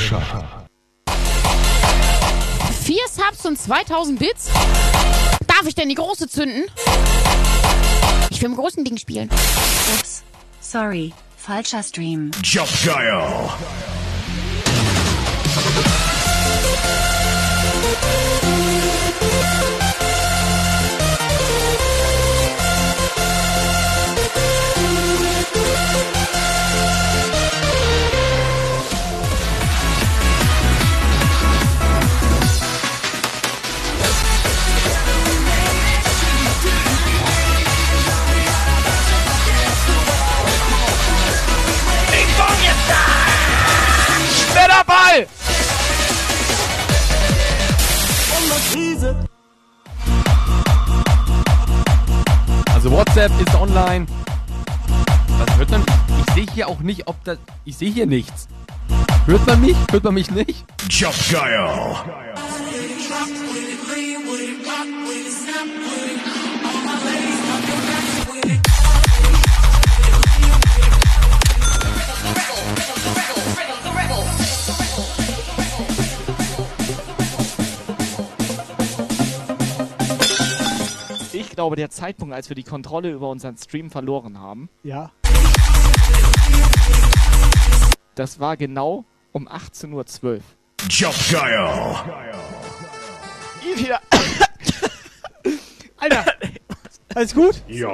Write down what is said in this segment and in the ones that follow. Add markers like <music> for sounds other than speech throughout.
geschah. Vier Subs und 2000 Bits? Darf ich denn die große zünden? Ich will im großen Ding spielen. Ups. Sorry. Falscher Stream. Jump Geil. Ball! Also WhatsApp ist online. Was hört man? Ich sehe hier auch nicht, ob das. Ich sehe hier nichts. Hört man mich? Hört man mich nicht? Jump glaube, der Zeitpunkt, als wir die Kontrolle über unseren Stream verloren haben, Ja. das war genau um 18.12 Uhr. Geil. Wieder. Alter! Alles gut? Ja,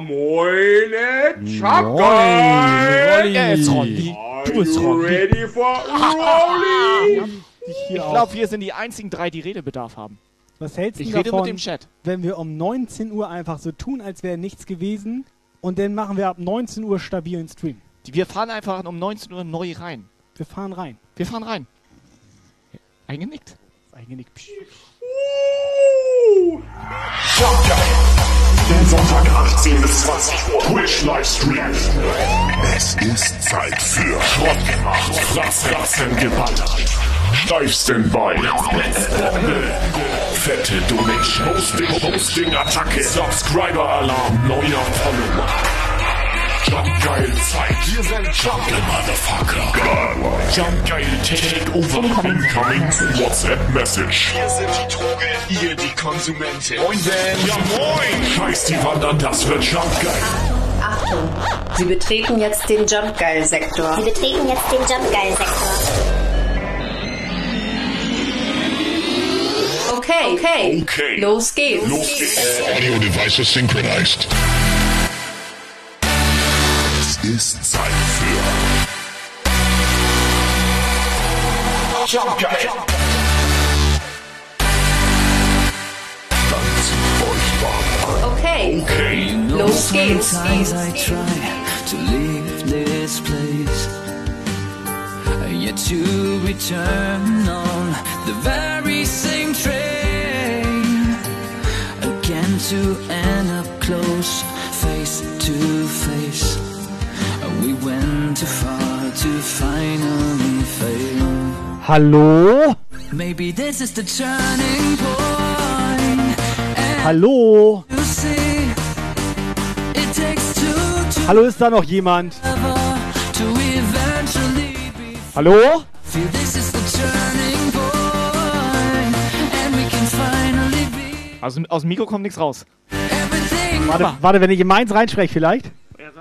moine. Chapgeil. Er ist Rolli. Du bist Rolli. ready for Rolli? Ich hier glaube, wir sind die einzigen drei, die Redebedarf haben. Was hältst du Ich rede davon, mit dem Chat. wenn wir um 19 Uhr einfach so tun, als wäre nichts gewesen und dann machen wir ab 19 Uhr stabilen Stream? Wir fahren einfach um 19 Uhr neu rein. Wir fahren rein. Wir fahren rein. Eingenickt? Eingenickt. Psch. Den Sonntag 18 bis 20 Uhr. Twitch Livestream. Es ist Zeit für Schrott gemacht. Fratzen, Fratzen geballert. Steif Standby. Fette Donation. Hosting, Hosting, Attacke. Subscriber Alarm. Neuer Follower. Jump Geil Zeit. Wir sind Jump Geil Motherfucker. Jump Geil Takeover. Incoming WhatsApp Message. Wir sind die Droge, ihr die Konsumentin. Moin, Van. Ja, moin. Scheiß die Wand an, das wird Jump Geil. Achtung. Sie betreten jetzt den Jump-Geil-Sektor. Sie betreten jetzt den Jump-Geil-Sektor. Okay, okay. Okay. Los geht's. Los geht's. Audio devices synchronized. Es ist Zeit für Jump Geil. Dann zieht euch warm an. Okay. Okay. Los geht's. Sometimes I try to leave this place, yet to return on the very same train again to end up close, face to face. Hallo? Maybe this is the turning point. And Hallo? Hallo, ist da noch jemand? Hallo? Also aus dem Mikro kommt nichts raus. Warte, warte, wenn ich in meins reinspreche vielleicht.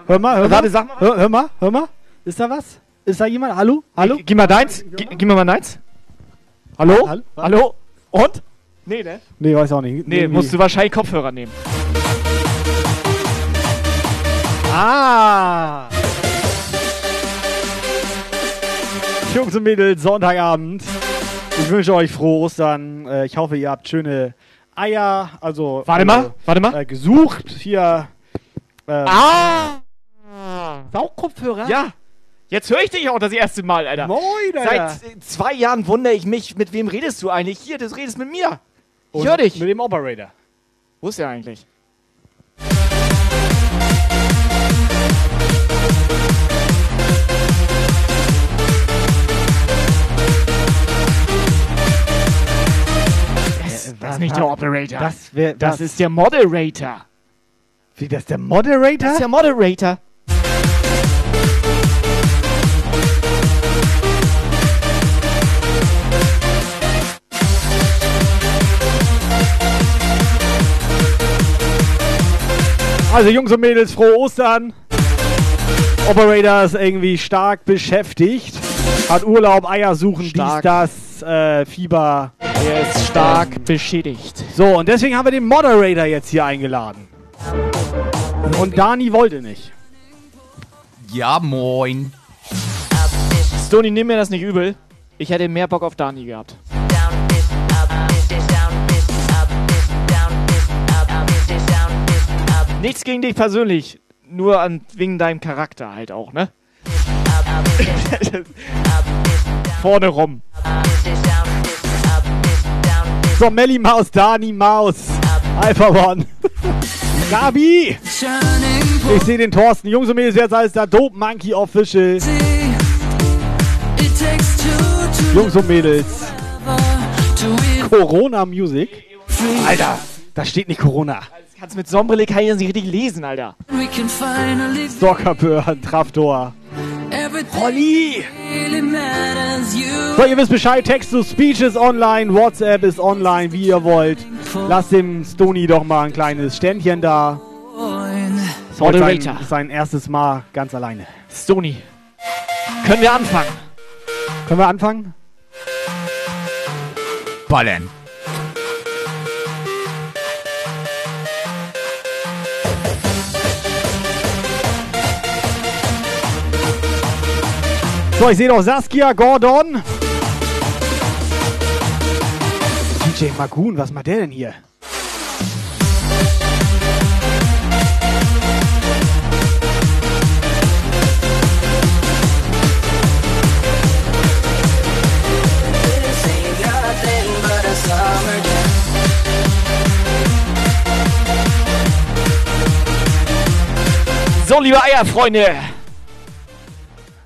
Hör mal, hör mal. Sag mal. Hör, hör mal, hör mal. Ist da was? Ist da jemand? Hallo? Hallo? Gib mal deins. Gib mir mal deins. Hallo? Hallo? Hallo? Und? Nee, ne? Nee, weiß auch nicht. Nee, musst du wahrscheinlich Kopfhörer nehmen. Ah! Jungs und Mädels, Sonntagabend. Ich wünsche euch frohe Ostern. Äh, ich hoffe, ihr habt schöne Eier, also Warte äh, mal, warte mal. Äh, gesucht. Hier. Ähm, Ah! Saugkopfhörer? Ja! Jetzt höre ich dich auch das erste Mal, Alter. Moin, Alter. Seit äh, zwei Jahren wundere ich mich, mit wem redest du eigentlich? Hier, du redest mit mir. Ich höre dich. Mit dem Operator. Wo ist der eigentlich? Das, das ist nicht der Operator. Das wäre Das ist der Moderator. Wie, das ist der Moderator? Das ist der Moderator. Also Jungs und Mädels, frohe Ostern. Operator ist irgendwie stark beschäftigt. Hat Urlaub, Eier suchen, stark. dies, das, äh, Fieber. Er ist stark ähm, beschädigt. So, und deswegen haben wir den Moderator jetzt hier eingeladen. Und Dani wollte nicht. Ja, moin. Stony, nimm mir das nicht übel. Ich hätte mehr Bock auf Dani gehabt. Nichts gegen dich persönlich, nur an, wegen deinem Charakter halt auch, ne? <laughs> Vorne rum. So, Melly Maus, Dani Maus. Alpha One. <laughs> Gabi! Ich sehe den Thorsten. Jungs und Mädels, jetzt als der Dope Monkey Official. Jungs und Mädels. Corona Music. Alter, da steht nicht Corona. Kannst mit Sonnenbrille kann ich das nicht richtig lesen, Alter. Finally Stalkerbör, Traftor. Holly So, ihr wisst Bescheid. Text-to-Speech ist online. WhatsApp ist online, wie ihr wollt. Lasst dem Stony doch mal ein kleines Ständchen da. Ist heute Moderator. Sein, sein erstes Mal ganz alleine. Stony. Können wir anfangen? Können wir anfangen? Ballern. So, ich sehe noch Saskia Gordon. DJ Magoon, was macht der denn hier? So, liebe Eierfreunde.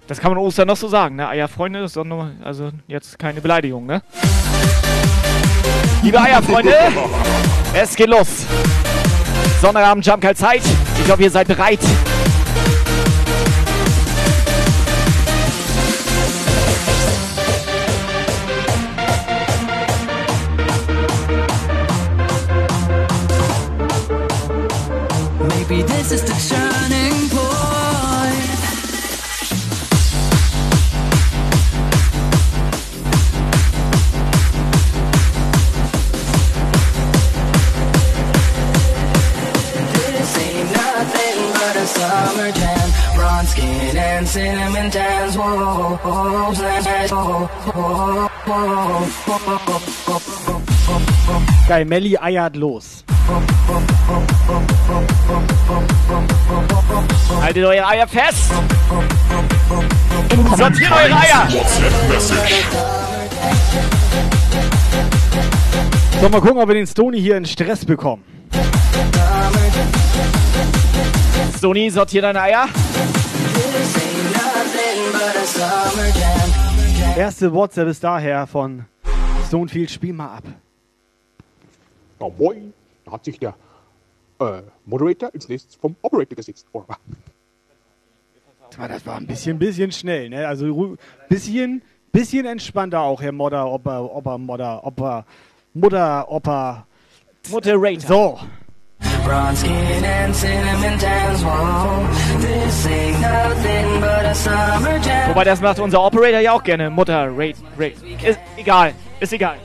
Das kann man Ostern noch so sagen, ne? Eierfreunde ist doch nur, also jetzt keine Beleidigung, ne? Liebe Eierfreunde, es geht los. Sonntagabend Jumpkal Zeit. Ich hoffe, ihr seid bereit. Maybe this is the turning cinnamon tans. Whoa, whoa, whoa, whoa, whoa, whoa. Geil, Melly eiert los. Haltet eure Eier fest. Sortiert eure Eier. So, mal gucken, ob wir den Stony hier in Stress bekommen. Stony, sortiert deine Eier. Erste WhatsApp ist daher von Stonefield. Spiel mal ab. Ja, moin. Da hat sich der äh, Moderator ins Nest vom Operator gesetzt. Oh, Ah, Das war ein bisschen, bisschen schnell, ne? Also bisschen, bisschen entspannter auch, Herr Modder, Opa, Opa, Modder, Opa, Mutter, Opa. Moderator. So. Bronze skin and cinnamon tans. Whoa, this ain't nothing but a summer jam. Wobei das macht unser Operator ja auch gerne. Mutter, Rate, Rate. Ist egal. Ist egal.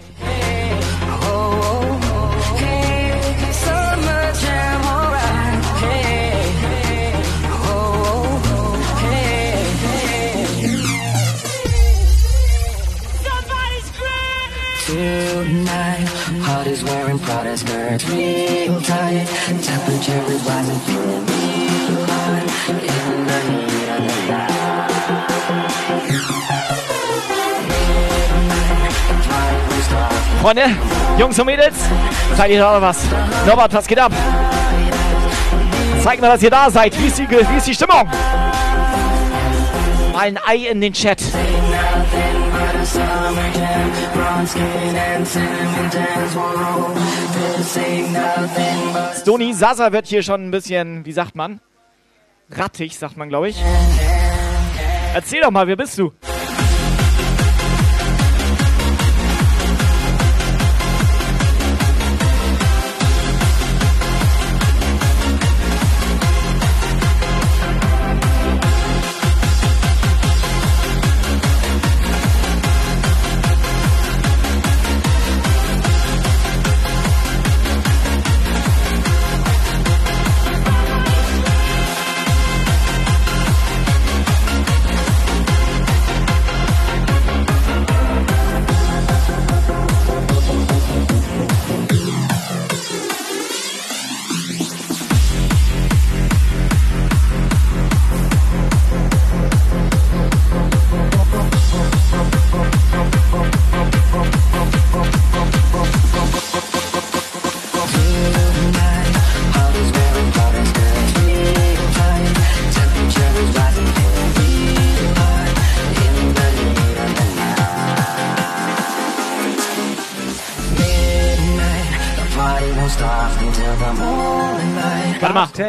Tonight, heart is wearing Prada skirts real tight. Temperature is rising, feeling real hot in the heat of the night. Freunde, Jungs und Mädels, seid ihr oder was? Norbert, was geht ab? Zeigt mal, dass ihr da seid. Wie ist die, wie ist die Stimmung? Mal ein Ei in den Chat. Stony Sasa wird hier schon ein bisschen, wie sagt man? Rattig, sagt man, glaube ich. Erzähl doch mal, wer bist du?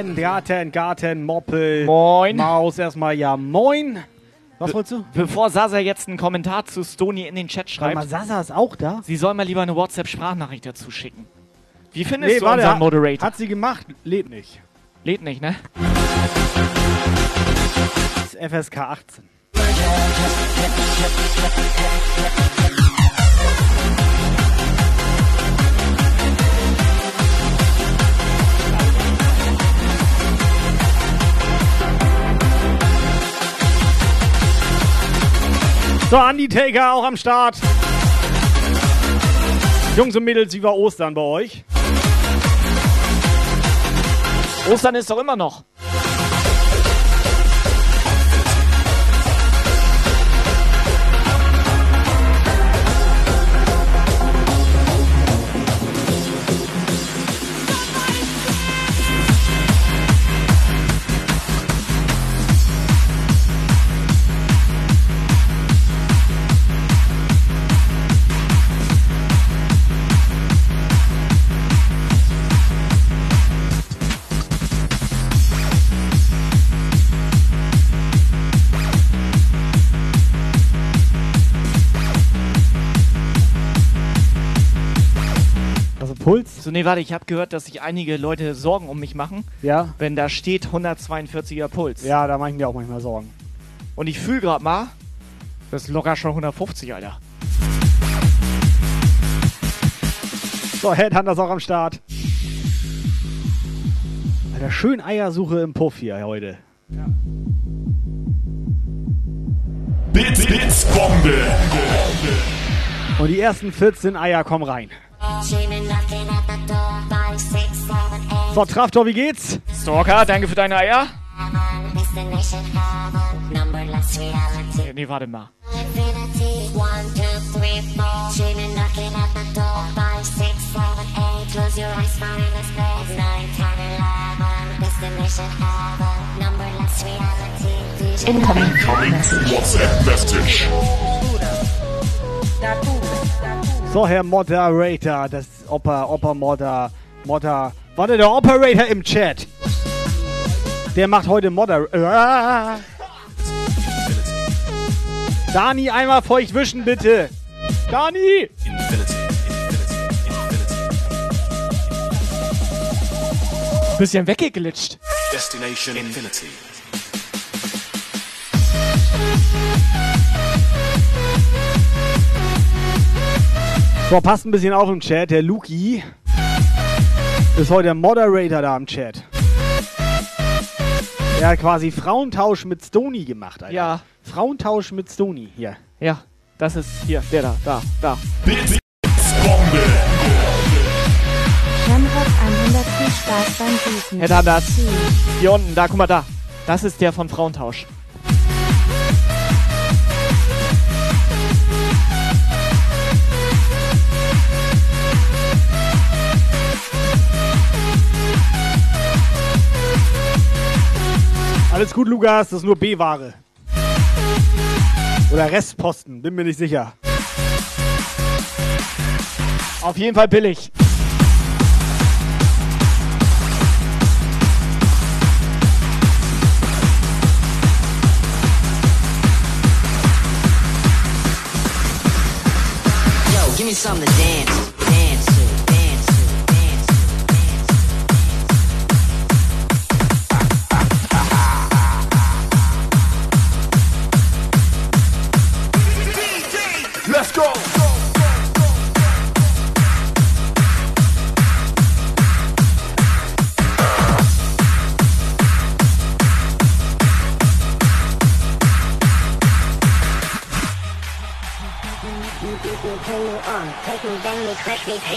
Garten, Garten, Garten, Moppel. Moin. Maus, erstmal ja moin. Was wolltest du? Bevor Sasa jetzt einen Kommentar zu Stony in den Chat Warte mal, schreibt, Sasa ist auch da? sie soll mal lieber eine WhatsApp-Sprachnachricht dazu schicken. Wie findest Nee, du warte, unseren Moderator? hat sie gemacht, lädt nicht. Lädt nicht, ne? Das ist FSK 18. So, Andy Taker auch am Start. Jungs und Mädels, wie war Ostern bei euch? Ostern ist doch immer noch. Puls? So, nee, warte, ich habe gehört, dass sich einige Leute Sorgen um mich machen, Ja. wenn da steht 142er Puls. Ja, da mache ich mir auch manchmal Sorgen. Und ich fühle gerade mal, das ist locker schon 150, Alter. So, Headhunters auch am Start. Alter, schön Eiersuche im Puff hier heute. Bits, Bits, Bombe. Und die ersten 14 Eier kommen rein. So, Traftor, wie geht's? Stalker, danke für deine Eier. Nee, nee, warte mal. Incoming WhatsApp Message. So, Herr Moderator, das Opa, Opa Modder, Modder. Warte, der Operator im Chat. Der macht heute Modder. Ah. Dani, einmal feucht wischen, bitte. Dani! Bisschen weggeglitscht. Destination Infinity. So, passt ein bisschen auf im Chat. Der Luki ist heute der Moderator da im Chat. Der hat quasi Frauentausch mit Stony gemacht, Alter. Ja. Frauentausch mit Stony, hier. Ja, das ist hier, der da, da, da. Bits, Bombe. Shamrock 100 viel Spaß beim Suchen. Herr Dandas. Hier unten, da, guck mal da. Das ist der von Frauentausch. Alles gut, Lukas, das ist nur B-Ware. Oder Restposten, bin mir nicht sicher. Auf jeden Fall billig. Yo, give me something to dance,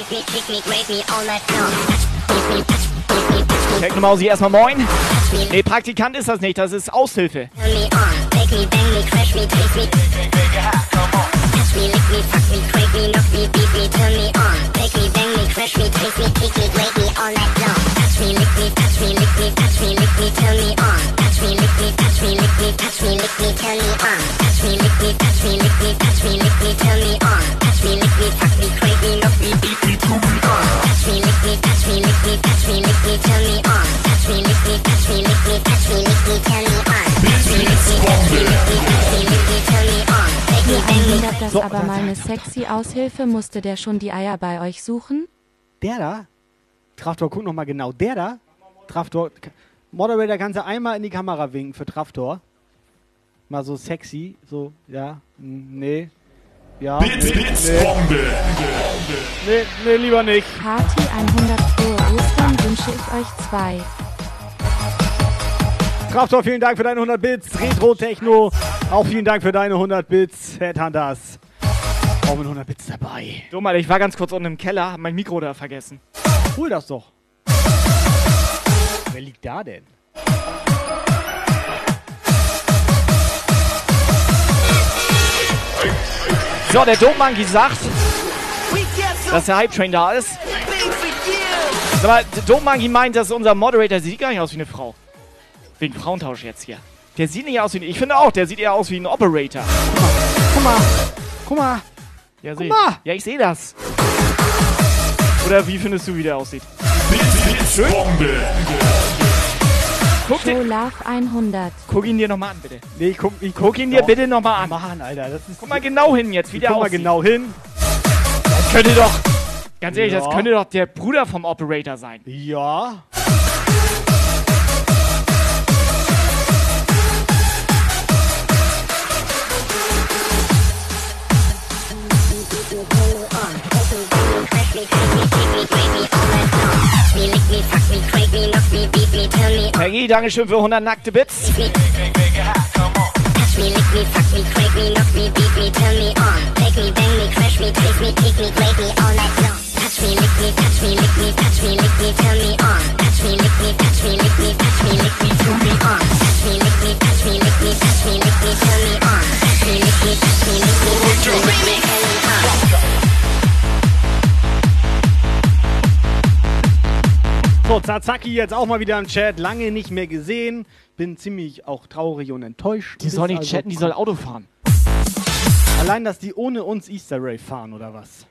touch me, Technomausi, erstmal moin. touch Nee, Praktikant ist das nicht, das ist Aushilfe. turn on, me, me, me, me. Touch me, lick me, turn on. Touch me, lick me, touch me, lick me, touch me, lick me, turn me on. Touch me, lick me, touch me, lick me, touch me, lick me, turn me on. Touch me, lick me, touch me, lick me, touch me, lick me, on. Touch me, lick me, fuck me, crack me, knock me, beat me, turn me on. Touch me, lick me, turn me on. Touch me, lick me, touch me, lick me, touch me, lick me, turn me on. Touch me, lick me, touch me, lick me, touch me, lick me, turn me on. Me. wundert das aber mal eine sexy Aushilfe? Musste der schon die Eier bei euch suchen? Der da? Traftor, guck noch mal genau. Der da? Traftor. Moderator, kannst du einmal in die Kamera winken für Traftor? Mal so sexy, so, ja, hm, nee. Ja. Bits, nee, Bits, nee. Bombe. Nee, nee, lieber nicht. Party 100 frohe Ostern wünsche ich euch zwei. Traftor, vielen Dank für deine 100 Bits. Retro Techno, auch vielen Dank für deine 100 Bits. Headhunters, auch mit 100 Bits dabei. Mal, ich war ganz kurz unten im Keller, hab mein Mikro da vergessen. Hol das doch. Wer liegt da denn? So, der Dope Monkey sagt, dass der Hype Train da ist. Sag mal, der Dope Monkey meint, dass unser Moderator sieht gar nicht aus wie eine Frau. Wegen Frauentausch jetzt hier. Der sieht nicht aus wie Ich finde auch, der sieht eher aus wie ein Operator. Guck mal, guck mal. Ja, Guck mal. Ja, ich sehe das. Oder wie findest du, wie der aussieht? Bombe. Guck, Show den, Love 100. guck ihn dir nochmal an, bitte. Nee, ich guck, ich Guck ihn dir doch. bitte nochmal an. Mann, Alter, das ist. Guck mal genau hin jetzt, wie der guck mal aussieht. genau hin. Das könnte doch, ganz ehrlich, das Ja. könnte doch der Bruder vom Operator sein. Ja. Peggy, Dankeschön für 100 nackte Bits. Me, lick me, fuck me, me, knock me, beat me, turn me on. Take me, bang me, crash me, me, me, me all night long. Touch me, lick me, touch me, lick me, touch me, lick me, turn me on. Touch me, lick me, touch me, lick me, touch me, lick me, turn me on. Touch me, lick me, touch me, lick me, touch me, lick me, turn me on. Touch me, lick me, touch me, lick me, touch me, lick me, turn me on. So, Zazaki jetzt auch mal wieder im Chat. Lange nicht mehr gesehen. Bin ziemlich auch traurig und enttäuscht. Die soll nicht also- chatten, die soll Auto fahren. Allein, dass die ohne uns Easter Ray fahren oder was?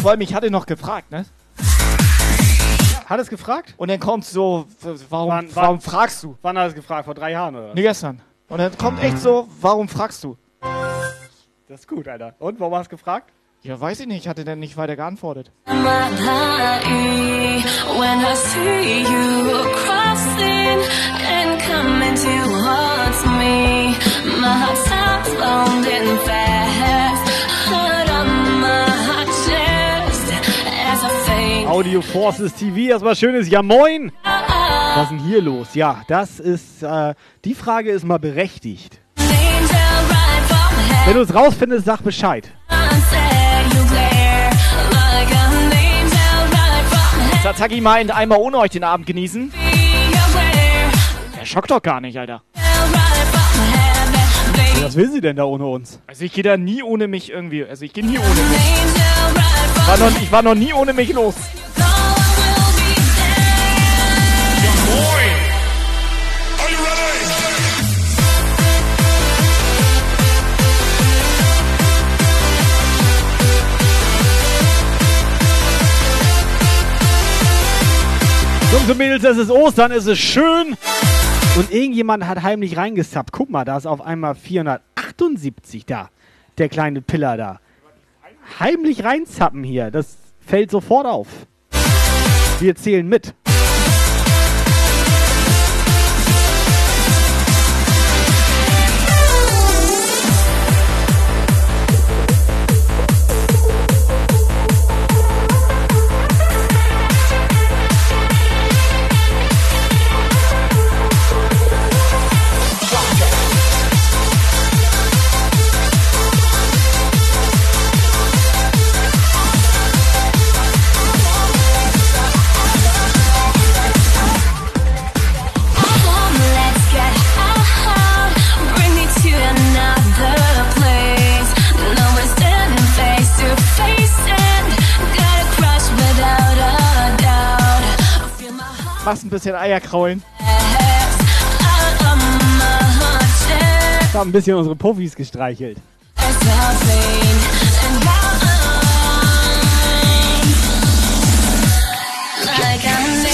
Vor allem, ich hatte noch gefragt, ne? Hat es gefragt? Und dann kommt so, warum, Wann- warum wann- fragst du? Wann hat es gefragt? Vor drei Jahren oder? was? Ne, gestern. Und dann kommt echt so, warum fragst du? Das ist gut, Alter. Und, warum hast du gefragt? Ja, weiß ich nicht, ich hatte dann nicht weiter geantwortet. Audio Forces TV, erstmal schönes Ja Moin. Was ist denn hier los? Ja, das ist, äh, die Frage ist mal berechtigt. Wenn du es rausfindest, sag Bescheid. Heaven said you glare like an angel right from heaven. Sataki meint, einmal ohne euch den Abend genießen. Der schockt doch gar nicht, Alter. baby. Was will sie denn da ohne uns? Also ich gehe da nie ohne mich irgendwie, also ich gehe nie ohne mich. From War noch, ich war noch nie ohne mich los. There. Moin. Jungs und Mädels, es ist Ostern, es ist schön. Und irgendjemand hat heimlich reingesappt. Guck mal, da ist auf einmal 478 da. Der kleine Piller da. Heimlich reinzappen hier. Das fällt sofort auf. Wir zählen mit. Machst ein bisschen Eierkraulen. Ich haben ein bisschen unsere Puffis gestreichelt. Like an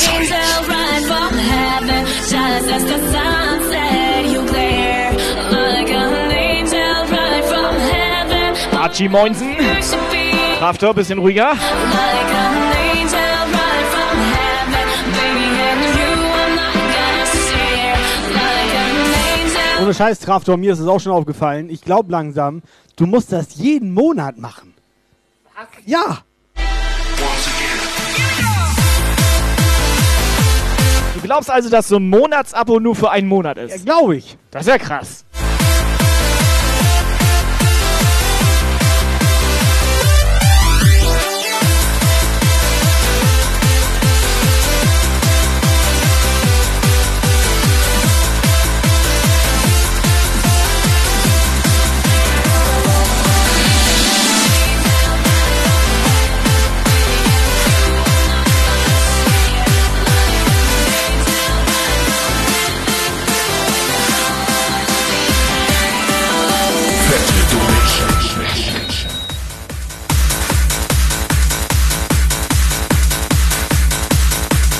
Archie Moinsen. Haftor, bisschen ruhiger. Like Ohne Scheiß, Traftor, mir ist es auch schon aufgefallen. Ich glaube langsam, du musst das jeden Monat machen. Ja. Du glaubst also, dass so ein Monatsabo nur für einen Monat ist? Ja, glaube ich. Das ist ja krass.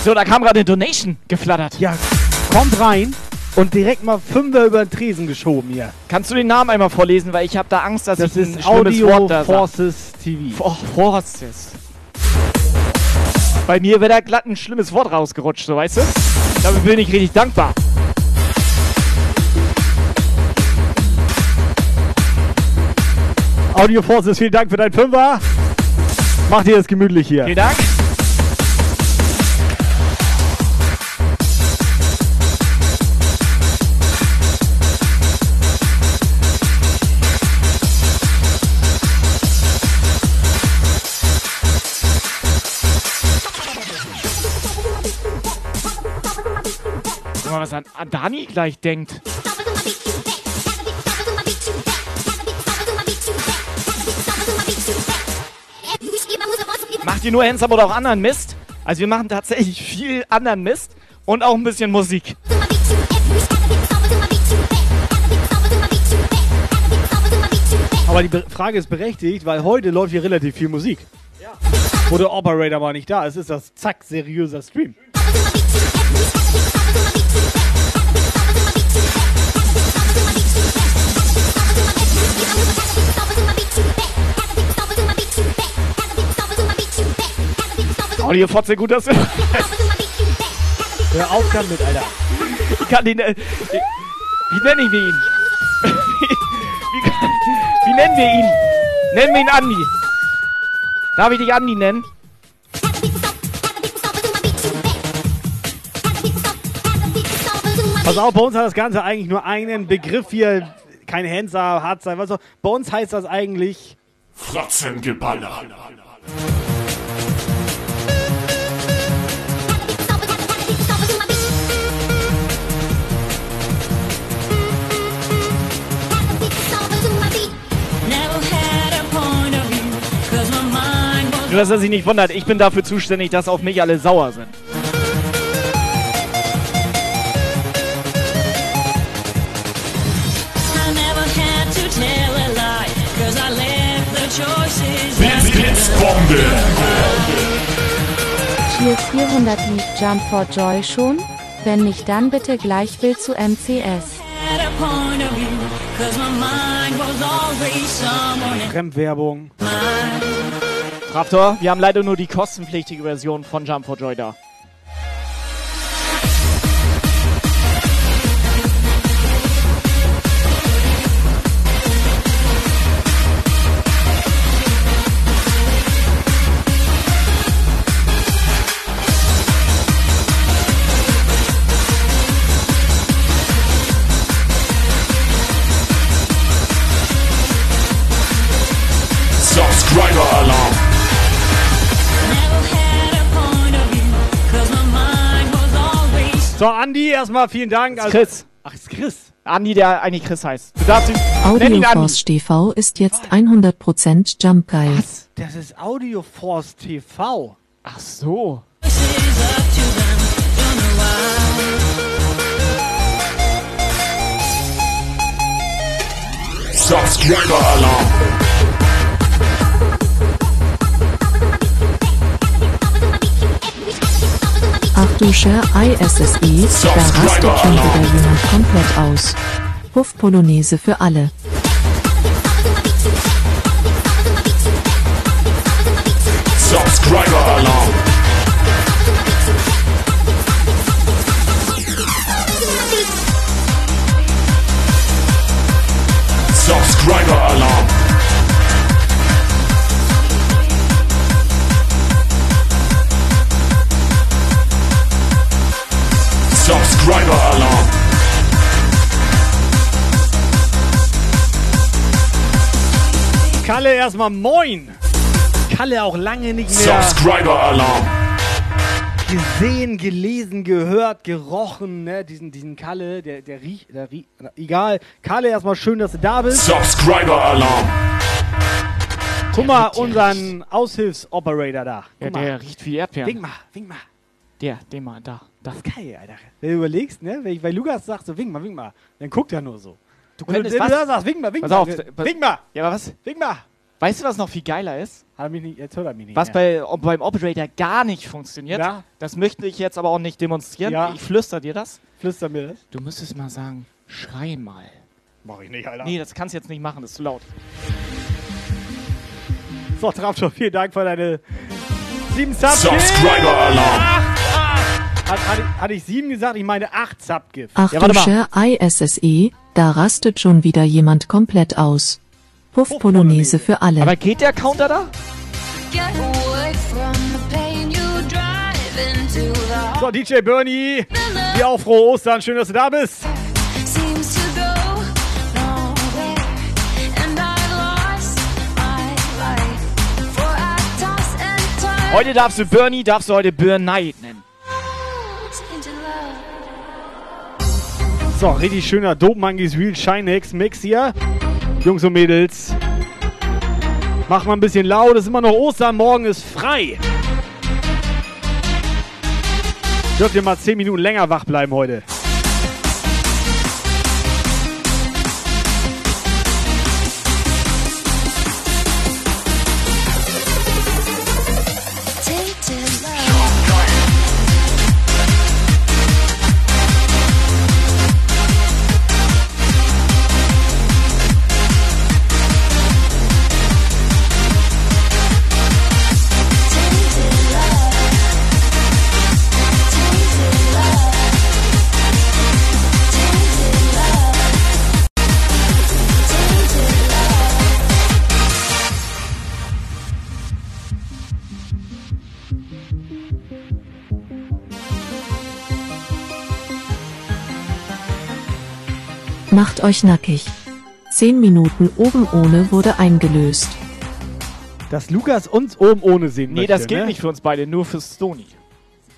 So, da kam gerade eine Donation geflattert. Ja, kommt rein und direkt mal Fünfer über den Tresen geschoben hier. Kannst du den Namen einmal vorlesen, weil ich habe da Angst, dass Das ich ein ist Audio Wort da sag. Forces TV. For Forces. Bei mir wäre da glatt ein schlimmes Wort rausgerutscht, so weißt du? Dafür bin ich richtig dankbar. Audio Forces, vielen Dank für dein Fünfer. Macht ihr das gemütlich hier. Vielen Dank. Guck mal, was an, an Dani gleich denkt. Macht ihr nur Handsome oder auch anderen Mist? Also wir machen tatsächlich viel anderen Mist und auch ein bisschen Musik. Aber die Frage ist berechtigt, weil heute läuft hier relativ viel Musik. Wo der Operator mal nicht da ist, ist das zack seriöser Stream. Audio Fotze, gut, dass du. Hör auf damit, Alter. Ich kann den. Äh, wie nenne ich ihn? wie, wie, wie nennen wir ihn? Nennen wir ihn Andi. Darf ich dich Andi nennen? Pass auf, bei uns hat das Ganze eigentlich nur einen Begriff hier. Kein Hansa, Harzer, was auch. Bei uns heißt das eigentlich. Fratzengeballer. Nur, dass er sich nicht wundert, ich bin dafür zuständig, dass auf mich alle sauer sind. Blitzbombe. Tier 400 lief Jump for Joy schon? Wenn nicht, dann bitte gleich Bild zu MCS. Fremdwerbung. Raptor, wir haben leider nur die kostenpflichtige Version von Jump for Joy da. So, Andi, erstmal vielen Dank. Also, Chris. Ach, ist Chris. Andi, der eigentlich Chris heißt. Du darfst ihn. Audioforce TV ist jetzt 100% Jump Guy. Das ist Audio Force TV. Ach so. Subscriber Alarm. Dusche ISSI, da rastet schon wieder jemand komplett aus. Puff Polonaise für alle. Subscriber Alarm. Subscriber Alarm. Subscriber-Alarm. Kalle erstmal moin. Kalle auch lange nicht mehr. Subscriber-Alarm. Gesehen, gelesen, gehört, gerochen, ne? Diesen, diesen Kalle, der, der riecht, der riecht. Egal. Kalle, erstmal schön, dass du da bist. Subscriber-Alarm. Guck mal, unseren Aushilfsoperator da. Guck ja, der mal. riecht wie Erdbeeren. Wink mal, wink mal. Der, den mal, da da. Geil, Alter. Wenn du überlegst, ne? Wenn ich bei Lukas sag, so wink mal, wink mal, dann guckt er nur so. Du Wenn könntest wenn du was? sagst, wink mal, wink Pass mal. auf, wir- wink mal, Ja, aber was? wink mal. Weißt du, was noch viel geiler ist? Hat er mich nicht, jetzt hört er mich nicht. Was mehr. bei, beim Operator gar nicht funktioniert, Ja. das möchte ich jetzt aber auch nicht demonstrieren. Ja. Ich flüster dir das. Flüster mir das. Du müsstest mal sagen, schrei mal. Mach ich nicht, Alter. Nee, das kannst du jetzt nicht machen, das ist zu laut. So, Traptor, vielen Dank für deine sieben Subs. Subscriber Alarm. Hat, hatte, ich- hatte ich sieben gesagt? Ich meine acht Subgift. Achtung, Share ISSE, da rastet schon wieder jemand komplett aus. Puff Polonaise für alle. Aber geht der Counter da? So, DJ Bernie, dir auch frohe Ostern. Schön, dass du da bist. Heute darfst du Bernie, darfst du heute Burnei nennen. So, richtig schöner Dope Monkeys Real Shinex Mix hier. Jungs und Mädels. Mach mal ein bisschen laut, es ist immer noch Ostern, morgen ist frei. Dürft ihr mal 10 Minuten länger wach bleiben heute. Macht euch nackig. 10 Minuten oben ohne wurde eingelöst. Dass Lukas uns oben ohne sehen Nee, möchte, das gilt ne? nicht für uns beide, nur für Stony.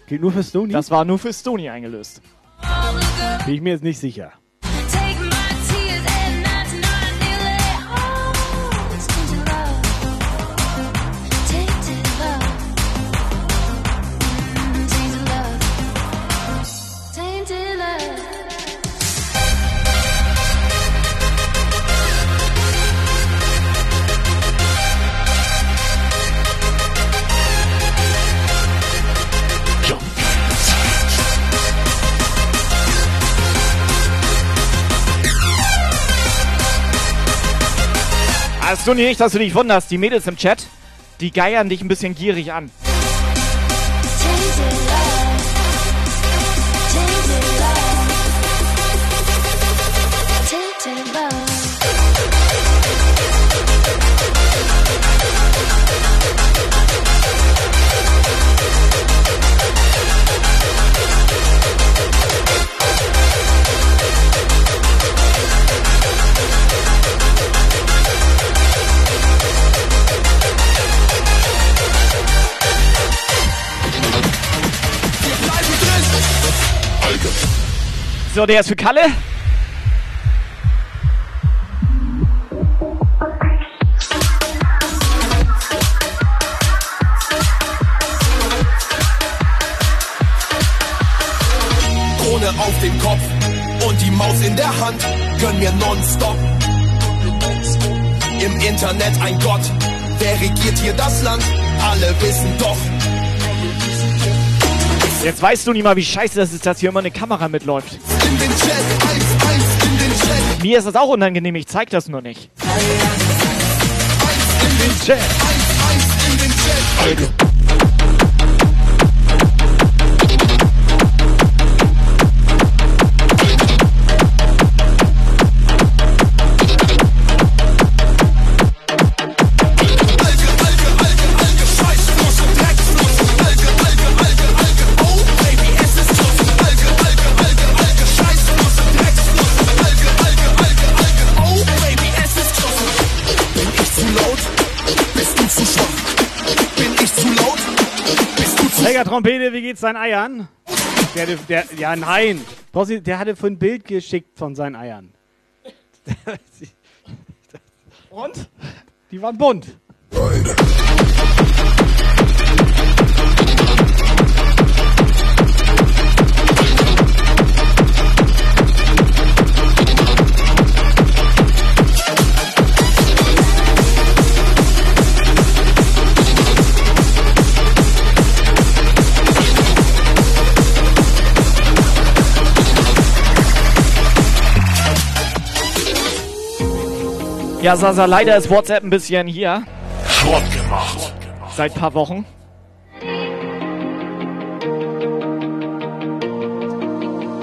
Gilt nur für Stony? Das war nur für Stony eingelöst. Bin ich mir jetzt nicht sicher. Ah, Stony, nicht, dass du dich wunderst. Die Mädels im Chat, die geiern dich ein bisschen gierig an. So, der ist für Kalle. Krone auf dem Kopf und die Maus in der Hand, gönn mir nonstop. Im Internet ein Gott, wer regiert hier das Land? Alle wissen doch. Jetzt weißt du nicht mal, wie scheiße das ist, dass hier immer eine Kamera mitläuft. In den Chat, Eis, Eis in den Chat. Mir ist das auch unangenehm, ich zeig das nur nicht. In den Chat, Eis, Eis in den Chat. Helga Trompete, wie geht's deinen Eiern? Der, der, ja, nein. Der hatte für ein Bild geschickt von seinen Eiern. <laughs> Und? Die waren bunt. Ja, Sasa, leider ist WhatsApp ein bisschen hier. Schrott gemacht. Seit paar Wochen.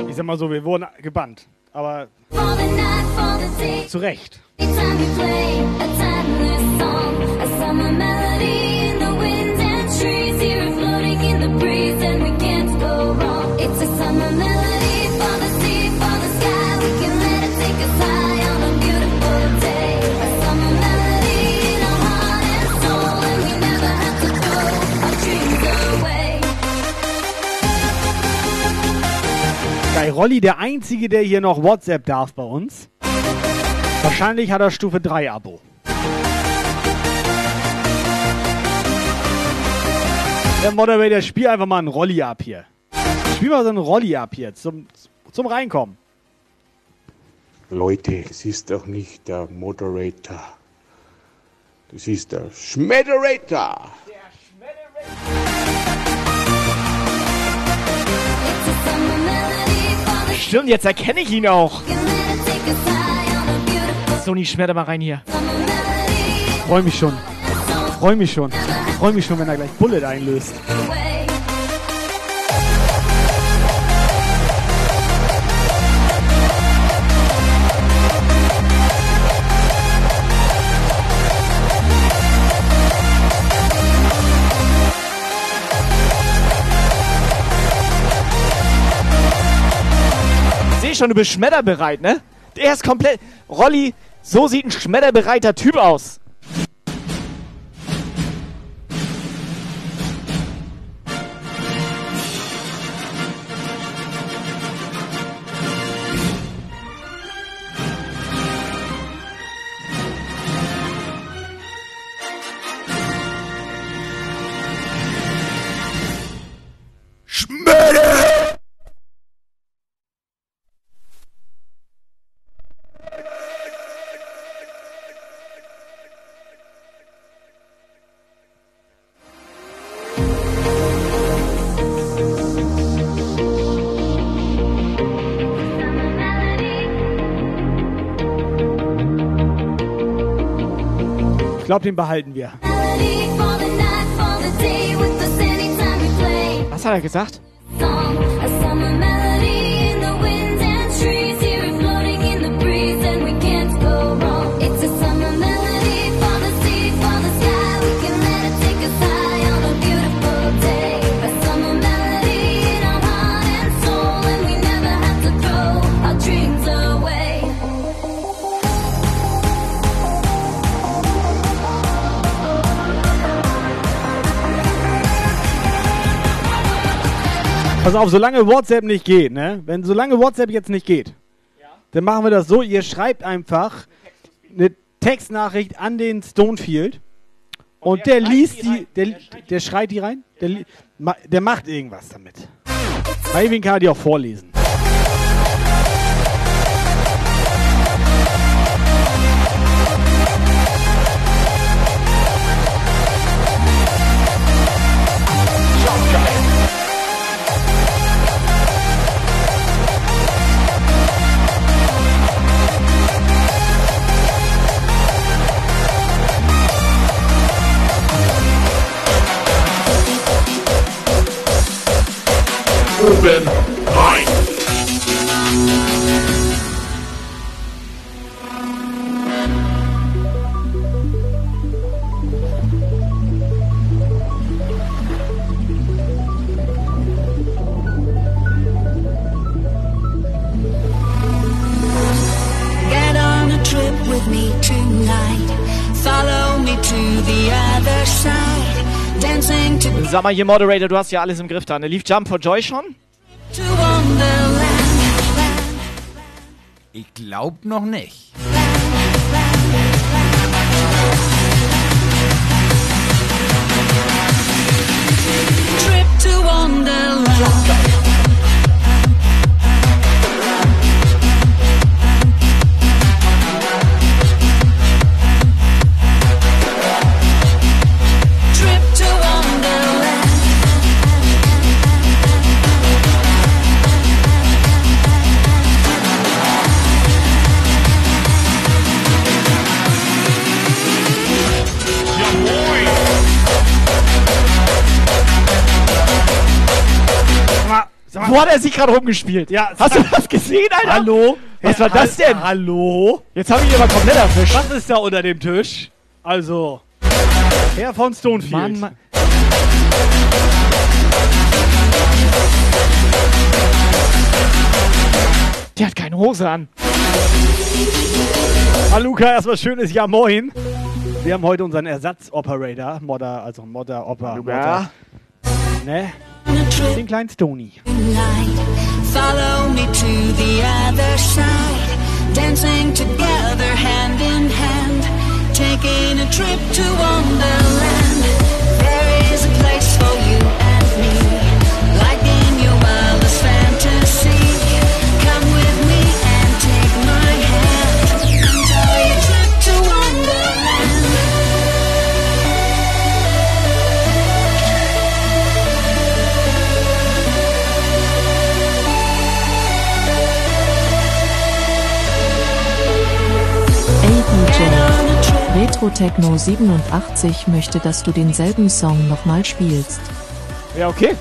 Ich sag mal so, wir wurden gebannt. Aber zu Recht. It's a summer melody Geil, Rolli, der Einzige, der hier noch WhatsApp darf bei uns. Wahrscheinlich hat er Stufe 3 Abo. Der Moderator, spiel einfach mal einen Rolli ab hier. Spiel mal so einen Rolli ab hier zum, zum Reinkommen. Leute, es ist doch nicht der Moderator. Das ist der Schmedderator. Stimmt, jetzt erkenne ich ihn auch. Sony, schmetter mal rein hier. Freu mich schon. Freu mich schon. Freu mich schon, wenn er gleich Bullet einlöst. Schon, du bist schmetterbereit, ne? Der ist komplett. Rolli, so sieht ein schmetterbereiter Typ aus. Glaube, den behalten wir. Was hat er gesagt? Pass auf, solange WhatsApp nicht geht, ne? Wenn solange WhatsApp jetzt nicht geht, dann machen wir das so, ihr schreibt einfach eine Textnachricht an den Stonefield und, der liest die, der, der schreit die rein, der, der macht irgendwas damit. Ivy kann die auch vorlesen. Oben rein. Get on a trip with me tonight. Follow me to the other side. Dancing Sag mal hier, Moderator, du hast ja alles im Griff da. Ne? Lief Jump for Joy schon? Ich glaub noch nicht. Trip to Wonderland. Wo hat er sich gerade rumgespielt? Ja, Hast du das gesehen, Alter? Hallo? Was war das denn? Hallo? Jetzt habe ich ihn aber komplett erwischt. Was ist da unter dem Tisch? Also, Herr von Stonefield. Mann, Mann. Der hat keine Hose an. Hallo Luca, erstmal schönes Jahr moin. Wir haben heute unseren Ersatz-Operator, Modder, also Modder, Oper, Modder. Ne? Den kleinen Stony. Follow me to the other side, dancing together hand in hand, taking a trip to Wonderland. Retro Techno 87 möchte, dass du denselben Song nochmal spielst. Ja, okay.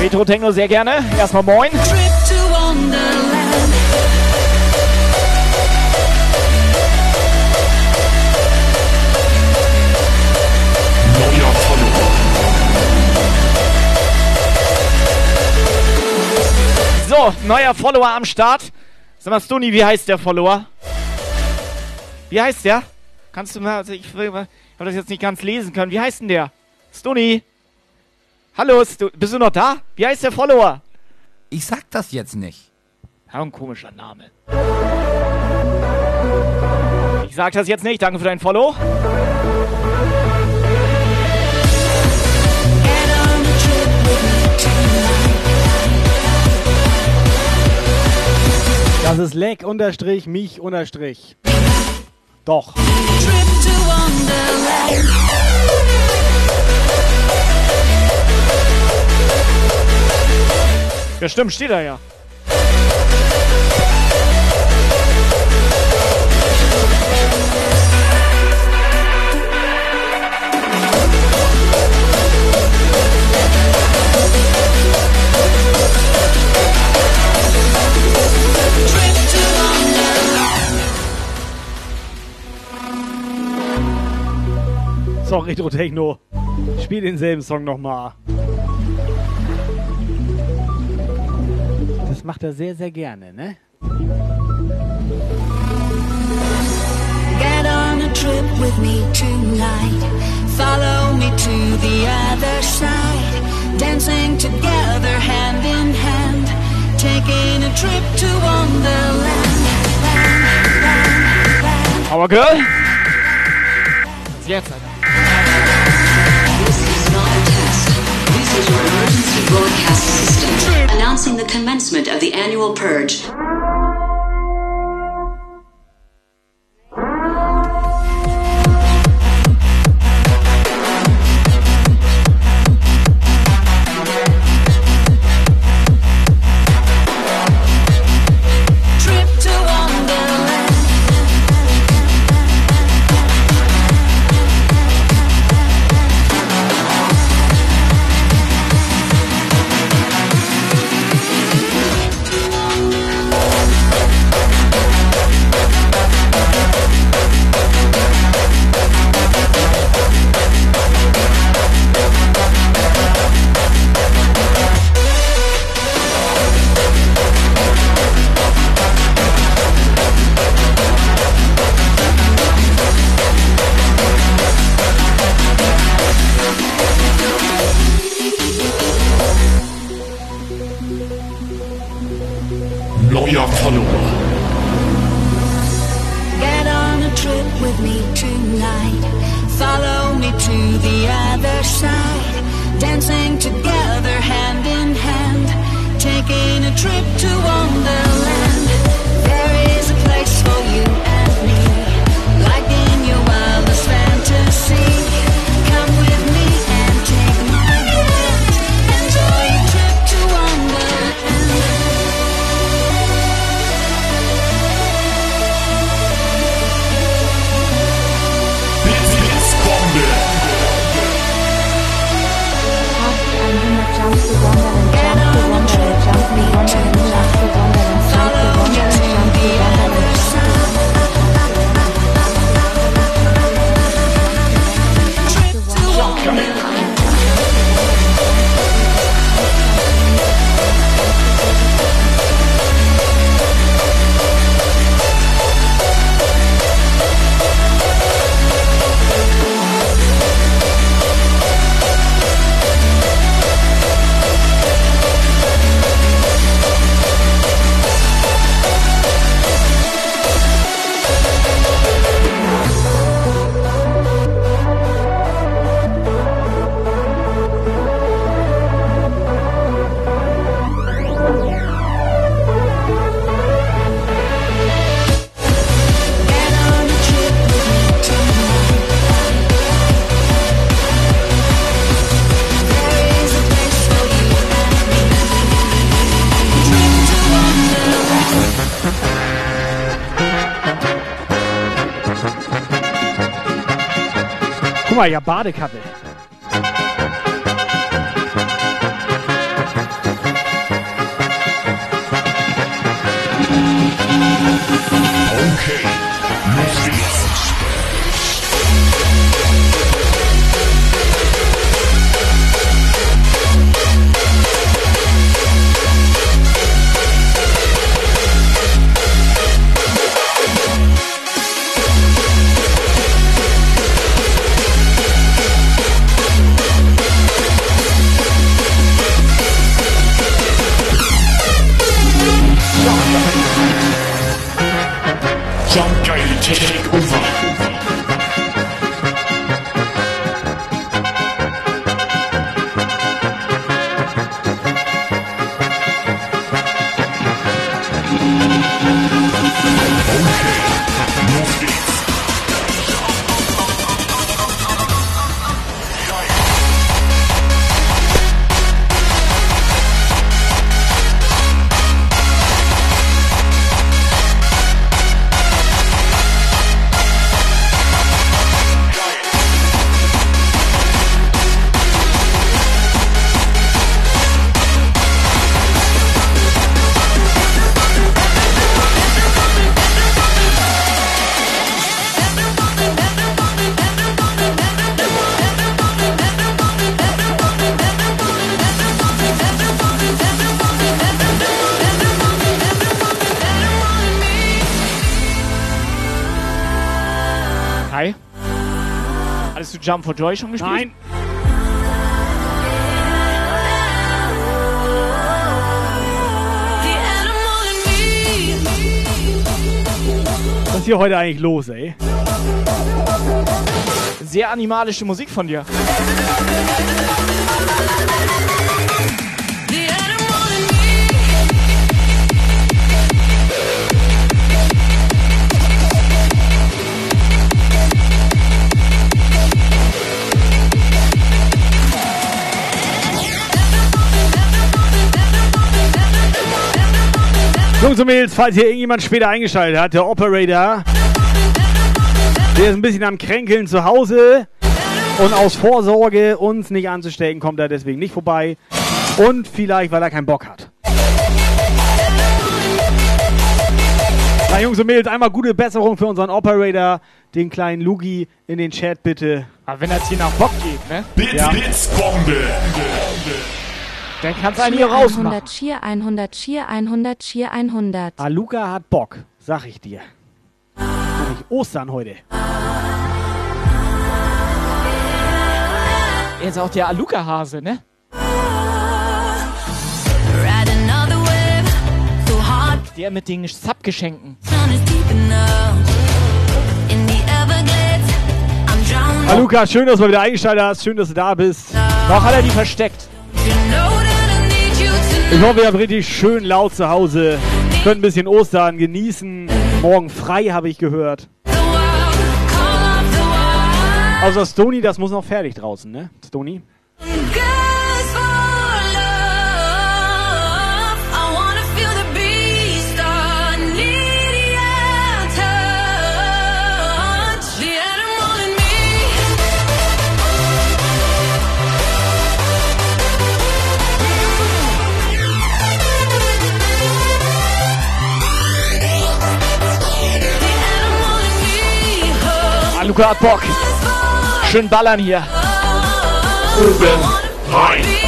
Retro Techno sehr gerne. Erstmal moin. So, neuer Follower am Start. Sag mal, Stoni, wie heißt der Follower? Wie heißt der? Kannst du mal, also ich, ich habe das jetzt nicht ganz lesen können. Wie heißt denn der? Stoni? Hallo, Sto bist du noch da? Wie heißt der Follower? Ich sag das jetzt nicht. Ja, ein komischer Name. Ich sag das jetzt nicht. Danke für dein Follow. Das ist Leck unterstrich mich unterstrich. Doch. Ja, stimmt, steht da ja. So, Retro Techno. Spiel denselben Song nochmal. Das macht er sehr, sehr gerne, ne? Get on a trip with me tonight. Follow me to the other side. Dancing together hand in hand. Taking a trip to Wonderland. Power Girl. Was jetzt, Broadcast system announcing the commencement of the annual purge. Mal, ja, Badekappe. Jump for Joy schon gespielt? Nein. Was ist hier heute eigentlich los, ey? Sehr animalische Musik von dir. Jungs und Mädels, falls hier irgendjemand später eingeschaltet hat, der Operator, der ist ein bisschen am Kränkeln zu Hause und aus Vorsorge, uns nicht anzustecken, kommt er deswegen nicht vorbei. Und vielleicht, weil er keinen Bock hat. Na, Jungs und Mädels, einmal gute Besserung für unseren Operator, den kleinen Lugi, in den Chat bitte. Aber wenn das hier nach Bock geht, ne? Blitz, Ja. Blitzbombe. Dann kannst du einen hier rausmachen. 100, Cheer 100, Cheer 100, Cheer 100. Aluka hat Bock, sag ich dir. Nämlich Ostern heute. Er ist auch der Aluka-Hase, ne? Der mit den Subgeschenken. drowning. Ah, schön, dass du wieder eingeschaltet hast. Schön, dass du da bist. Noch hat er die versteckt. Ich hoffe, ihr habt richtig schön laut zu Hause. Könnt ein bisschen Ostern genießen. Morgen frei, habe ich gehört. Außer Stony, das muss noch fertig draußen, ne? Stony? Luca hat Bock. Schön ballern hier. Oben rein.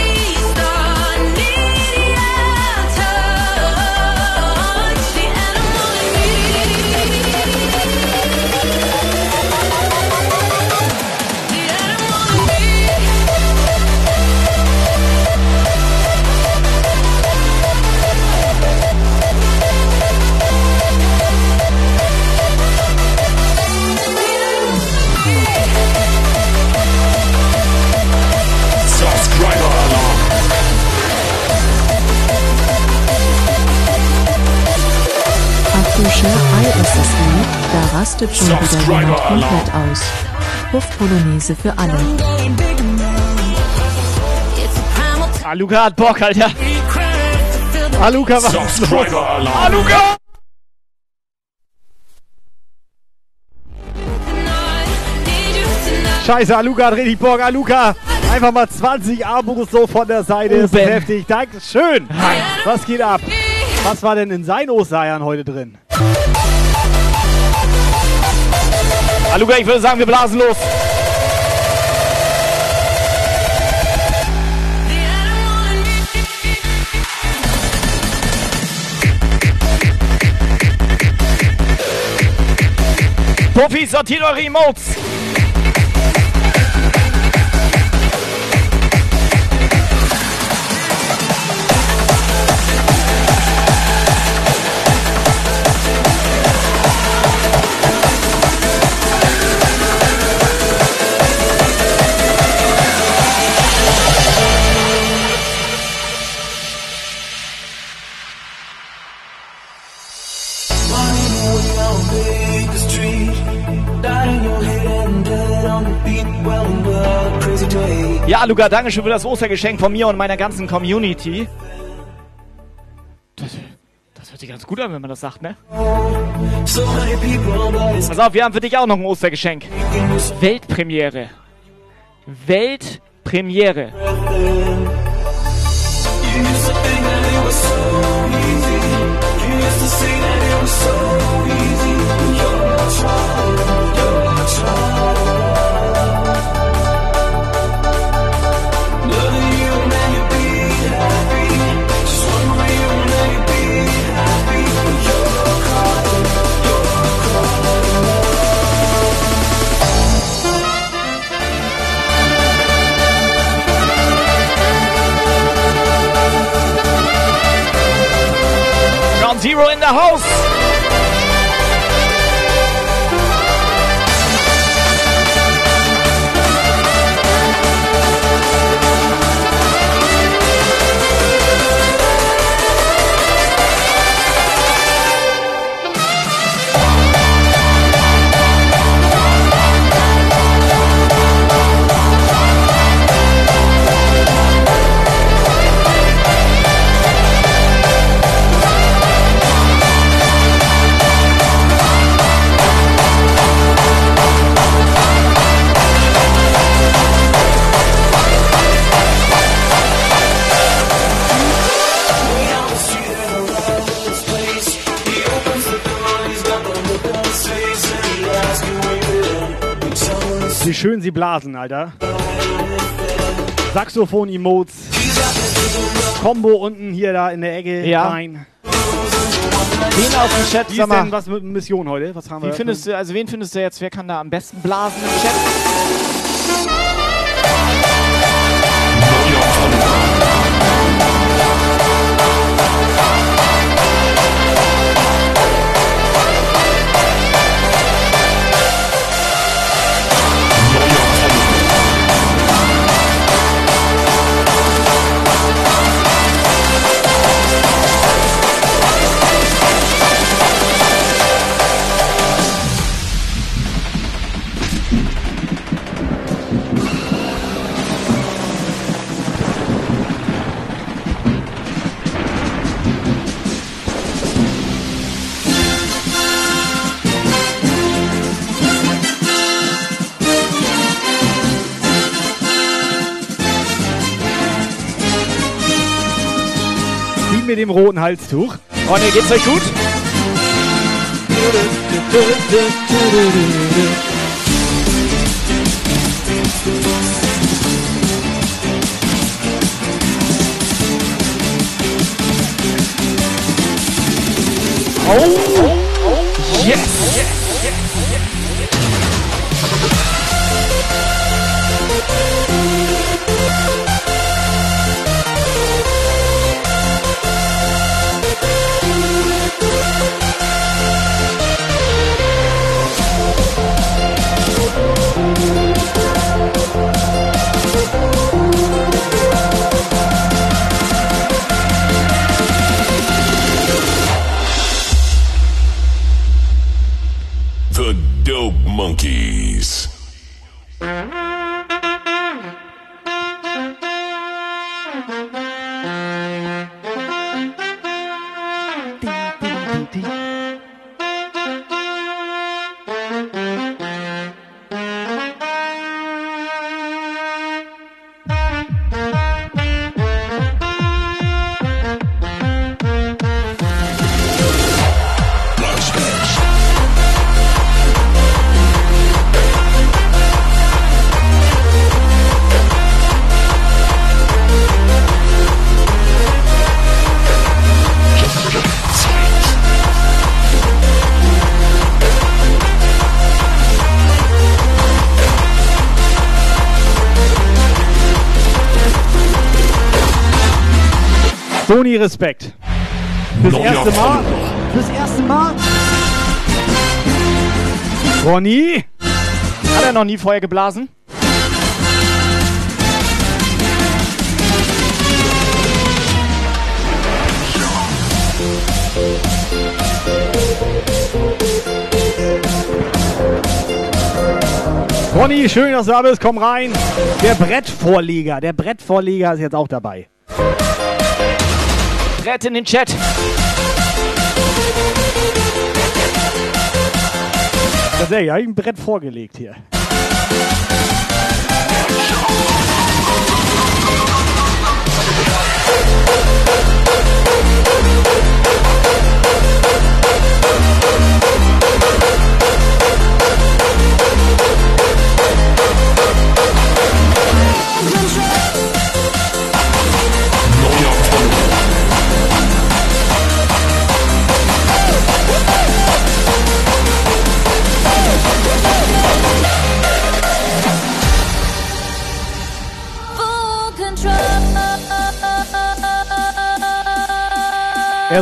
Ach du Ei ist es lieb, da rastet schon wieder jemand komplett aus. Puff Polonaise für alle. Ah, Luca hat Bock, Alter. Ah, Alarm. Ah, Luca! Scheiße, Aluka hat richtig Bock. Aluka, einfach mal 20 Abos so von der Seite. Ist heftig. Dankeschön. Was geht ab? Was war denn in seinen Ostereiern heute drin? Luca, ich würde sagen, wir blasen los. Puffy, sortiert eure Emotes. Ja, Luca, danke schön für das Ostergeschenk von mir und meiner ganzen Community. Das, das hört sich ganz gut an, wenn man das sagt, ne? Pass auf, wir haben für dich auch noch ein Ostergeschenk. Weltpremiere. Weltpremiere. Ground sie blasen, Alter. Saxophon-Emotes. Combo unten hier da in der Ecke Ja. rein. Wen aus dem Chat, Wie ist denn was mit Mission heute? Was haben wie wir? findest du, also wen findest du jetzt, wer kann da am besten blasen im Chat? Roten Halstuch. Freunde, geht's euch gut? Oh, yes! Respekt. Fürs erste Mal. Fürs erste Mal. Ronny. Hat er noch nie vorher geblasen? Ronny, schön, dass du da bist. Komm rein. Der Brettvorleger. Der Brettvorleger ist jetzt auch dabei. Brett in den Chat. Tatsächlich, habe ich ein Brett vorgelegt hier.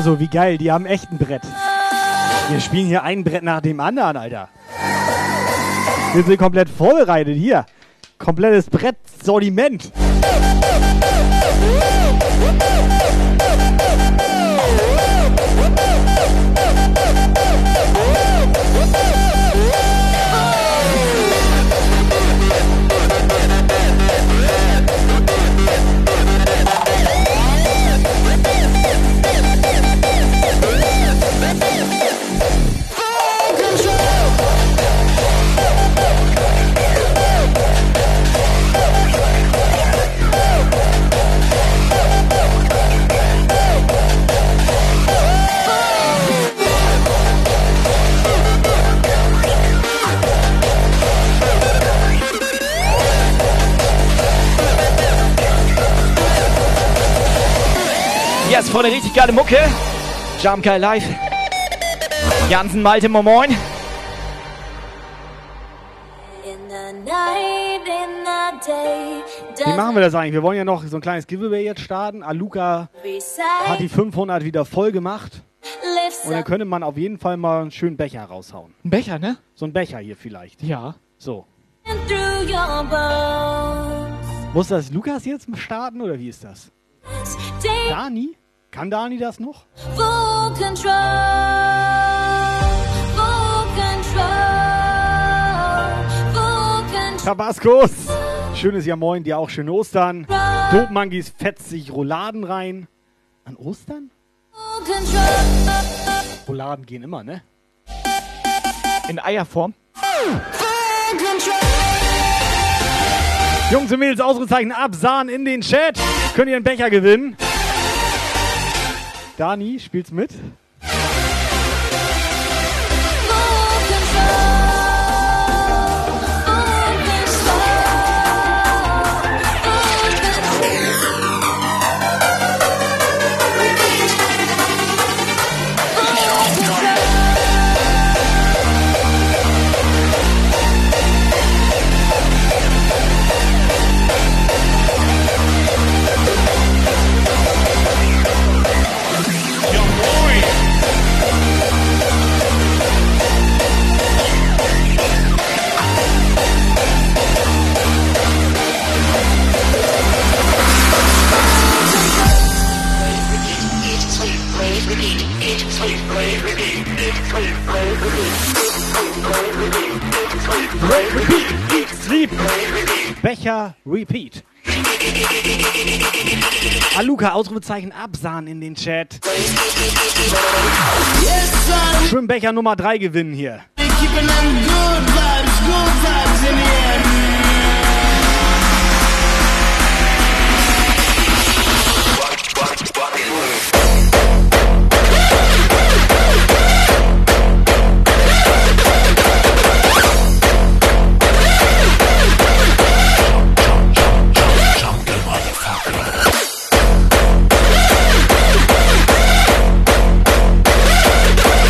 So wie geil. Die haben echt ein Brett. Wir spielen hier ein Brett nach dem anderen, Alter. Wir sind komplett vorbereitet hier. Komplettes Brett-Sortiment. Voll eine richtig geile Mucke. Jump geil live. Jansen, Malte, moin. Wie machen wir das eigentlich? Wir wollen ja noch so ein kleines Giveaway jetzt starten. Aluka hat die 500 wieder voll gemacht. Und dann könnte man auf jeden Fall mal einen schönen Becher raushauen. Ein Becher, ne? So ein Becher hier vielleicht. Ja. So. Muss das Lukas jetzt starten oder wie ist das? Dani? Kann Dani das noch? full control. Full control. Full control. Tabascos! Schönes Jahr Moin, dir auch schöne Ostern. Dope Monkeys fetzt sich Rouladen rein. An Ostern? Rouladen gehen immer, ne? In Eierform. Jungs und Mädels, Ausrufezeichen absahen in den Chat. Könnt ihr einen Becher gewinnen? Dani, spielst mit? Sleep. Becher, Repeat. Aluka, Ausrufezeichen absahen in den Chat. Schwimmbecher Nummer 3 gewinnen hier. Keeping them good vibes, good vibes in the air.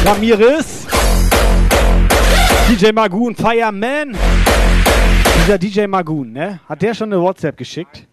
Ramirez. DJ Magoon, Fireman. Dieser DJ Magoon, ne? Hat der schon eine WhatsApp geschickt?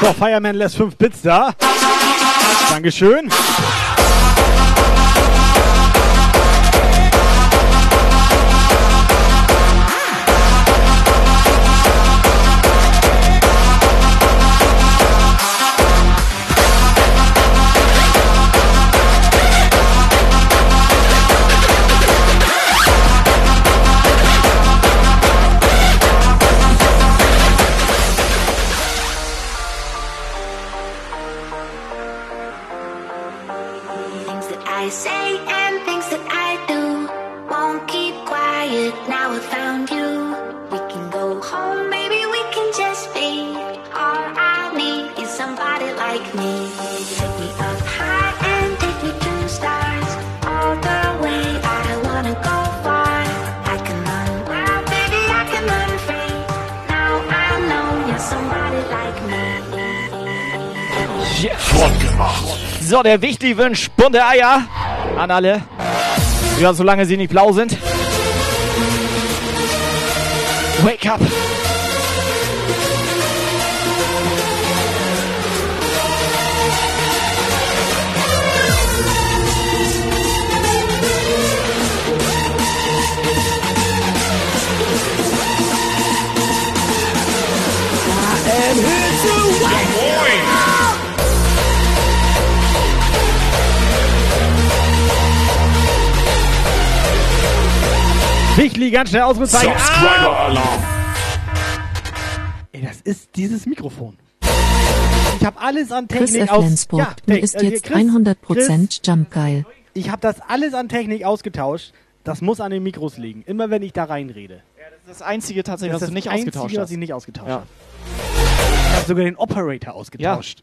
So, Fireman lässt 5 Bits da. Dankeschön. Der Wichti wünscht bunte Eier an alle. Ja, solange sie nicht blau sind. Wake up. Wichli, ganz schnell Ausrufezeichen. Subscriber Ah! Alarm. Ey, das ist dieses Mikrofon. Ich habe alles an Chris Technik F. aus... Lensburg, du Tech- ist äh, jetzt Chris, 100% Jump geil. Ich habe das alles an Technik ausgetauscht. Das muss an den Mikros liegen. Immer wenn ich da reinrede. Das ist das Einzige tatsächlich, Das was ist du nicht das Einzige, ausgetauscht was hast. ich nicht ausgetauscht Ja. habe. Ich habe sogar den Operator ausgetauscht.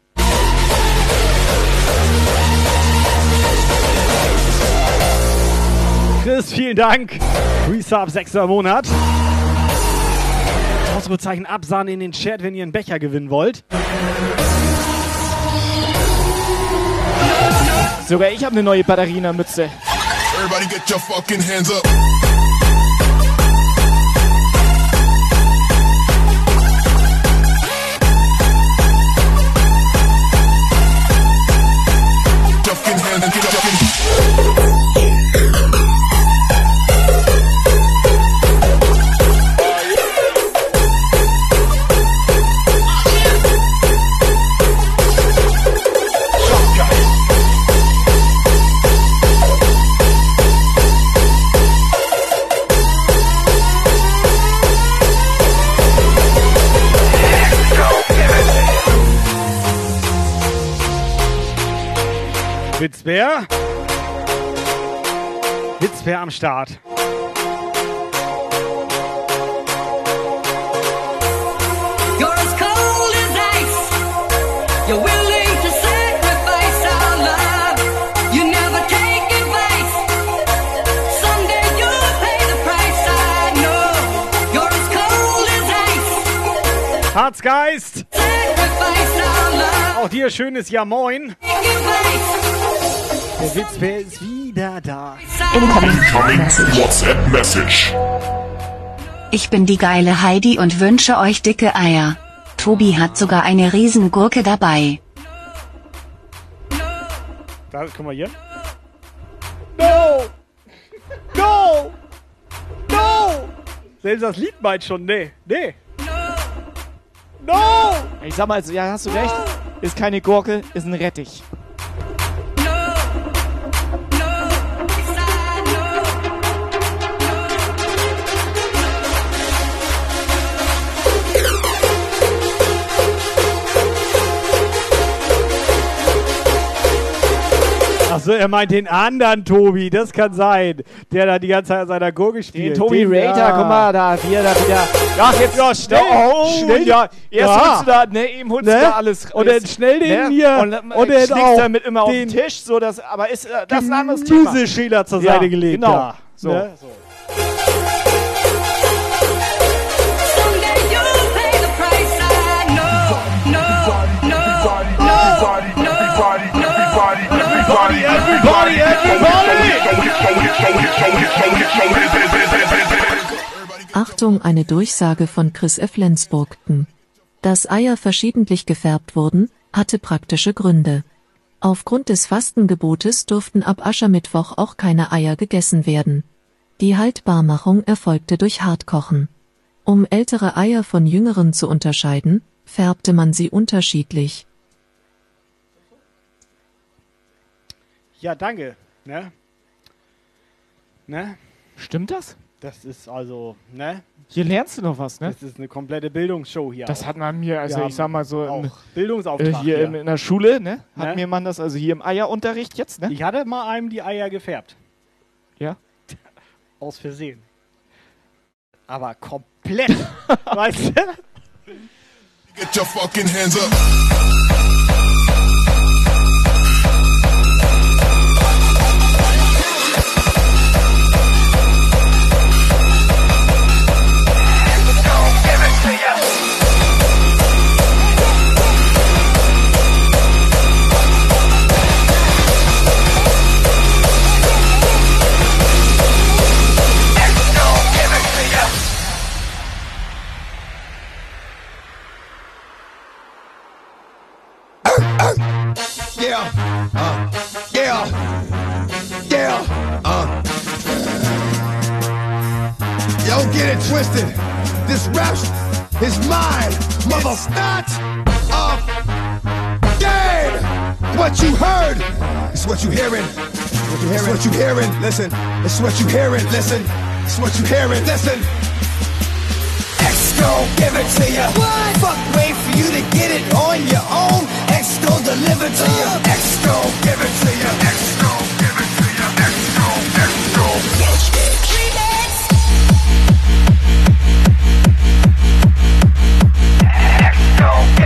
Chris, vielen Dank. Resub, sechster Monat. Ausrufezeichen Absahne in den Chat, wenn ihr einen Becher gewinnen wollt. Sogar ich habe eine neue Batterie in der Mütze. Everybody get your fucking hands up. Fucking hands and get fucking. Witzbär. Witzbär am Start. Harzgeist. Auch dir schönes Ja Moin. Der Witzbär ist wieder da. Incoming WhatsApp Message. Ich bin die geile Heidi und wünsche euch dicke Eier. Tobi hat sogar eine Riesengurke dabei. Da, guck mal hier. No! No! No! Selbst das Lied meint schon, nee, nee. No! Ich sag mal, ja, hast du recht. Ist keine Gurke, ist ein Rettich. Achso, er meint den anderen Tobi, das kann sein. Der da die ganze Zeit an seiner Gurke spielt. Den Tobi Rater, ja. guck mal, da, wie er da wieder. Ach, jetzt Ja, schnell, Oh, schnell. Ja, erst Ja. holst du da, ne, eben holst Ne? du da alles. Und dann schnell den ne? hier. Und, dann Und dann schlägst auch damit immer auf den Tisch, so dass, aber ist, äh, das ist ein anderes Thema. Gemüseschäler zur Seite gelegt. genau. Da. So. Ne? Someday Achtung, eine Durchsage von Chris F. Lensburgten. Dass Eier verschiedentlich gefärbt wurden, hatte praktische Gründe. Aufgrund des Fastengebotes durften ab Aschermittwoch auch keine Eier gegessen werden. Die Haltbarmachung erfolgte durch Hartkochen. Um ältere Eier von jüngeren zu unterscheiden, färbte man sie unterschiedlich. Ja, danke. Ne? Ne? Stimmt das? Das ist also, ne? Hier lernst du noch was, ne? Das ist eine komplette Bildungsshow hier. Das auch. hat man mir, also Wir ich sag mal so, im, auch Bildungsauftrag äh, hier hier. in, in der Schule, ne? Hat Ne? mir man das, also hier im Eierunterricht jetzt, ne? Ich hatte mal einem die Eier gefärbt. Ja. <laughs> Aus Versehen. Aber komplett. <laughs> weißt du? Get your fucking hands up. Get it twisted. This rap is mine, mother snot of game. What you heard is what you hearing. What you hearing? It's what you hearing. Listen. It's what you hearing. Listen. It's what you hearing. Listen. X gon' give it to ya. What? Fuck, wait for you to get it on your own. X gon' deliver to ya. Uh. X gon' give it to ya. X gon' give it to ya. X gon' X gon' What's next? Techno.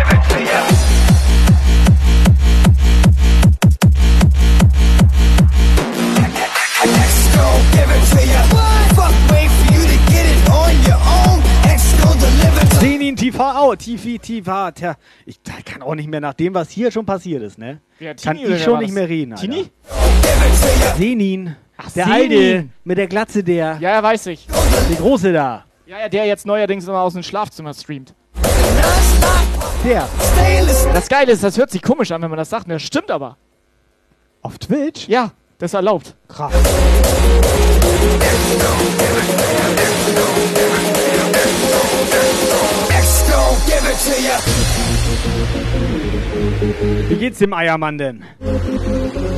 Oh, TV, TV, tja, ich kann auch nicht mehr nach dem, was hier schon passiert ist, ne? Wer, kann ich schon nicht mehr reden, Alter. Tini? Senin, der Senin. alte, mit der Glatze, der, Ja, ja, weiß ich. der große da, Ja, ja, der jetzt neuerdings immer aus dem Schlafzimmer streamt. der, Das Geile ist, das hört sich komisch an, wenn man das sagt. ne? Das stimmt aber. auf Twitch? Ja, das ist erlaubt. Krass. Wie geht's dem Eiermann denn?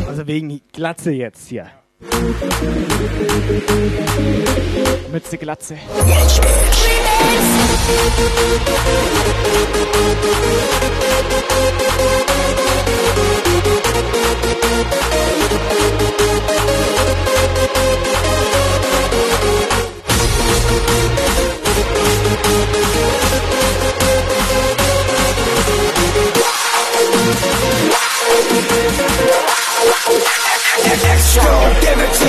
Also wegen Glatze jetzt hier. Mütze Glatze. Give it to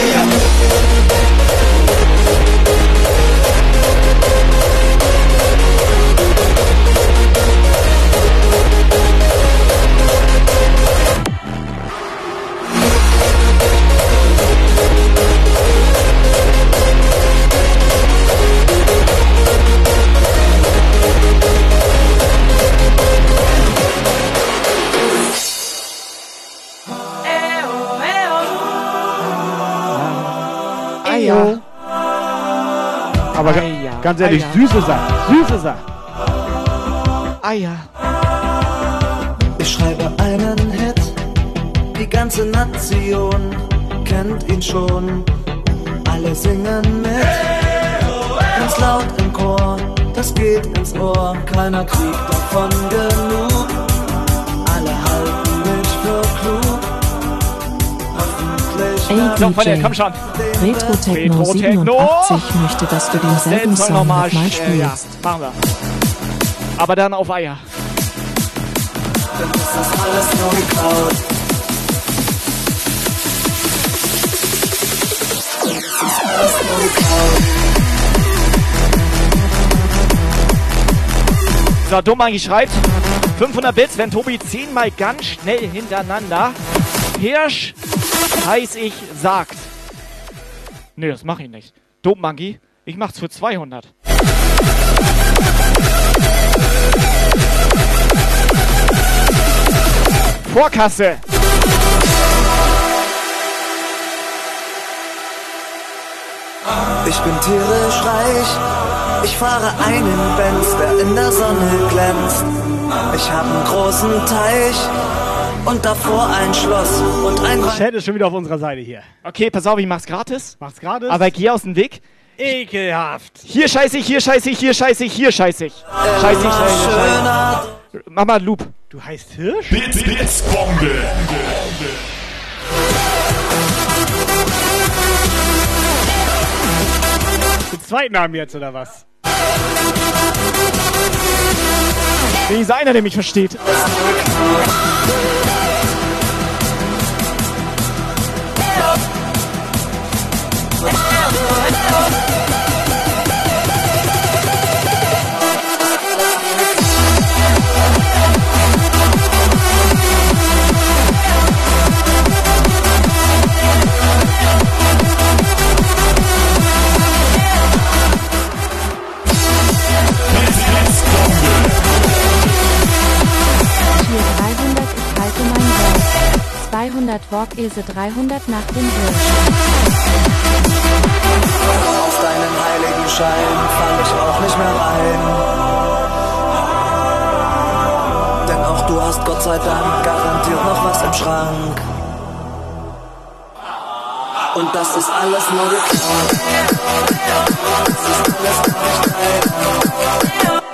you. Eier. Aber Eier, ganz ehrlich, Eier. süße Sache, süße Sache. Eier. Ich schreibe einen Hit, die ganze Nation kennt ihn schon. Alle singen mit, ganz laut im Chor, das geht ins Ohr. Keiner kriegt davon genug, Ey, DJ. komm schon. Retro Techno Retro Techno. 87 möchte, dass du denselben Selben Song nochmal. nochmal Äh, ja, spielst. machen wir. Aber dann auf Eier. Dann ist das alles nur geklaut. Das ist alles nur geklaut. So, Dummangi schreibt 500 Bits, wenn Tobi zehnmal ganz schnell hintereinander Hirsch heiß ich sagt. Nee, das mach ich nicht. Dummangi, ich mach's für 200. Vorkasse. Ich bin tierisch reich. Ich fahre einen Benz, der in der Sonne glänzt. Ich habe einen großen Teich und davor ein Schloss und ein Chat ist schon wieder auf unserer Seite hier. Okay, pass auf, ich mach's gratis. Mach's gratis. Aber geh aus dem Weg. Ekelhaft. Hier scheiße ich, hier scheiße ich, hier scheiße ich, hier scheiße ich. Scheiße ich, scheiße ich. Mach mal einen Loop. Du heißt Hirsch? Blitz, Blitzbombe. Den zweiten Namen jetzt, oder was? Wenigstens einer, der mich versteht. Tier 300, ich halte mein Wort. 200 Walk Ese 300 nach dem Hirsch. Auf deinen heiligen Schein fall ich auch nicht mehr rein. Denn auch du hast Gott sei Dank garantiert noch was im Schrank. Und das ist alles nur geklaut. Das ist alles gar nicht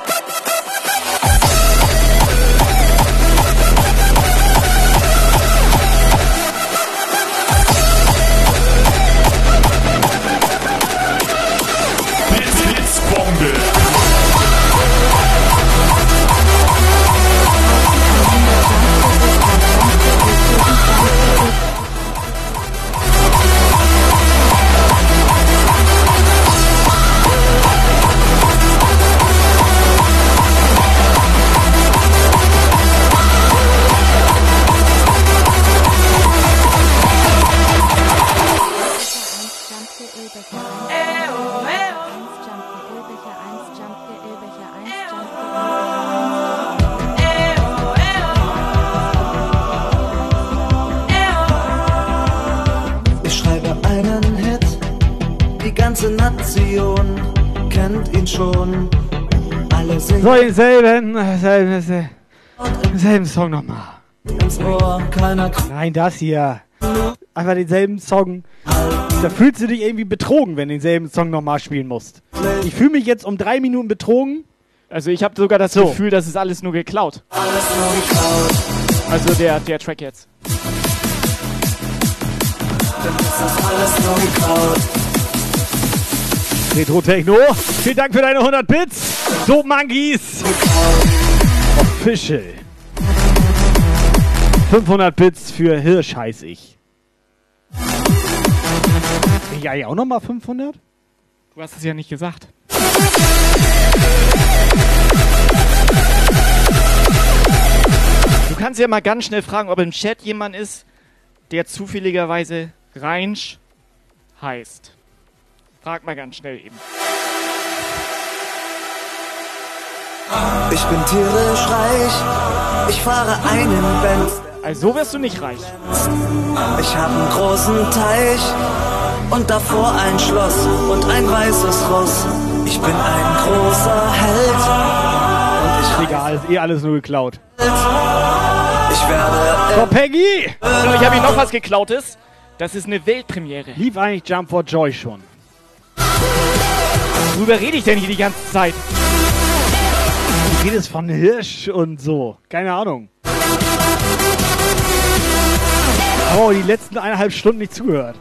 schon. Alle singen So, denselben, selben, selben, selben Song nochmal. Nein, das hier. Einfach denselben Song. Da fühlst du dich irgendwie betrogen, wenn du denselben Song nochmal spielen musst. Ich fühle mich jetzt um drei Minuten betrogen. Also ich habe sogar das So. Gefühl, das ist alles nur geklaut. alles nur geklaut. Also der, der Track jetzt. Das ist alles nur geklaut. Retro Techno, vielen Dank für deine 100 Bits. So, Monkeys. Official. 500 Bits für Hirsch heiß ich. Ja, ja, auch nochmal 500? Du hast es ja nicht gesagt. Du kannst ja mal ganz schnell fragen, ob im Chat jemand ist, der zufälligerweise Reinsch heißt. Frag mal ganz schnell eben. Ich bin tierisch reich. Ich fahre einen Benz. Also so wirst du nicht reich. Ich habe einen großen Teich und davor ein Schloss und ein weißes Ross. Ich bin ein großer Held und ich Egal, ist eh alles nur geklaut. Ich werde So, Peggy! So, ich habe hier noch was geklautes. Das ist eine Weltpremiere. Lief eigentlich Jump for Joy schon? Worüber rede ich denn hier die ganze Zeit? Du redest von Hirsch und so. Keine Ahnung. Oh, die letzten eineinhalb Stunden nicht zugehört.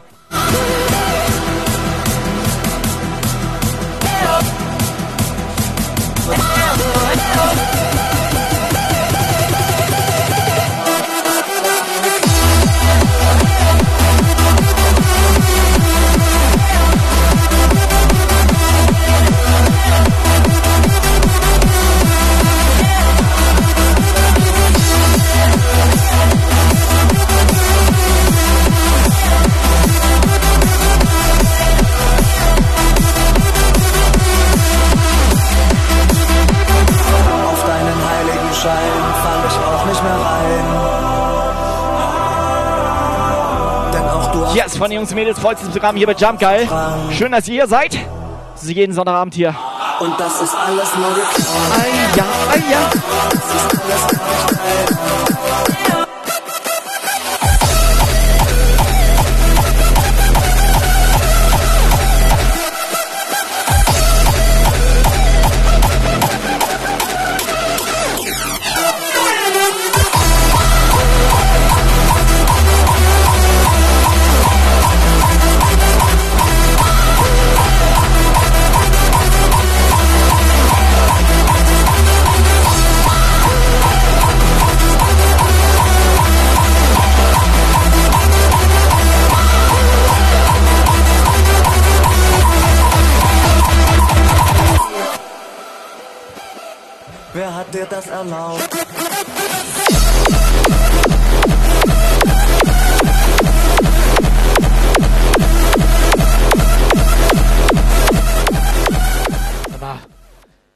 Heiligen Schein fall ich auch nicht mehr rein. Denn auch du Yes, von Jungs und Mädels, vollstes Programm hier bei Jump Geil. Schön, dass ihr hier seid. Das ist jeden Sonntagabend hier. und das ist alles nur geklaut. Ein ja, ein ja. Das ist alles gar nicht erlaubt? Aber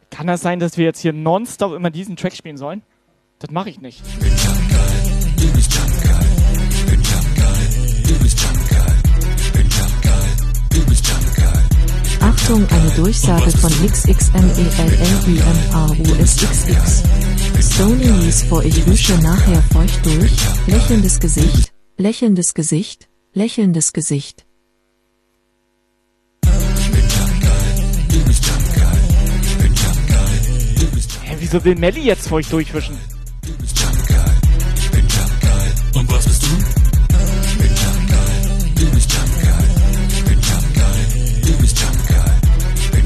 kann das sein, dass wir jetzt hier nonstop immer diesen Track spielen sollen? Das mache ich nicht. Achtung, eine Durchsage von XXMELLEMRUSXX. Stony ließ vor ich wische nachher feucht durch, lächelndes Gesicht, lächelndes Gesicht, lächelndes Gesicht. Hä, wieso will Melly jetzt euch durchwischen? Und was bist du?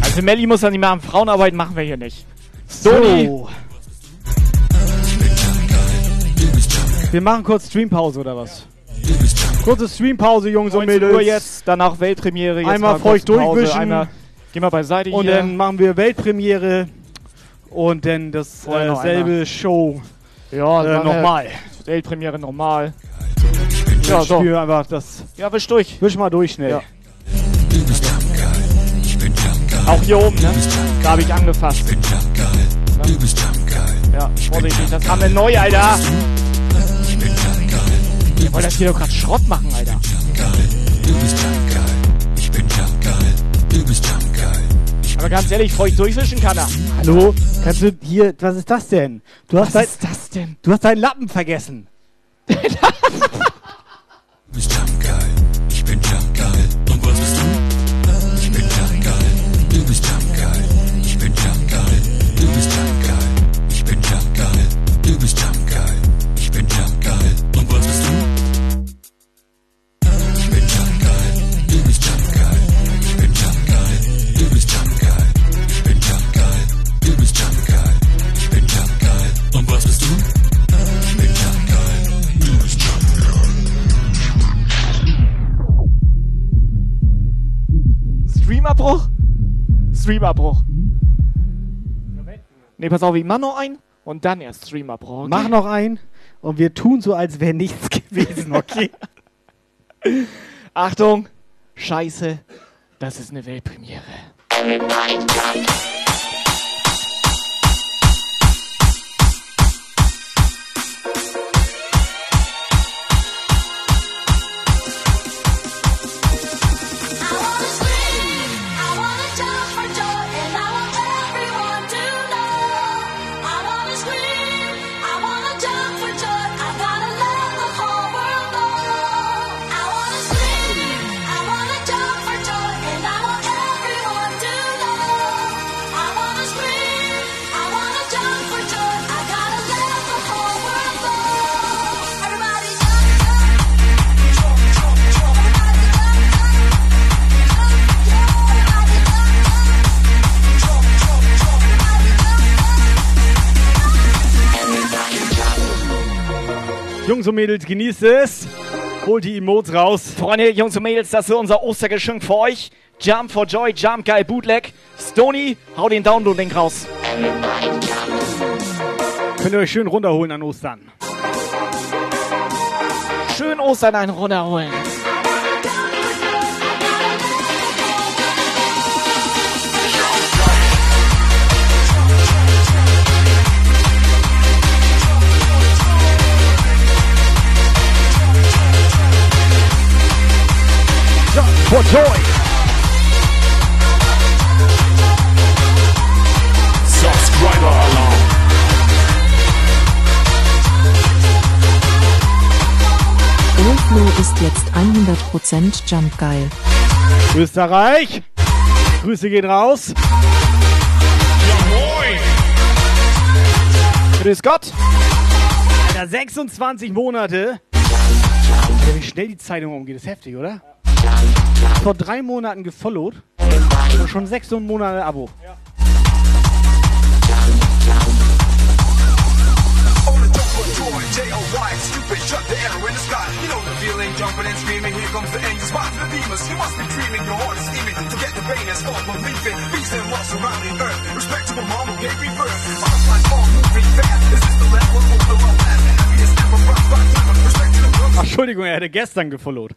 Also Melly muss dann nicht mehr an Frauenarbeit machen wir hier nicht. Sony. So. Wir machen kurz Streampause oder was? Kurze Streampause, Jungs und 19 Mädels. Uhr jetzt, danach Weltpremiere. Jetzt Einmal feucht durchwischen. Einmal, geh mal beiseite Und hier. dann machen wir Weltpremiere und dann das Vorher äh. Show ja, äh, nochmal. Weltpremiere normal. Ja, so. Spiel einfach das. Ja, wisch durch. Wisch mal durch schnell. Ja. Auch hier oben, ne? Da habe ich angefasst. Ja, vorsichtig, das haben wir neu, Alter. Ihr wollt das hier doch gerade Schrott machen, Alter. Ich bin geil. Ich bin geil. Du bist Aber ganz ehrlich, bevor ich durchwischen kann er. Hallo? Kannst du hier, was ist das denn? Du hast Was dein, ist das denn? Du hast deinen Lappen vergessen. <laughs> Du bist Jumpgeil, Streamabbruch. Nee, pass auf, ich mach noch ein und dann erst Streamabbruch. Okay? Mach noch ein und wir tun so, als wäre nichts <laughs> gewesen, okay? Achtung, Scheiße, das ist eine Weltpremiere. Jungs und Mädels, genießt es. Holt die Emotes raus. Freunde, Jungs und Mädels, das ist unser Ostergeschenk für euch. Jump for Joy, Jump Geil Bootleg. Stony, hau den Download-Link raus. Könnt ihr euch schön runterholen an Ostern. Schön Ostern einen runterholen. For joy. Subscriber Alarm. Olflo ist jetzt 100% Jump geil. Österreich. Grüße gehen raus. Grüß Gott. Alter, 26 Monate. Alter, wie schnell die Zeitung umgeht, ist heftig, oder? Vor drei Monaten gefollowt. Und schon sechs Monate Abo. Ach, Entschuldigung, er hätte gestern gefollowt.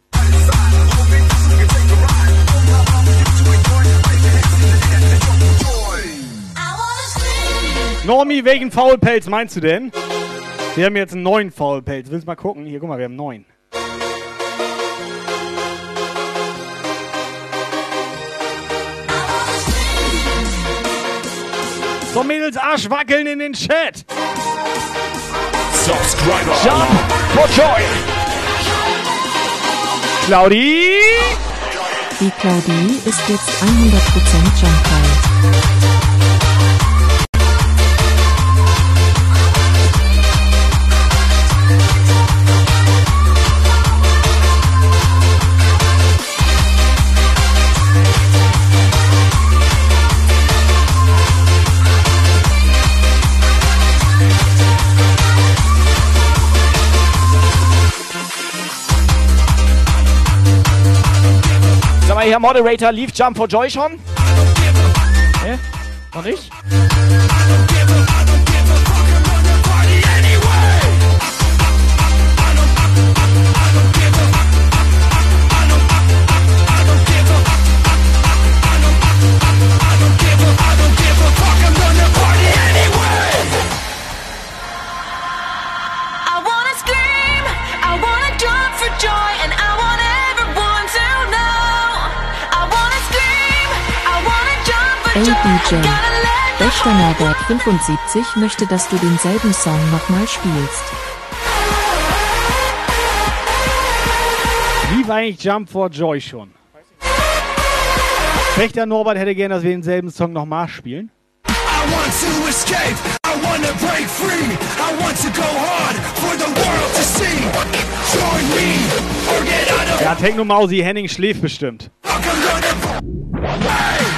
Normi, welchen Faulpelz meinst du denn? Wir haben jetzt einen neuen Faulpelz. Willst du mal gucken? Hier, guck mal, wir haben einen neuen. So, Mädels, Arsch wackeln in den Chat. Subscriber Jump for Joy. Claudi. Die Claudie ist jetzt 100% Jump mal, Herr Moderator, lief Jump for Joy schon? Hä? Noch nicht? Ey DJ, Wächter Norbert 75 möchte, dass du denselben Song nochmal spielst. Wie war eigentlich Jump for Joy schon? Wächter Norbert hätte gern, dass wir denselben Song nochmal spielen. I want to escape, I want to break free, I want to go hard for the world to see. Join me or out of Ja, Techno Mausi Henning schläft bestimmt. Hey!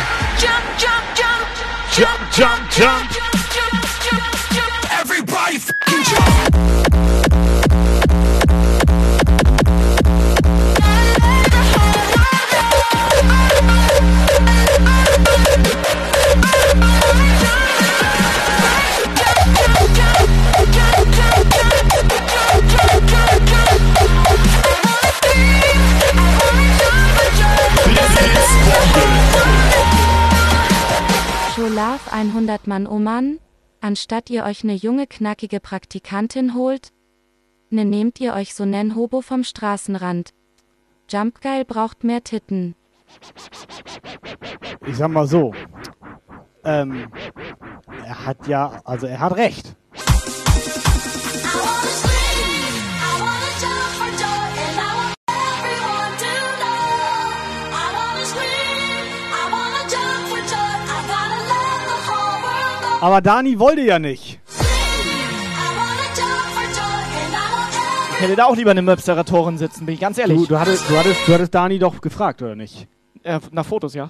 jump, jump, jump. Everybody fucking ah. jump. Dorf 100 Mann oh Mann, anstatt ihr euch eine junge knackige Praktikantin holt, ne nehmt ihr euch so nen Hobo vom Straßenrand. Jumpgeil braucht mehr Titten. Ich sag mal so, ähm, er hat ja, also er hat recht. Aber Dani wollte ja nicht. Ich hätte da auch lieber eine Möbsteratorin sitzen, bin ich ganz ehrlich. Du, du, hattest, du, hattest, du hattest Dani doch gefragt, oder nicht? Äh, nach Fotos, ja.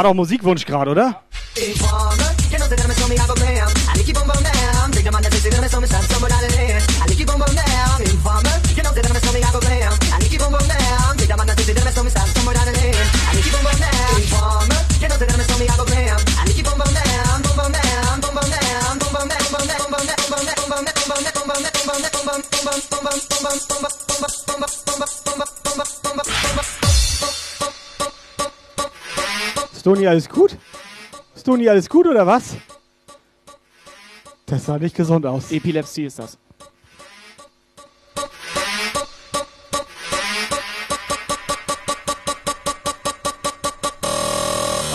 war doch Musikwunsch gerade, oder? Ja. Stoni, alles gut? Stoni, alles gut oder was? Das sah nicht gesund aus. Epilepsie ist das.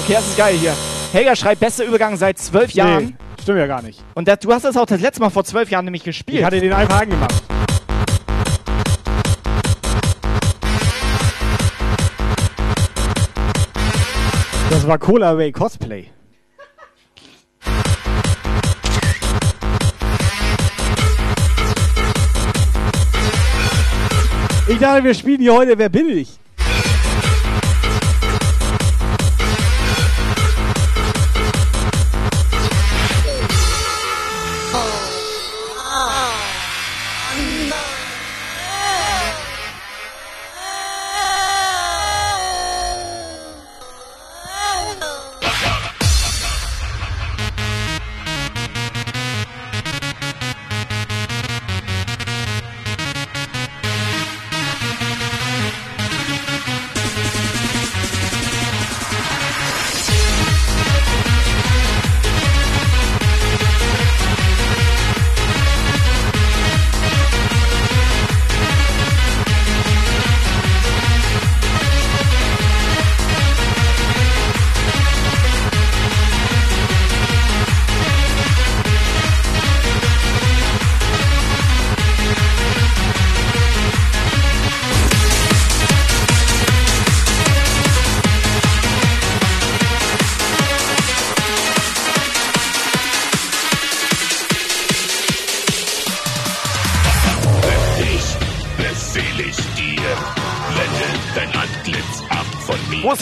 Okay, das ist geil hier. Helga schreibt, bester Übergang seit zwölf Jahren. Nee, stimmt ja gar nicht. Und das, du hast das auch das letzte Mal vor zwölf Jahren nämlich gespielt. Ich hatte den einfach angemacht. Das war Cola Ray Cosplay. Ich dachte, wir spielen hier heute Wer bin ich?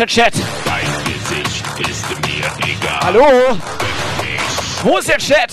Der Chat? Dein Gesicht ist mir egal. Hallo? Wo ist der Chat?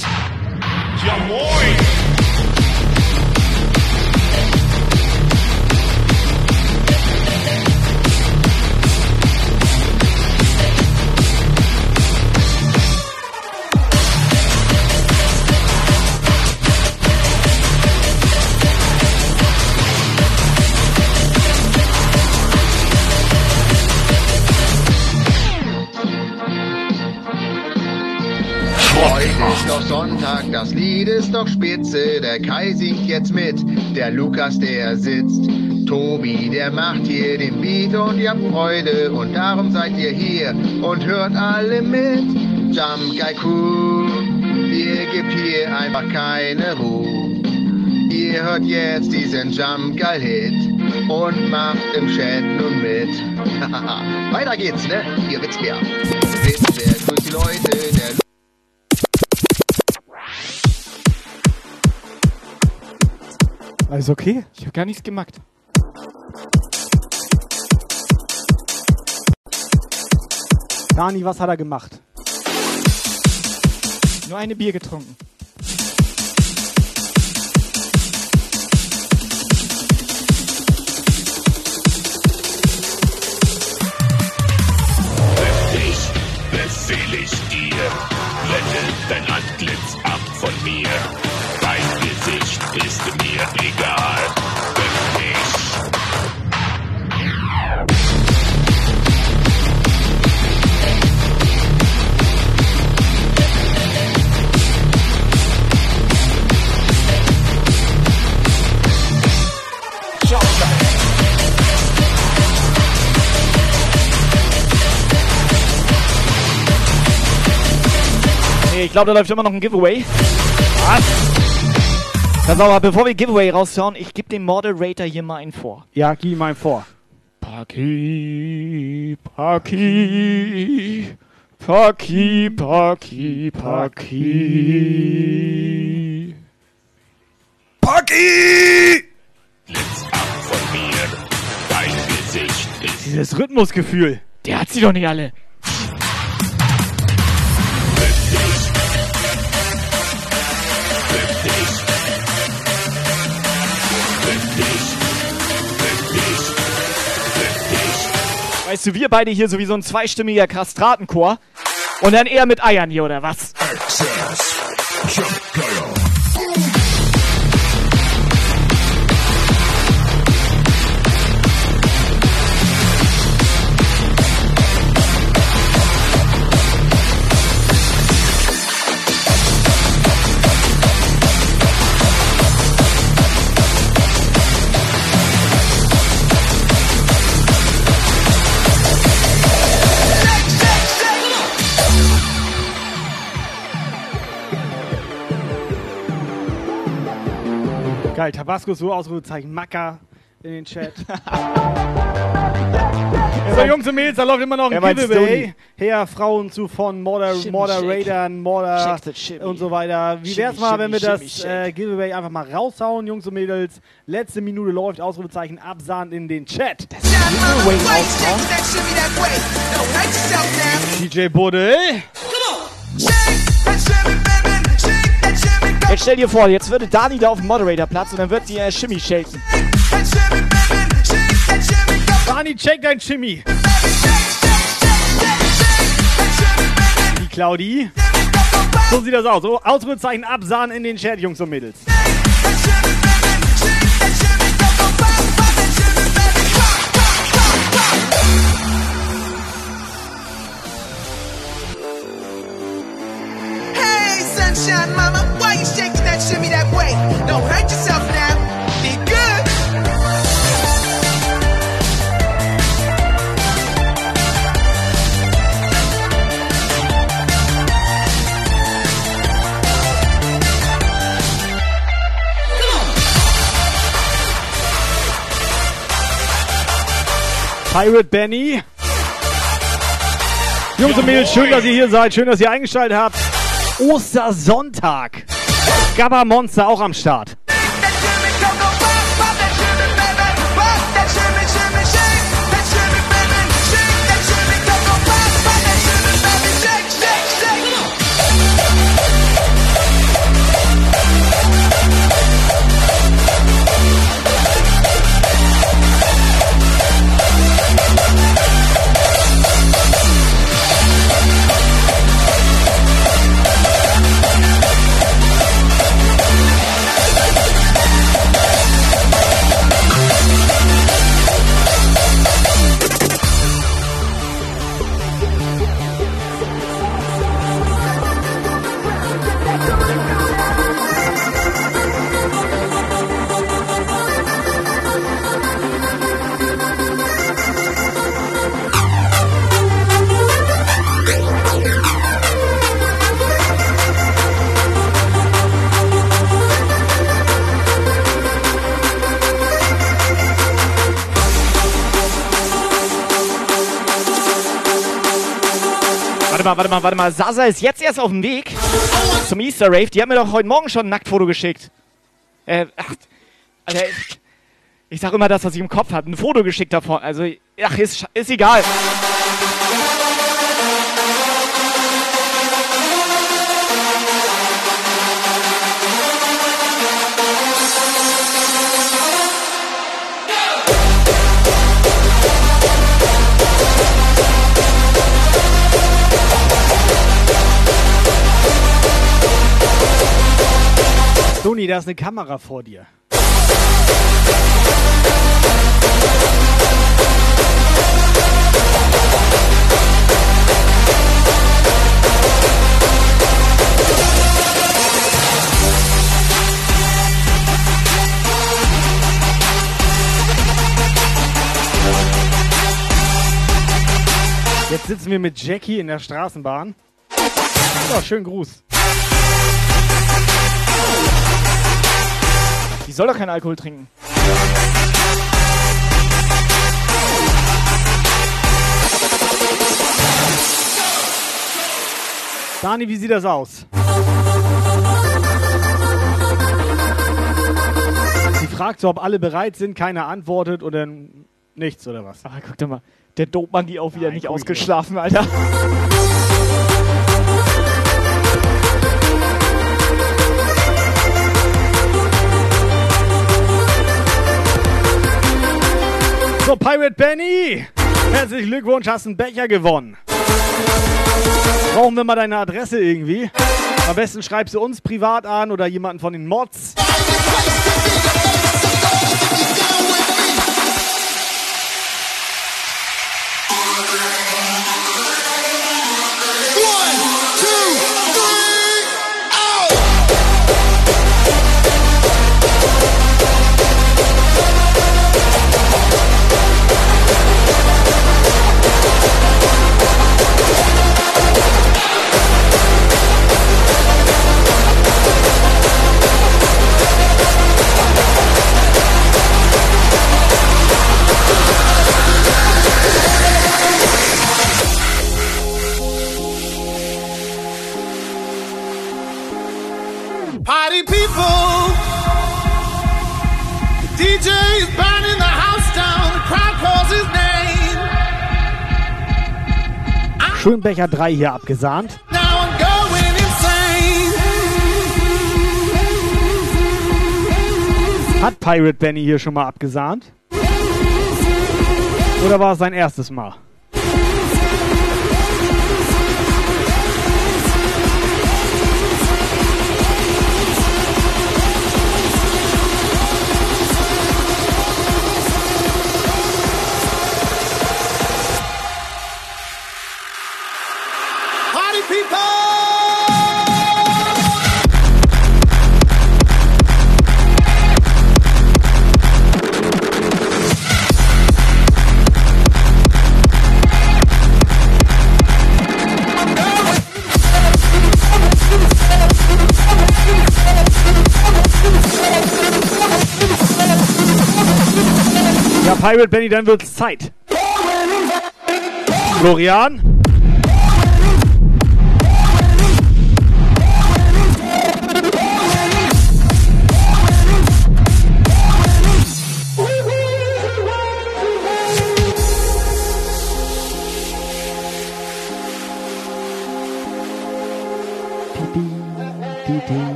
Das Lied ist doch spitze. Der Kai singt jetzt mit, der Lukas, der sitzt. Tobi, der macht hier den Beat und ihr habt Freude. Und darum seid ihr hier und hört alle mit. Jump Guy Crew, ihr gebt hier einfach keine Ruhe. Ihr hört jetzt diesen Jump Guy Hit und macht im Chat nun mit. <laughs> Weiter geht's, ne? Ihr Witzbär. Witzbär, grüßt die Leute, der Alles okay? Ich habe gar nichts gemacht. Dani, was hat er gemacht? Nur eine Bier getrunken. Ich befehle ich dir, blende dein Antlitz ab von mir. Nee, ich glaube, da läuft immer noch ein Giveaway. Was? Pass auf, aber bevor wir Giveaway raushauen, ich gebe dem Moderator hier mal einen vor. Ja, gib ihm einen vor. Paki, Paki, Paki, Paki, Paki. Paki! Blitz ab von mir. Dein Gesicht ist Dieses Rhythmusgefühl. Der hat sie doch nicht alle. Weißt du, wir beide hier so wie so ein zweistimmiger Kastratenchor. Und dann eher mit Eiern hier, oder was? Geil, Tabasco so Ausrufezeichen, Macker, in den Chat. <laughs> so, Jungs und Mädels, da läuft immer noch ein Er Giveaway. Her, Frauen zu von Moderatern, Modder that shimmy. und so weiter. Wie wär's mal, wenn wir das äh, Giveaway einfach mal raushauen, Jungs und Mädels? Letzte Minute läuft, Ausrufezeichen, Absahn in den Chat. Giveaway raushauen? DJ Buddel. Jetzt stell dir vor, jetzt würde Dani da auf dem Moderator-Platz und dann wird sie äh, Shimmy shaken. Dani, check dein Chimmy. Die Claudi. So sieht das aus. So, Ausrufezeichen Absahn in den Chat, Jungs und Mädels. Pirate Benny. Jungs und Mädels, schön, dass ihr hier seid. Schön, dass ihr eingeschaltet habt. Ostersonntag. Gabba Monster auch am Start. Warte mal, warte mal, warte mal. Sasa ist jetzt erst auf dem Weg zum Easter Rave. Die hat mir doch heute Morgen schon ein Nacktfoto geschickt. Äh, ach, Alter, ich, ich sag immer das, was ich im Kopf hatte. Ein Foto geschickt davon. Also, ach, ist, ist egal. Da ist eine Kamera vor dir. Jetzt sitzen wir mit Jackie in der Straßenbahn. Ja, schönen Gruß. Die soll doch keinen Alkohol trinken. Dani, wie sieht das aus? Sie fragt so, ob alle bereit sind, keiner antwortet oder nichts oder was. Ah, guck doch mal. Der Dope-Monkey auch wieder nicht ausgeschlafen, Alter. So, Pirate Benny, herzlichen Glückwunsch, hast einen Becher gewonnen. Brauchen wir mal deine Adresse irgendwie? Am besten schreibst du uns privat an oder jemanden von den Mods. Schönbecher 3 hier abgesahnt. Hat Pirate Benny hier schon mal abgesahnt? Oder war es sein erstes Mal? Pirate Benny, dann wird's Zeit. Florian?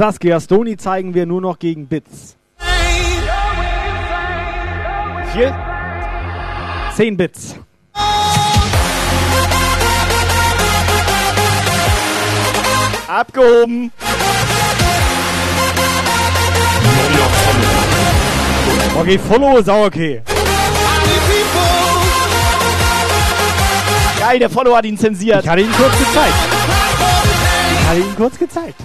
Saskia Stoni zeigen wir nur noch gegen Bits. Viel? 10 Bits. Abgehoben. Okay, Follow ist auch okay. Geil, der Follower hat ihn zensiert. Ich hatte ihn kurz gezeigt. Ich hatte ihn kurz gezeigt.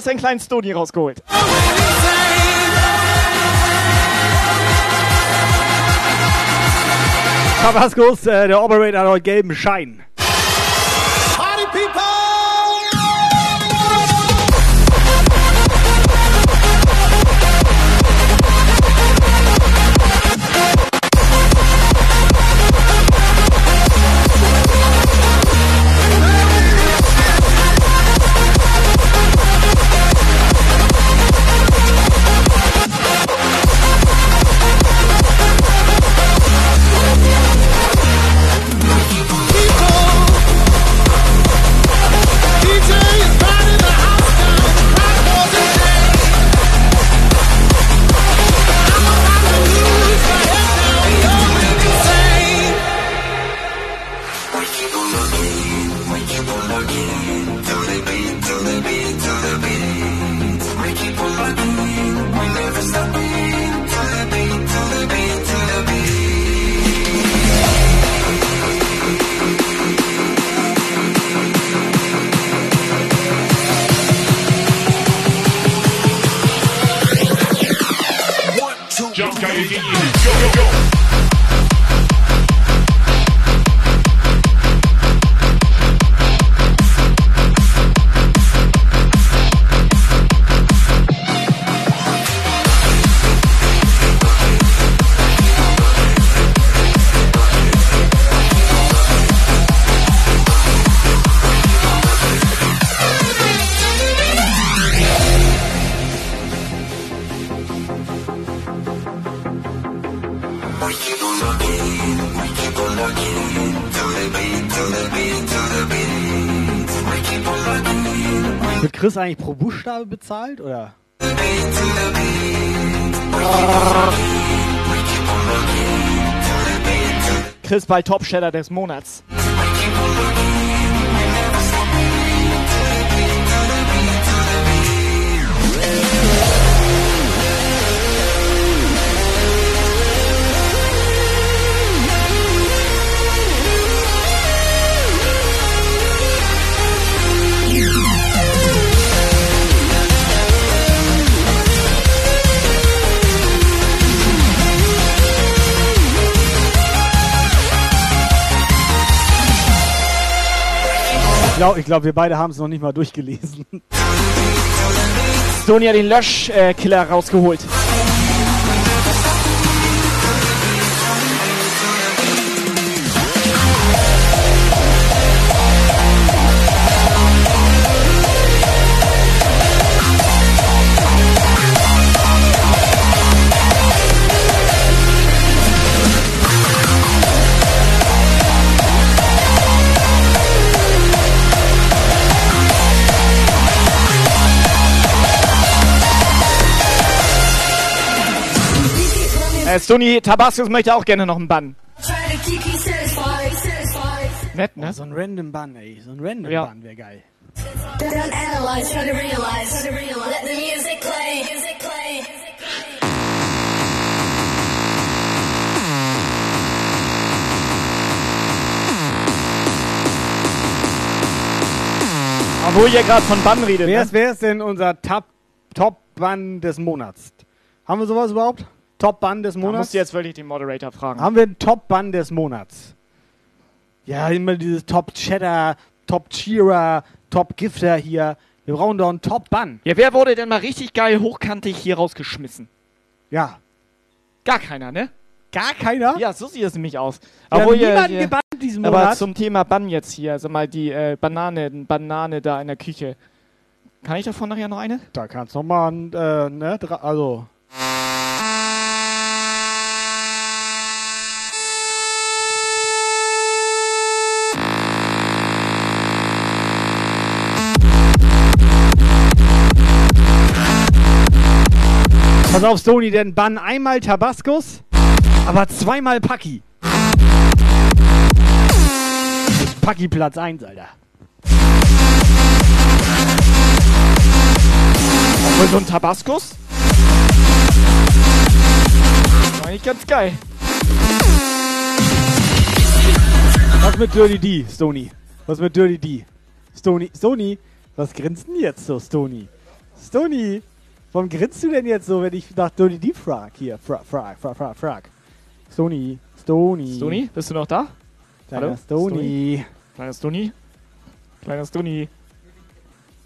Hast einen kleinen Stoni rausgeholt. Tabascos, äh, der Operator hat heute gelben Schein. Eigentlich pro Buchstabe bezahlt oder? Chris bei Top Shatter des Monats. Glaube, ich glaub, wir beide haben es noch nicht mal durchgelesen. Sony hat den Löschkiller rausgeholt. Äh, Sony Tabascos möchte auch gerne noch einen Bann. Nett, ne? So ein random Bann, ey. So ein random Ja. Bann wäre geil. Obwohl ihr gerade von Bann redet. Wer Ne? ist, wer ist denn unser Top, Top-Bann des Monats? Haben wir sowas überhaupt? Top-Bann des Da Monats? musst du jetzt wirklich den Moderator fragen. Haben wir einen Top-Bann des Monats? Ja, immer dieses Top-Cheddar, Top-Cheerer, Top-Gifter hier. Wir brauchen doch einen Top-Bann. Ja, wer wurde denn mal richtig geil hochkantig hier rausgeschmissen? Ja. Gar keiner, ne? Gar keiner? Ja, so sieht es nämlich aus. Wir haben Obwohl ihr- niemanden gebannt diesen Aber Monat. zum Thema Bann jetzt hier, also mal die äh, Banane, Banane da in der Küche. Kann ich davon nachher noch eine? Da kannst du noch mal, ein, äh, ne, also. Pass auf, Sony, denn Bann einmal Tabascos, aber zweimal Paki. Paki Platz 1, Alter. Und so ein Tabaskus? Eigentlich ganz geil. Was mit Dirty D, Stony? Was mit Dirty D? Stony, Stony, was grinst denn jetzt so, Stony? Stony, warum grinst du denn jetzt so, wenn ich nach Dirty D frag? Hier, frag, frag, frag, frag, frag. Stony, Stony. Stony, bist du noch da? Kleiner Stony. Kleiner Stony? Kleiner Stony.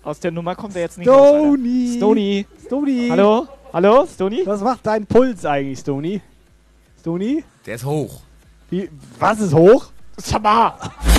Aus der Nummer kommt er jetzt nicht raus, Alter. Stony. Stony. Stony. Hallo? Hallo, Stony? Was macht dein Puls eigentlich, Stony? Stony? Der ist hoch. Wie, was ist hoch? Sag <laughs>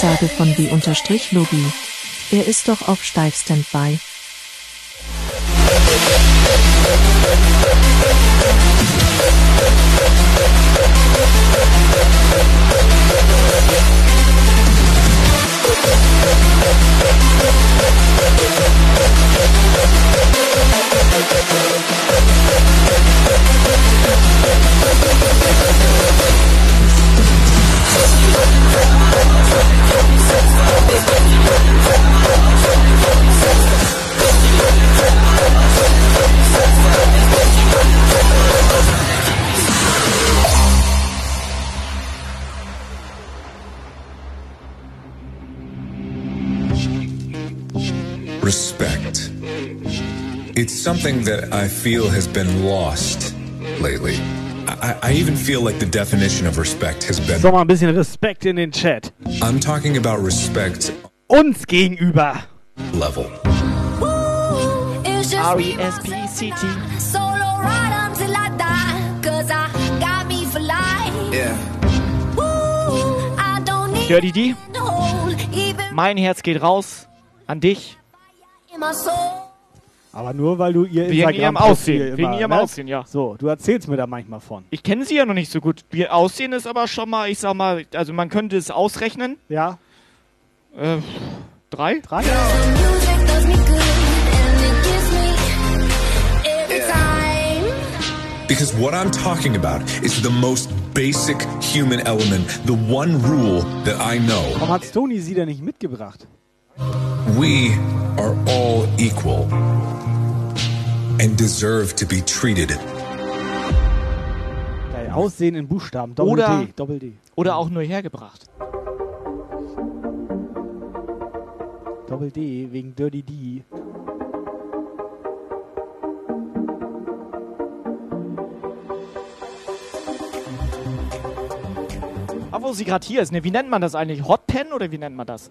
Durchsage von B-Logi. Er ist doch auf Steif-Standby. That I feel has been lost lately. I, I even feel like the definition of respect has been. So mal ein bisschen Respekt in den Chat. I'm talking about respect Uns gegenüber. level. It's just R-E-S-P-C-T. Solo ride until I die. Cause I got me for life. Yeah. Dirty D, mein Herz geht raus an dich. Aber nur, weil du ihr Wegen ihrem Aussehen, wegen immer, ihrem ne? Aussehen, ja. So, du erzählst mir da manchmal von. Ich kenne sie ja noch nicht so gut. Ihr Aussehen ist aber schon mal, ich sag mal, also man könnte es ausrechnen. Ja. Äh, drei? Drei? Because what I'm talking about is the most basic human element, the one rule that I know. Warum hat Tony sie denn nicht mitgebracht? We are all equal and deserve to be treated. Geil, Aussehen in Buchstaben. Doppel Oder- D. Doppel D. Oder auch nur hergebracht. Doppel D wegen Dirty D. Wo sie gerade hier ist, ne? Wie nennt man das eigentlich? Hot Pen oder wie nennt man das?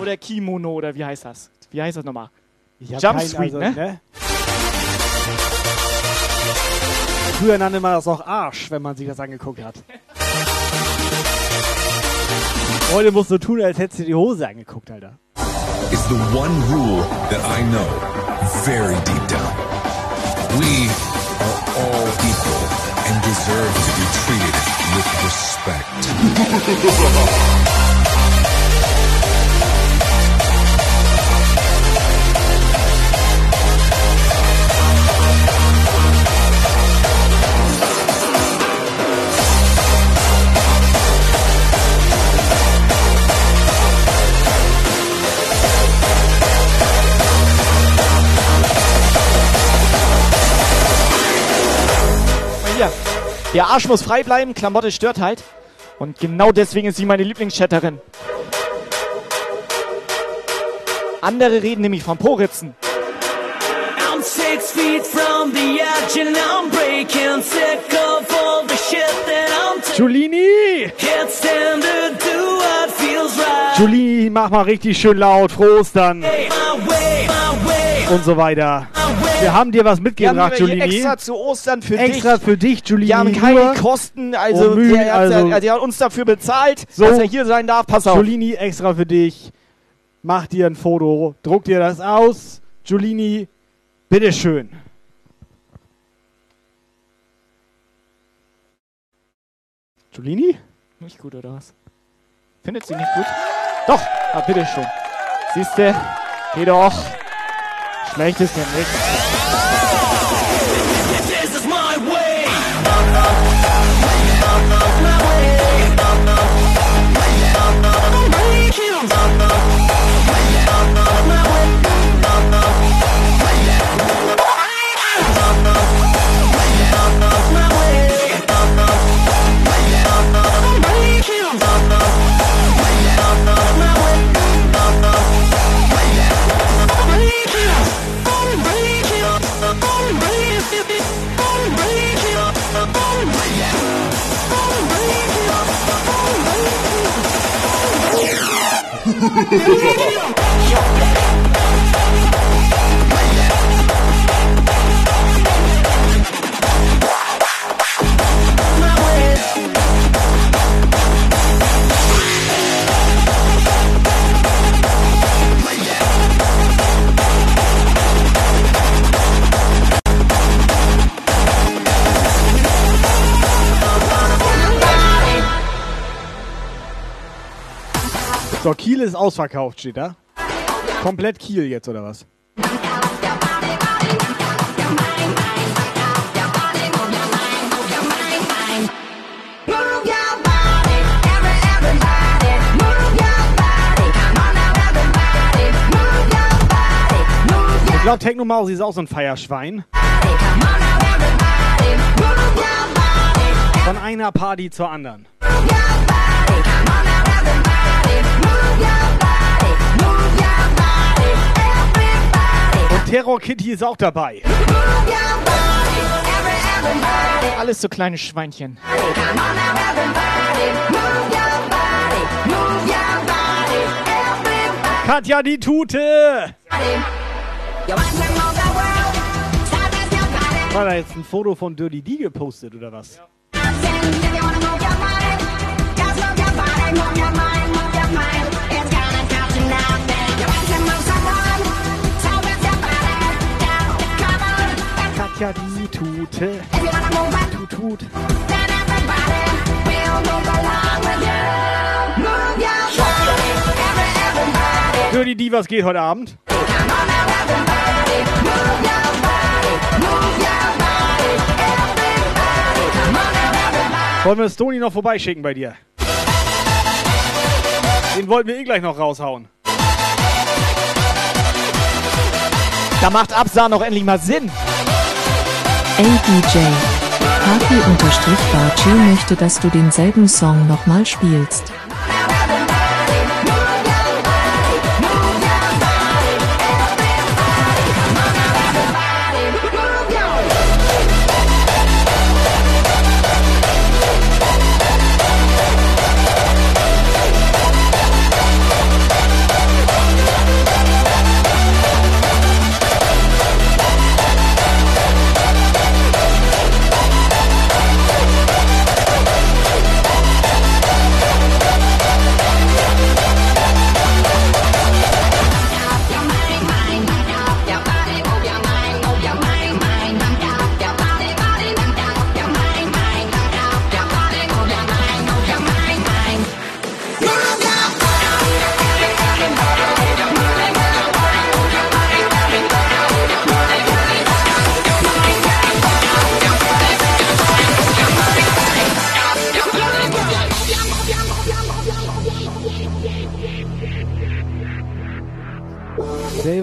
Oder Kimono oder wie heißt das? Wie heißt das nochmal? Kein- also, ne? Früher nannte man das auch Arsch, wenn man sich das angeguckt hat. Heute musst du tun, als hättest du die Hose angeguckt, Alter. Is the one rule that I know very deep down. We all equal and deserve to be treated with respect. <laughs> Der Arsch muss frei bleiben, Klamotte stört halt. Und genau deswegen ist sie meine Lieblingschatterin. Andere reden nämlich vom Poritzen. I'm six feet from the edge and I'm breaking sick of all the shit that I'm Julini! Can't. Julini, mach mal richtig schön laut. Frohe Ostern. My way, my way. Und so weiter. Wir haben dir was Wir haben mitgebracht, Julini. extra zu Ostern für Extra dich. für dich, Julini. Die haben keine nur Kosten, also, Mühen, der, hat, also der hat uns dafür bezahlt, So. dass er hier sein darf. Pass auf. Julini extra für dich. Mach dir ein Foto, druck dir das aus. Julini, bitteschön. Julini? Nicht gut, oder was? Findet sie nicht gut? Doch, ah, bitteschön. Siehste, geh doch. Schlecht ist ja Yeah. Kiel ist ausverkauft, steht da. Komplett Kiel jetzt, oder was? Ich glaube, Techno Mausi ist auch so ein Feierschwein. Von einer Party zur anderen. Terror Kitty ist auch dabei. Alles so kleine Schweinchen. Katja die Tute! War da jetzt ein Foto von Dirty D gepostet oder was? Ja. Die Tute. Tut, tut. Für die Divas geht heute Abend. Wollen wir Stony noch vorbeischicken bei dir? Den wollten wir eh gleich noch raushauen. Da macht Absa noch endlich mal Sinn. Ey DJ. Party-Barchi möchte, dass du denselben Song nochmal spielst.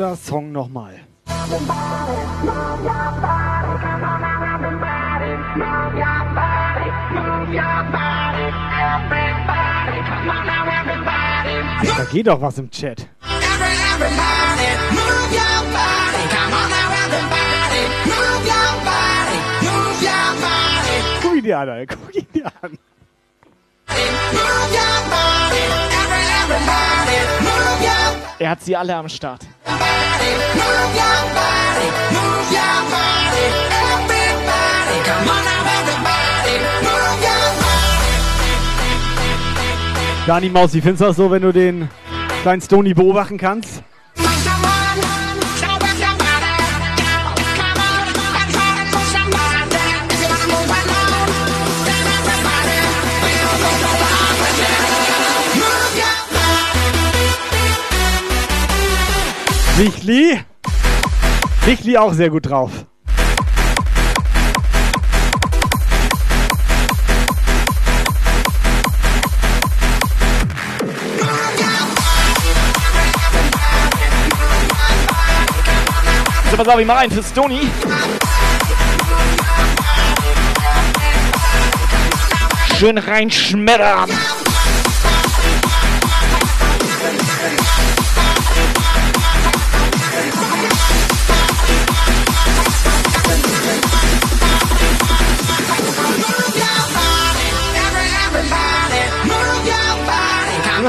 Selber Song nochmal. Da geht doch was im Chat. Guck ihn dir an, Alter. Guck ihn dir an. Er hat sie alle am Start. Dani Maus, wie findest du das so, wenn du den kleinen Stony beobachten kannst? Lichtli? Lichtli auch sehr gut drauf. So, pass auf, ich mach einen für Stony. Schön reinschmettern.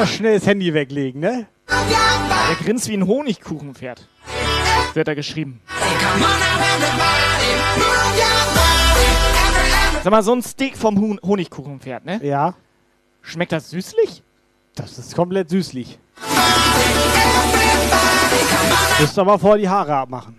Immer schnell das Handy weglegen, ne? Er grinst wie ein Honigkuchenpferd. Wird da geschrieben. Sag mal, so ein Steak vom Huhn Honigkuchenpferd, ne? Ja. Schmeckt das süßlich? Das ist komplett süßlich. Musst aber vor die Haare abmachen.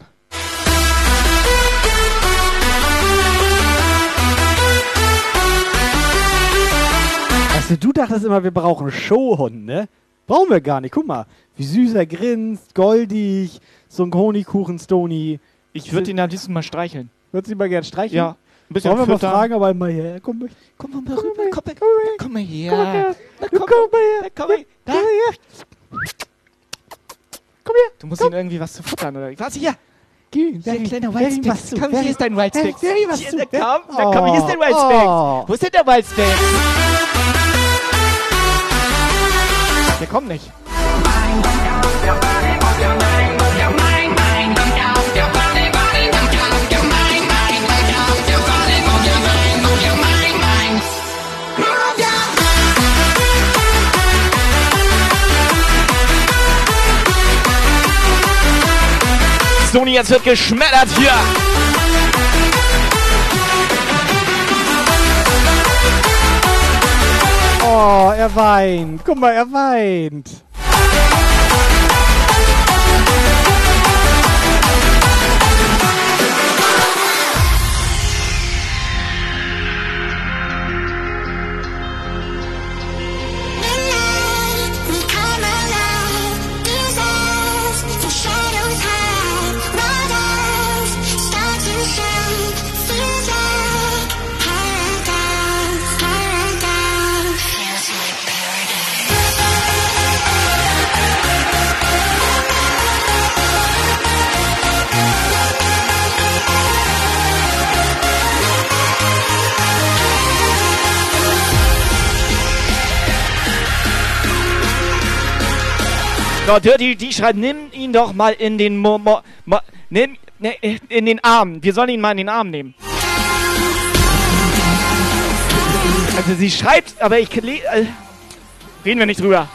Weißt du, du dachtest immer, wir brauchen Showhund, ne? Brauchen wir gar nicht. Guck mal, wie süß er grinst, goldig, so ein Honigkuchen-Stony. Ich würde ihn am liebsten mal streicheln. Würdest du ihn mal gern streicheln? Ja. Ein bisschen Wollen wir mal fragen, ob er mal her komm, Komm mal rüber, komm, mal- komm mal her. Komm mal her. Komm, komm mal her. komm mal Komm mal her. Komm her. Du musst ihm irgendwie was zu futtern, oder? Was hier? Geh, Hier, ein kleiner zu, Komm, hier ist dein was Hier, komm, komm, hier ist dein oh. Wo ist denn der Whitespace? Der kommt nicht. Sony, jetzt wird geschmettert hier. Oh, er weint. Guck mal, er weint. So, Dirty, die schreibt, nimm ihn doch mal in den Mo, Mo, Mo nimm, ne, in den Arm. Wir sollen ihn mal in den Arm nehmen. Also sie schreibt, aber ich äh, reden wir nicht drüber.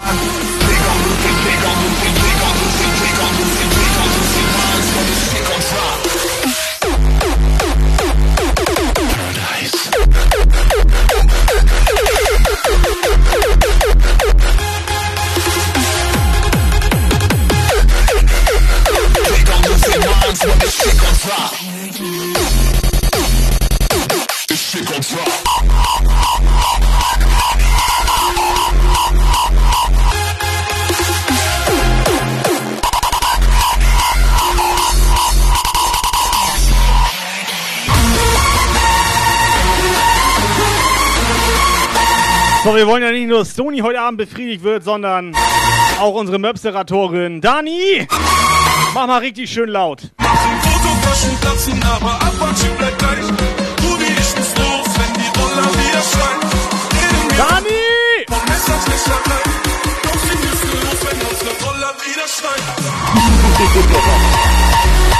So, wir wollen ja nicht nur, dass Sony heute Abend befriedigt wird, sondern auch unsere Möpseratorin Dani. Mach mal richtig schön laut. Fototaschen platzen, aber Apache bleibt gleich. Rudi, ich muss los, wenn die Roller wieder schreien. Dani! Vom Messerstecher rein. Doch sie müssen los, wenn unsere Roller wieder schreien. <laughs>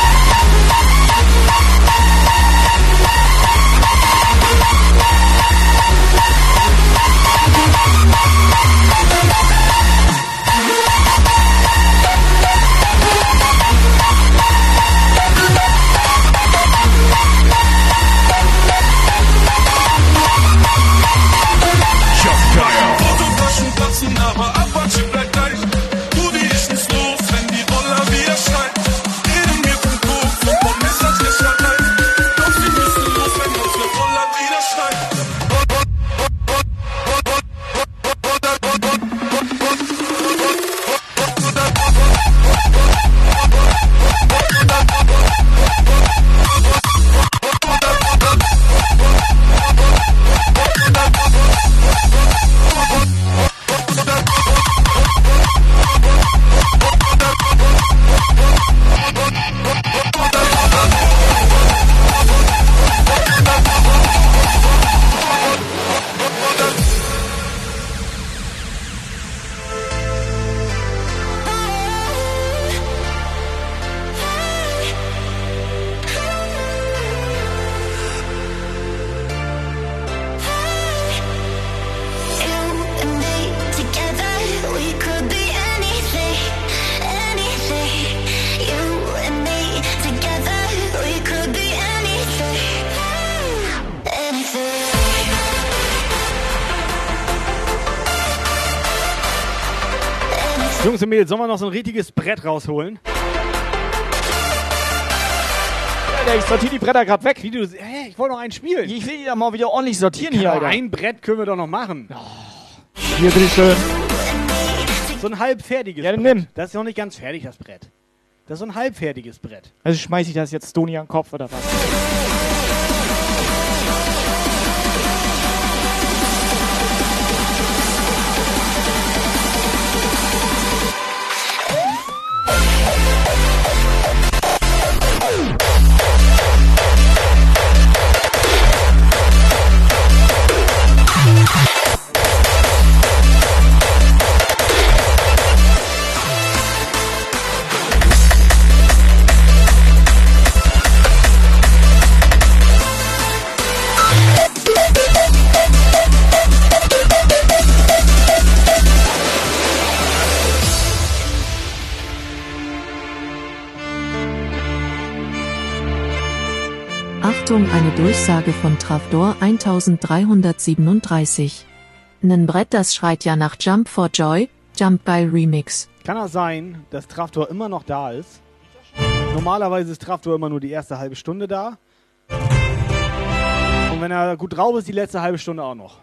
Mädels, sollen wir noch so ein richtiges Brett rausholen? Ich sortiere die Bretter gerade weg. Wie du, hä, ich wollte noch einen spielen. Ich will die da mal wieder ordentlich sortieren hier, Aber Alter. ein Brett können wir doch noch machen. Hier, bitteschön. So ein halbfertiges Ja, Brett. nimm. Das ist noch nicht ganz fertig, das Brett. Das ist so ein halbfertiges Brett. Also schmeiß ich das jetzt Stoni an den Kopf oder was? Durchsage von Trafdor 1337. Nen Brett, das schreit ja nach Jump for Joy, Jump Geil Remix. Kann das sein, dass Traftor immer noch da ist? Normalerweise ist Traftor immer nur die erste halbe Stunde da. Und wenn er gut drauf ist, die letzte halbe Stunde auch noch.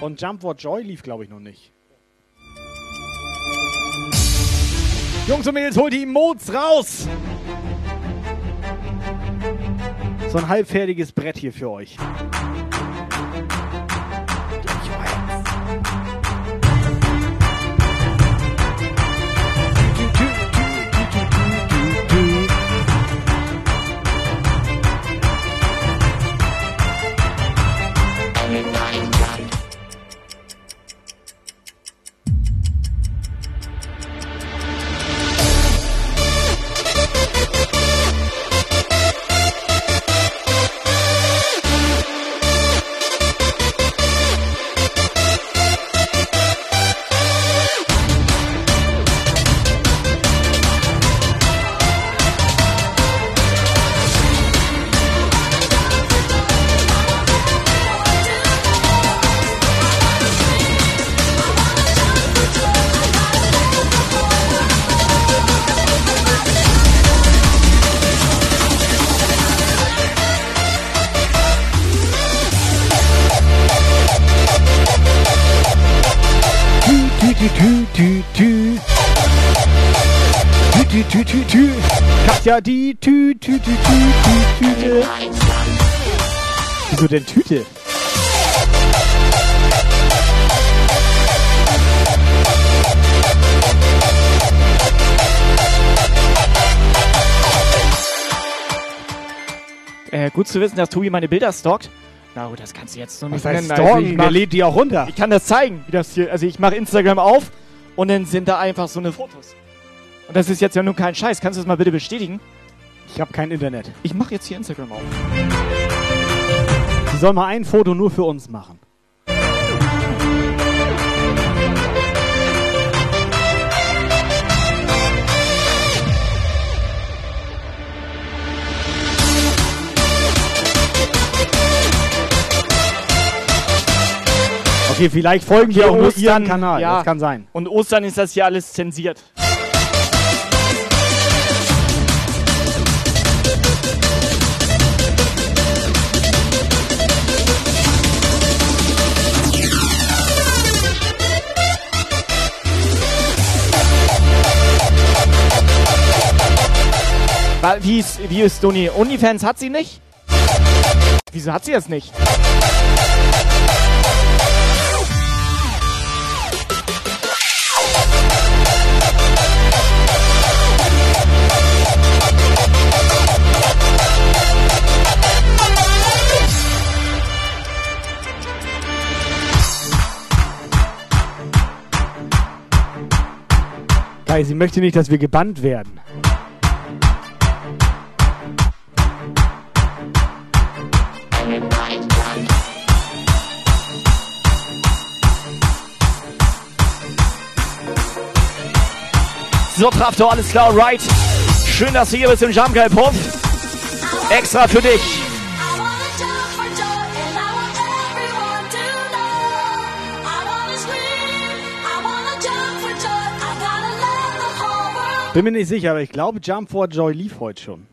Und Jump for Joy lief, glaube ich, noch nicht. Jungs und Mädels, holt die Emotes raus! So ein halbfertiges Brett hier für euch. Wieso denn Tüte? Äh, gut zu wissen, dass Tobi meine Bilder stalkt. Na gut, das kannst du jetzt so nicht heißt nennen. stalken? ich Der mach- lädt die auch runter. Ich kann das zeigen, wie das hier. Also ich mache Instagram auf und dann sind da einfach so eine Fotos. Und das ist jetzt ja nun kein Scheiß. Kannst du das mal bitte bestätigen? Ich habe kein Internet. Ich mache jetzt hier Instagram auf. Soll mal ein Foto nur für uns machen. Okay, vielleicht folgen wir auch nur ihren Kanal. Ja. Das kann sein. Und Ostern ist das hier alles zensiert. Wie ist, wie ist Doni? Onlyfans hat sie nicht? Wieso hat sie das nicht? Sie möchte nicht, dass wir gebannt werden. So, Traftor, alles klar, right. Schön, dass du hier bist im Jump Guy. Extra für dich. Bin mir nicht sicher, aber ich glaube, Jump for Joy lief heute schon.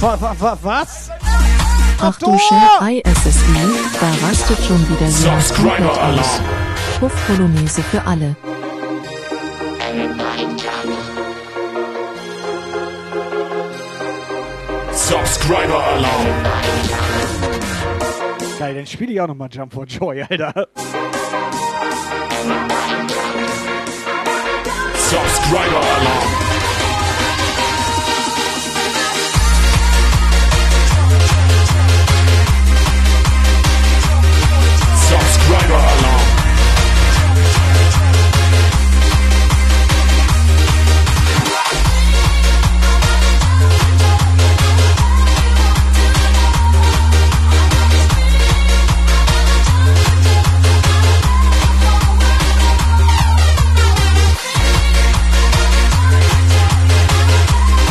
Was? Ach du Share ISSI, da rastet schon wieder jemand Subscriber aus. Alarm. Puff Polonaise für alle. Subscriber Alarm. Geil, dann spiele ich auch nochmal Jump for Joy, Alter. Subscriber Alarm.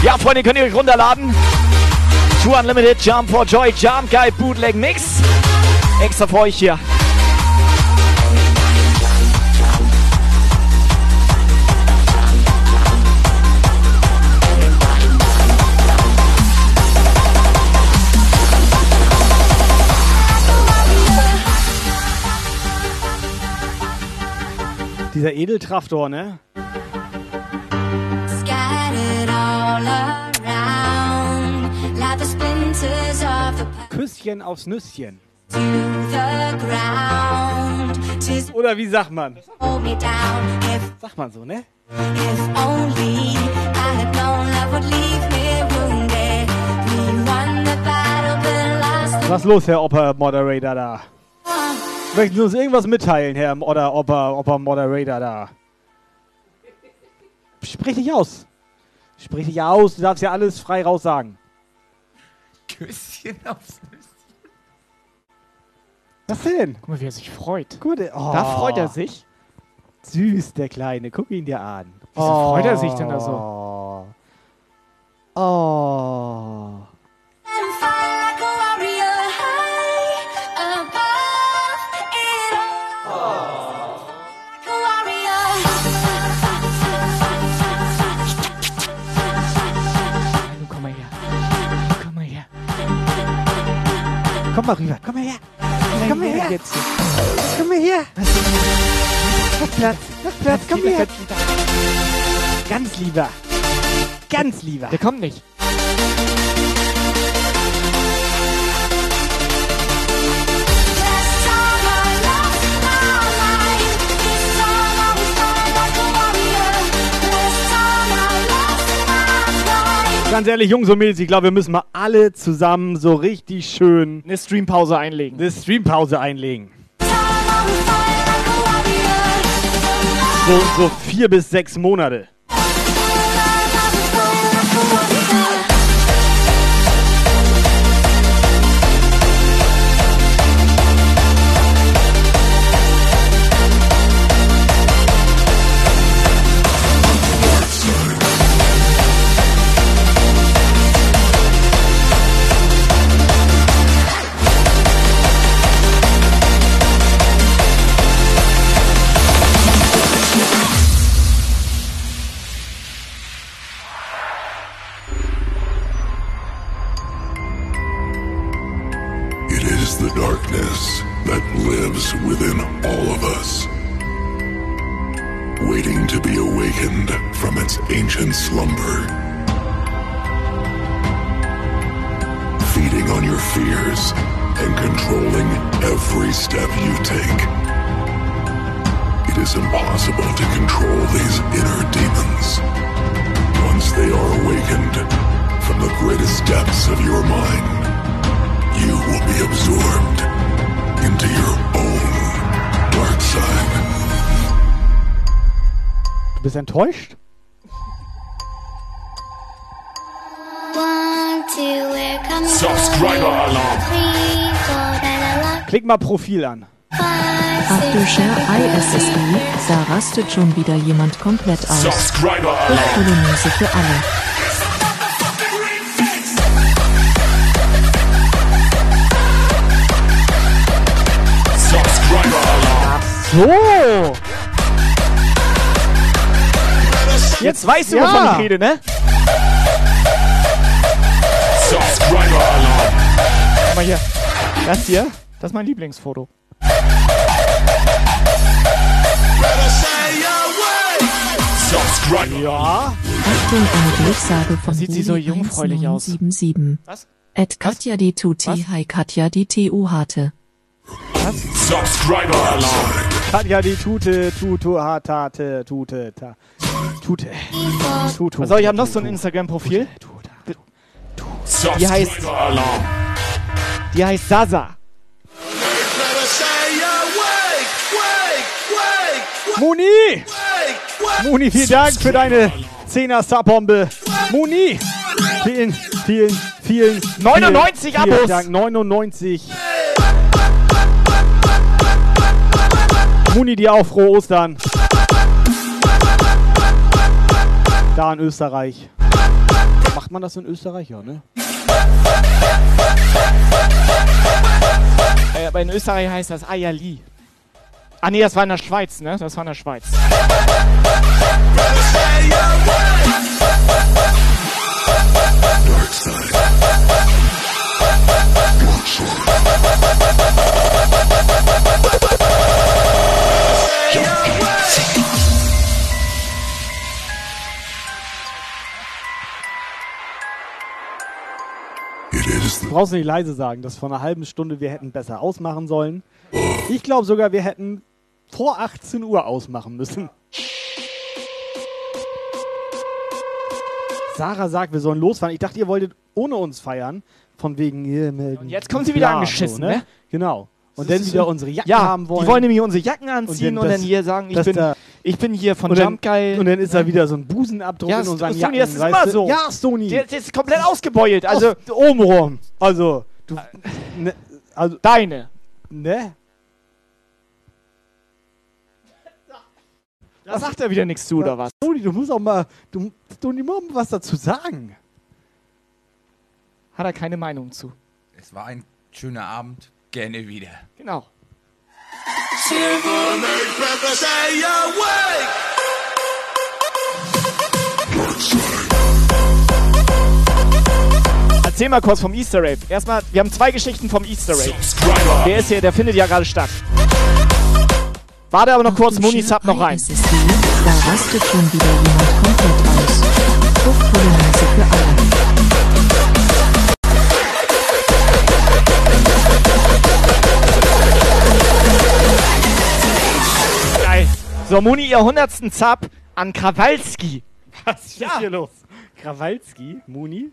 Ja, Freunde, könnt ihr euch runterladen. Two Unlimited Jump for Joy Jump Guy Bootleg Mix. Extra für euch hier. Dieser Edeltraftor, ne? The Küsschen aufs Nüsschen. Oder wie sagt man? Sagt man so, ne? Was ist los, Herr Oper Moderator da? Möchten Sie uns irgendwas mitteilen, Herr M- oder Oper, Oper Moderator da? Sprich dich aus. Sprich dich aus, du darfst ja alles frei raus sagen. Küsschen aufs Nüsschen. Was denn? Guck mal, wie er sich freut. Gut, oh. Da freut er sich. Süß, der Kleine. Guck ihn dir an. Wieso oh. freut er sich denn da so? Oh. oh. Komm mal rüber, komm mal her. Komm her. Jetzt. Komm mal her. Mach Platz. Mach Platz. Komm her. ganz Ganz lieber. Ganz lieber. Der kommt nicht. Ganz ehrlich, Jungs und Mädels, ich glaube, wir müssen mal alle zusammen so richtig schön eine Streampause einlegen. Eine Streampause einlegen. So, so vier bis sechs Monate. Darkness that lives within all of us, waiting to be awakened from its ancient slumber. Feeding on your fears and controlling every step you take. It is impossible to control these inner demons. Once they are awakened from the greatest depths of your mind, you will be absorbed into your own dark side. Du bist enttäuscht? One, two, we're coming. Subscriber Alarm. Klick mal Profil an. After Share ISSI, da rastet schon wieder jemand komplett aus. Subscriber Alarm. Für alle. So! Jetzt weißt du, Ja. wovon ich rede, ne? Subscriber Alarm. Guck mal hier. Das hier, das ist mein Lieblingsfoto. Subscriber. Ja. Achtung, eine Durchsage von sieht sie so jungfräulich aus. 1977. Was? At Katja die Tuti, hi Katja die TU harte. Subscriber Alarm. Katja die Tute, Tutu, Hatate, Tute, ta. Tute. Tutu. Also ich habe noch so ein Instagram-Profil. Die heißt, die heißt Sasa. Muni! Muni, vielen Dank für deine 10er Subbombe. Muni! Vielen, vielen, vielen. 99 vielen, vielen Abos. Dank. 99. Muni, dir auch frohe Ostern. Da in Österreich. Macht man das in Österreich? Ja, ne? Äh, aber in Österreich heißt das Ayali. Ah nee, das war in der Schweiz, ne? Das war in der Schweiz. Dark side. It Du brauchst nicht leise sagen, dass vor einer halben Stunde wir hätten besser ausmachen sollen. Ich glaube sogar, wir hätten vor 18 Uhr ausmachen müssen. Sarah sagt, wir sollen losfahren. Ich dachte, ihr wolltet ohne uns feiern. Von wegen. Und jetzt kommen sie wieder angeschissen, ne? Genau. Und dann wieder so- unsere Jacken ja, haben wollen. Die wollen nämlich unsere Jacken anziehen und dann, das- hier sagen, ich bin, da- ich bin hier von und dann, Jumpgeil. Und dann ist da wieder so ein Busenabdruck ja, in unseren Sony, Jacken. das ist immer so. Ja, Sony. Der, der ist komplett ausgebeult. Also, obenrum. Also, du. Ne, also, deine. ne? Da sagt er wieder nichts zu, oder was? Sony, du musst auch mal. Du, musst mal was dazu sagen. Hat er keine Meinung zu. Es war ein schöner Abend. Gerne wieder. Genau. Erzähl mal kurz vom Easter Rave. Erstmal, wir haben zwei Geschichten vom Easter Rave. Der ist hier, der findet ja gerade statt. Warte aber noch kurz, Muni Sub noch rein. Da rastet schon wieder jemand So, Muni, ihr 100. Sub an Krawalski. Was ist jetzt hier los? Krawalski, Muni,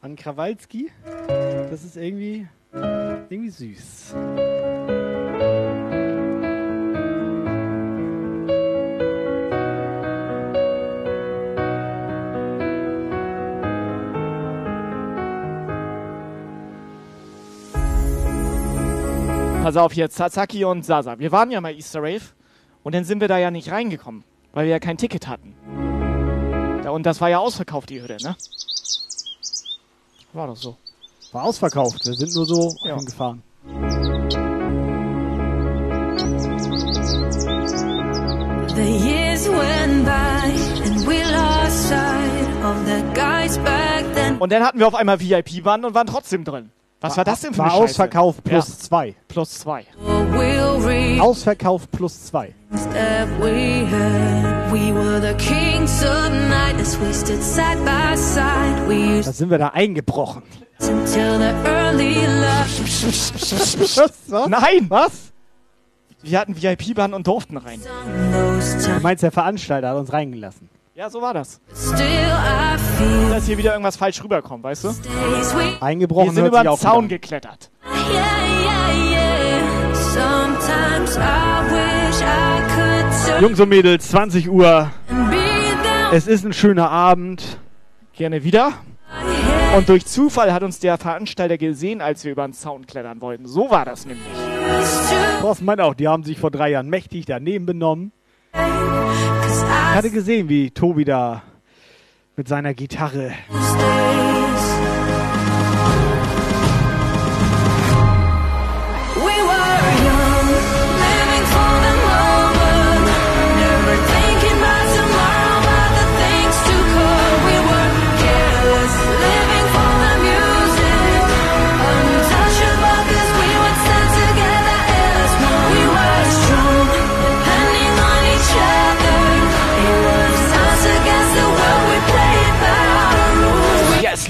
an Krawalski. Das ist irgendwie, irgendwie süß. Pass auf jetzt, Sasaki und Sasa. Wir waren ja mal Easter Rave und dann sind wir da ja nicht reingekommen, weil wir ja kein Ticket hatten. Und das war ja ausverkauft, die Hütte, ne? War doch so. War ausverkauft. Wir sind nur so Ja. hingefahren. The years went by and we lost sight of the guys back then. Und dann hatten wir auf einmal VIP-Band und waren trotzdem drin. Was war, das denn für War eine Scheiße? ausverkauft plus Ja. zwei. Plus zwei. Ausverkauft plus zwei. Da sind wir da eingebrochen. Was? <laughs> Nein! Was? Wir hatten VIP-Band und durften rein. Du meinst, der Veranstalter hat uns reingelassen. Ja, so war das. Dass hier wieder irgendwas falsch rüberkommt, weißt du? Eingebrochen Wir sind über den auch Zaun gut geklettert. Yeah, yeah, yeah. Sometimes I wish I could turn Jungs und Mädels, 20 Uhr. Es ist ein schöner Abend. Gerne wieder. Und durch Zufall hat uns der Veranstalter gesehen, als wir über den Zaun klettern wollten. So war das nämlich. Thorsten meint auch, die haben sich vor drei Jahren mächtig daneben benommen. Ich hatte gesehen, wie Tobi da mit seiner Gitarre.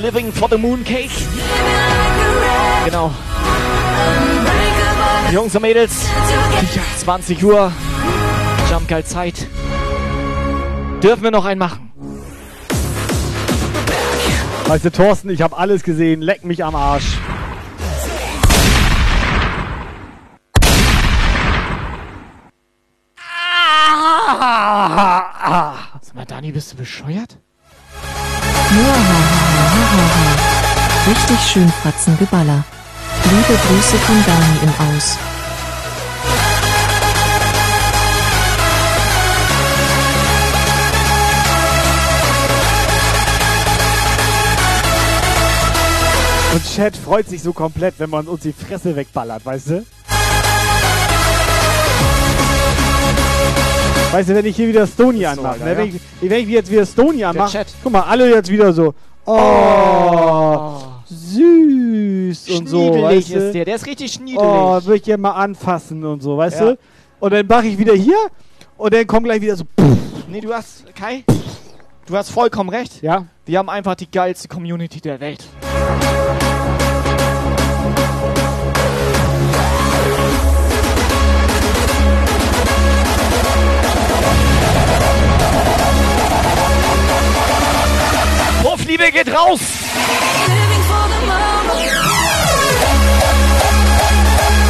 Living for the mooncake. Genau. Jungs und Mädels, 20 Uhr, Jump Guide Zeit. Dürfen wir noch einen machen? Weißt du, Thorsten, ich habe alles gesehen. Leck mich am Arsch. Sag mal, Dani, bist du bescheuert? Richtig schön Fratzengeballer. Liebe Grüße von Dani im Aus. Und Chat freut sich so komplett, wenn man uns die Fresse wegballert, weißt du? Weißt du, wenn ich hier wieder Stony anmache, ne? ja. wenn, ich, wenn ich jetzt wieder Stony anmache, guck mal, alle jetzt wieder so, oh, süß und so, Schniedelig weißt du? ist der, der ist richtig schniedelig. Oh, würde ich gerne mal anfassen und so, weißt Ja. du? Und dann mache ich wieder hier und dann kommt gleich wieder so, Nee, du hast, Kai, du hast vollkommen recht. Ja. Wir haben einfach die geilste Community der Welt. Hofliebe geht raus!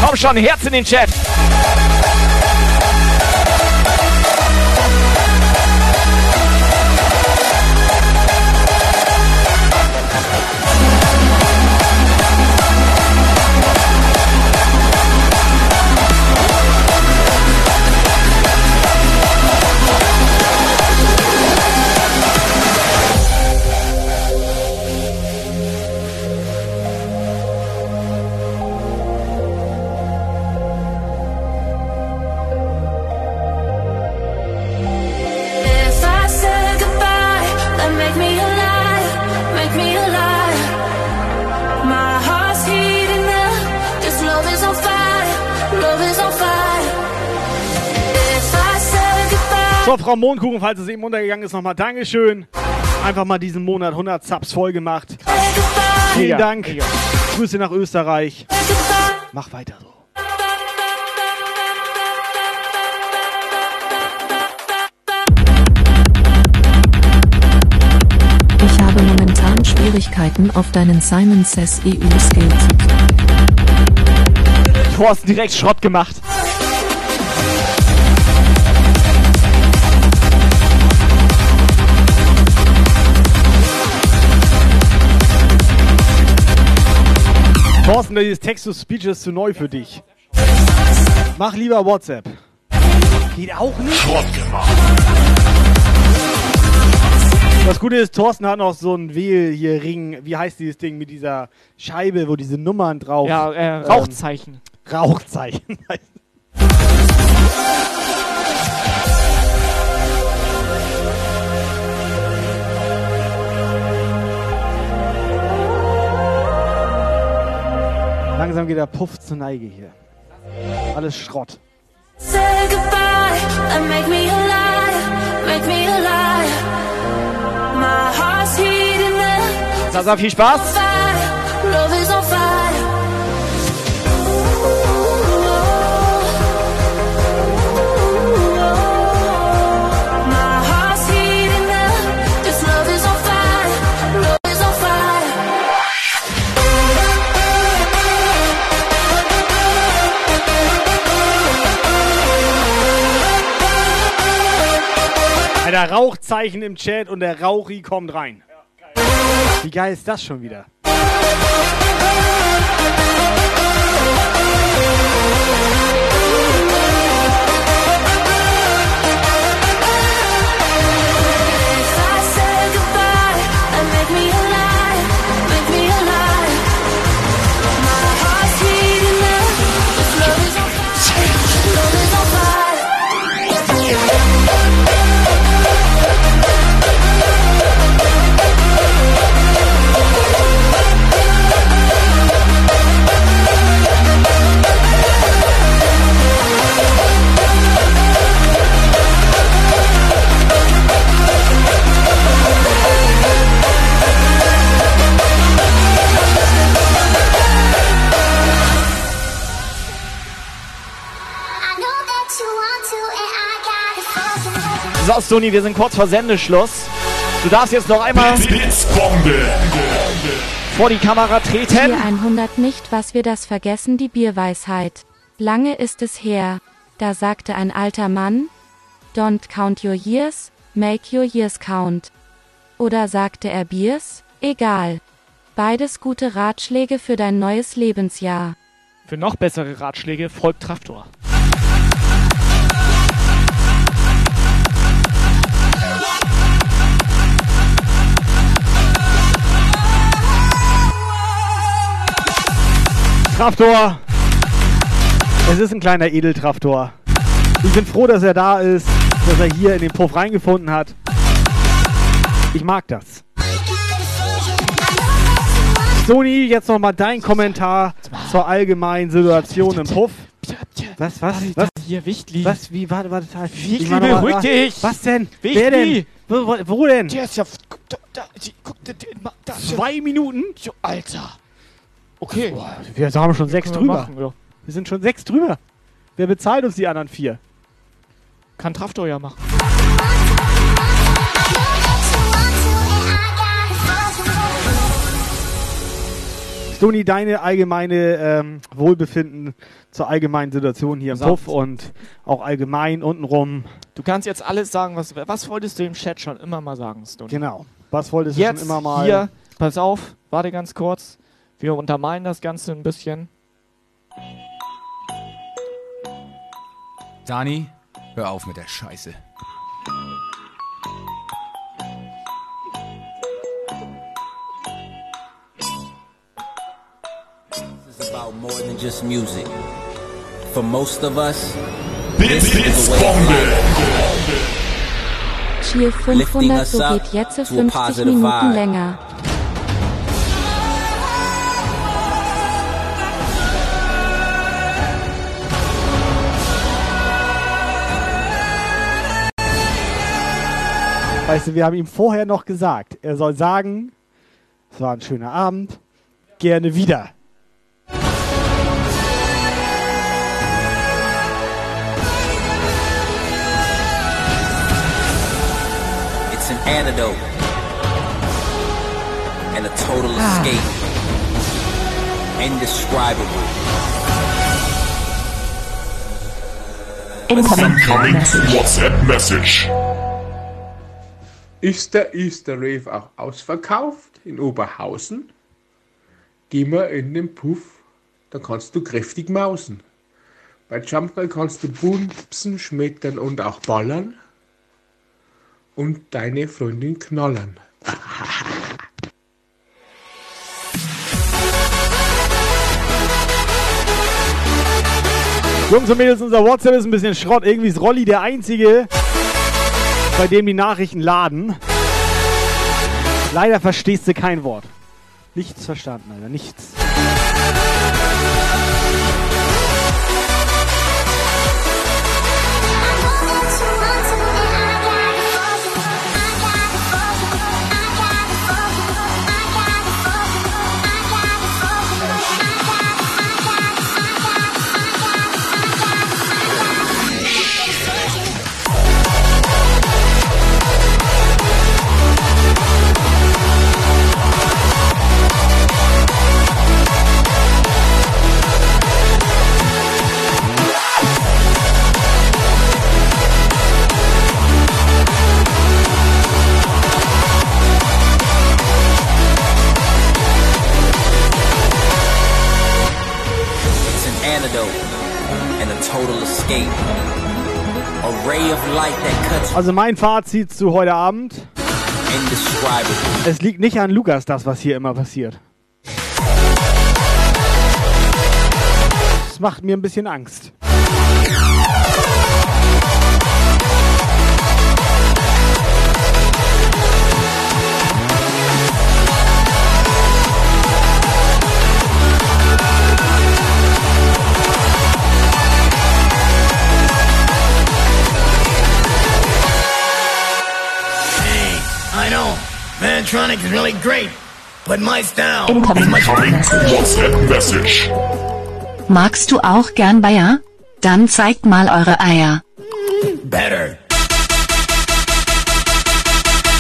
Komm schon, Herz in den Chat! So, Frau Mondkuchen, falls es eben untergegangen ist, nochmal Dankeschön. Einfach mal diesen Monat 100 Subs voll gemacht. Vielen Mega, Dank. mega. Grüße nach Österreich. Mach weiter so. Ich habe momentan Schwierigkeiten auf deinen Simon Says EU Skill zu Thorsten direkt Schrott gemacht. Thorsten, dieses Text-to-Speech ist zu neu für dich. Mach lieber WhatsApp. Geht auch nicht? Schrott gemacht. Das Gute ist, Thorsten hat noch so einen Wähl hier Ring. Wie heißt dieses Ding mit dieser Scheibe, wo diese Nummern drauf. Ja, äh, ähm, Rauchzeichen. <laughs> Langsam geht der Puff zur Neige hier. Alles Schrott. Say goodbye and make me a liar, make me a liar. My heart's heating up. Sasa, viel Spaß. Love is on fire. Alter, Rauchzeichen im Chat und der Rauchi kommt rein. Wie geil ist das schon wieder? So, Stoni, wir sind kurz vor Sendeschluss. Du darfst jetzt noch einmal Blitzbombe. vor die Kamera treten. Tier 100 nicht, was wir das vergessen, die Bierweisheit. Lange ist es her. Da sagte ein alter Mann, Don't count your years, make your years count. Oder sagte er Biers? Egal. Beides gute Ratschläge für dein neues Lebensjahr. Für noch bessere Ratschläge folgt Traftor. Traftor. Es ist ein kleiner Edeltraftor. Ich bin froh, dass er da ist, dass er hier in den Puff reingefunden hat. Ich mag das. Sony, jetzt nochmal dein Kommentar zur allgemeinen Situation im Puff. Was, was, was? Hier, Wichtli. Was, wie, warte, warte, warte. Wichtli, beruhig dich. Was denn? Wichtli. Wer denn? Wo, wo, wo denn? Der ist ja. Guck, da, guck, da, da, Zwei Minuten? Alter. Okay. Wir haben schon sechs drüber. machen, ja. Wir sind schon sechs drüber. Wer bezahlt uns die anderen vier? Kann Traftor ja machen. Stoni, deine allgemeine ähm, Wohlbefinden zur allgemeinen Situation hier im. Puff und auch allgemein untenrum. Du kannst jetzt alles sagen, was, was wolltest du im Chat schon immer mal sagen, Stoni? Genau. Was wolltest Jetzt du schon immer mal? hier, pass auf, warte ganz kurz. Wir untermalen das Ganze ein bisschen. Dani, hör auf mit der Scheiße. It's about more than just music. For most of us, this is a way of Blitzbombe. life. Cheer Lifting 500, us so up geht jetzt to a 50 positive Minuten vibe. länger. Weißt du, wir haben ihm vorher noch gesagt, er soll sagen, es war ein schöner Abend, gerne wieder. It's an antidote and a total escape. Indescribable. Incoming WhatsApp Message. Ist der Easter Rave auch ausverkauft in Oberhausen? Geh mal in den Puff, da kannst du kräftig mausen. Bei Jumpball kannst du bumsen, schmettern und auch ballern. Und deine Freundin knollern. Jungs und Mädels, unser WhatsApp ist ein bisschen Schrott. Irgendwie ist Rolli der Einzige, bei dem die Nachrichten laden. Leider verstehst du kein Wort. Nichts verstanden, Alter. Nichts. Also mein Fazit zu heute Abend. Es liegt nicht an Lukas, das, was hier immer passiert. Das macht mir ein bisschen Angst. Mantronic is really great, but my style is Incoming WhatsApp Message. Magst du auch gern Bayer? Dann zeigt mal eure Eier. Better.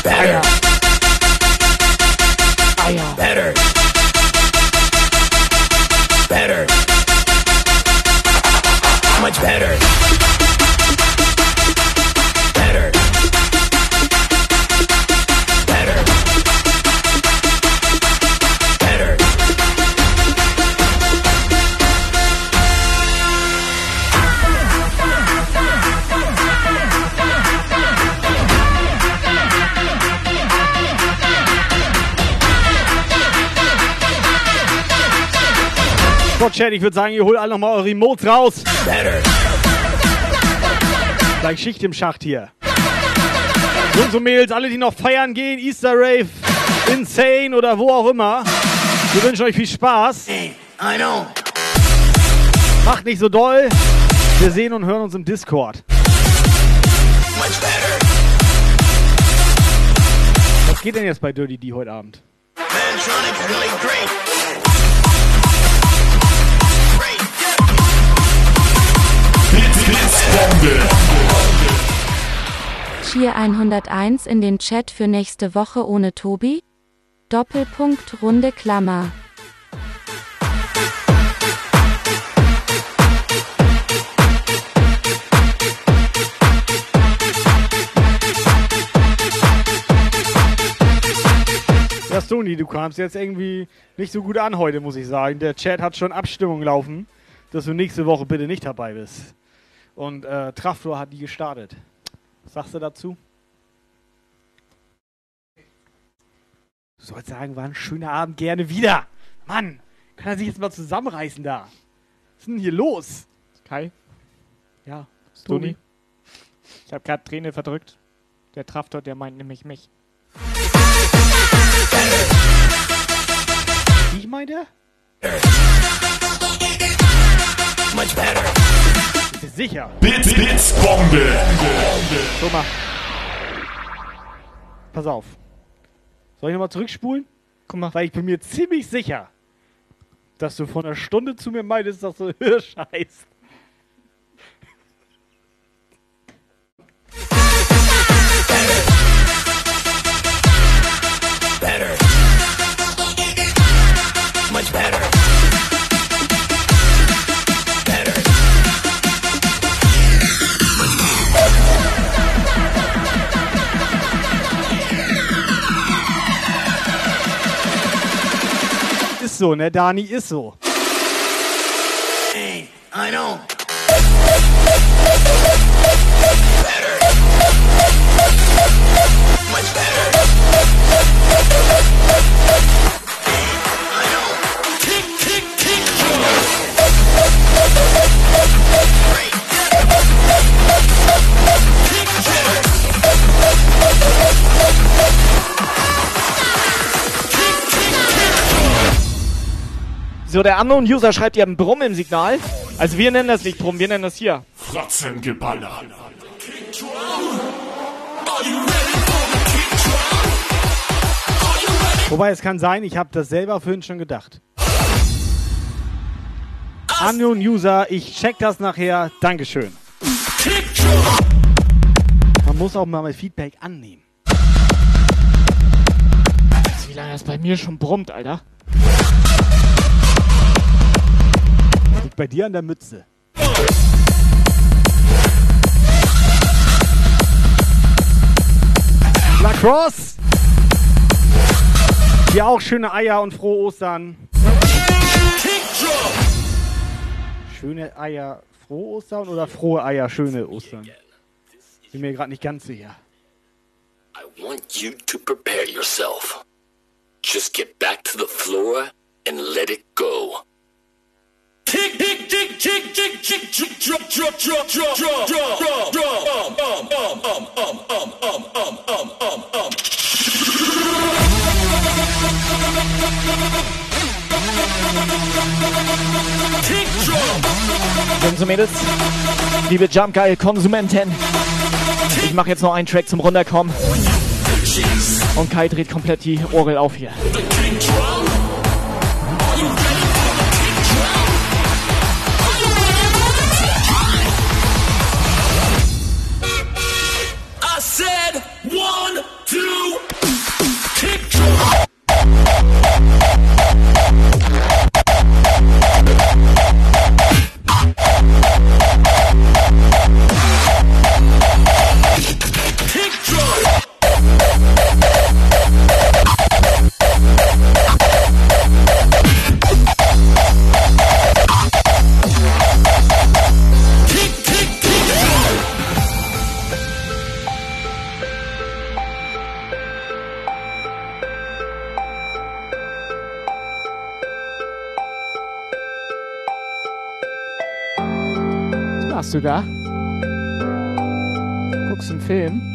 Better. Chat, ich würde sagen, ihr holt alle nochmal eure Remotes raus. Gleich Schicht im Schacht hier. Jungs und Mädels, alle, die noch feiern gehen, Easter Rave, Insane oder wo auch immer. Wir wünschen euch viel Spaß. I know. Macht nicht so doll. Wir sehen und hören uns im Discord. Was geht denn jetzt bei Dirty D heute Abend? Mantronic really great. Cheer 101 in den Chat für nächste Woche ohne Tobi? Doppelpunkt runde Klammer. Ja, Sony, du kamst jetzt irgendwie nicht so gut an heute, muss ich sagen. Der Chat hat schon Abstimmung laufen, dass du nächste Woche bitte nicht dabei bist. Und äh, Traftor hat die gestartet. Was sagst du dazu? Du sollst sagen, war ein schöner Abend, gerne wieder. Mann, kann er sich jetzt mal zusammenreißen da? Was ist denn hier los? Kai? Ja, Toni? Ich habe gerade Träne verdrückt. Der Traftor, der meint nämlich mich. Wie ich meinte? Much better. Sicher? Bits, Bits, Bombe. Guck mal. Pass auf. Soll ich nochmal zurückspulen? Guck mal. Weil ich bin mir ziemlich sicher, dass du vor einer Stunde zu mir meintest, dass du <laughs> Hirsch heißt. So, ne, Dani, ist so. Hey, I know. So, der Unknown-User schreibt, ihr habt ein Brumm im Signal. Also wir nennen das nicht Brumm, wir nennen das hier. Fratzengeballer. Wobei, es kann sein, ich habe das selber vorhin schon gedacht. Unknown User, ich check das nachher. Dankeschön. Man muss auch mal Feedback annehmen. Wie lange das bei mir schon brummt, Alter? Liegt bei dir an der Mütze. Lacrosse! Dir auch schöne Eier und frohe Ostern. Schöne Eier, frohe Ostern oder frohe Eier, schöne Ostern? Bin mir gerade nicht ganz sicher. I want you to prepare yourself. Just get back to the floor and let it go. Jungs und Mädels, liebe Jump Geil Konsumenten, ich mache jetzt noch einen Track zum Runterkommen. Und Kai dreht komplett die Orgel auf hier. sogar. Guckst einen Film.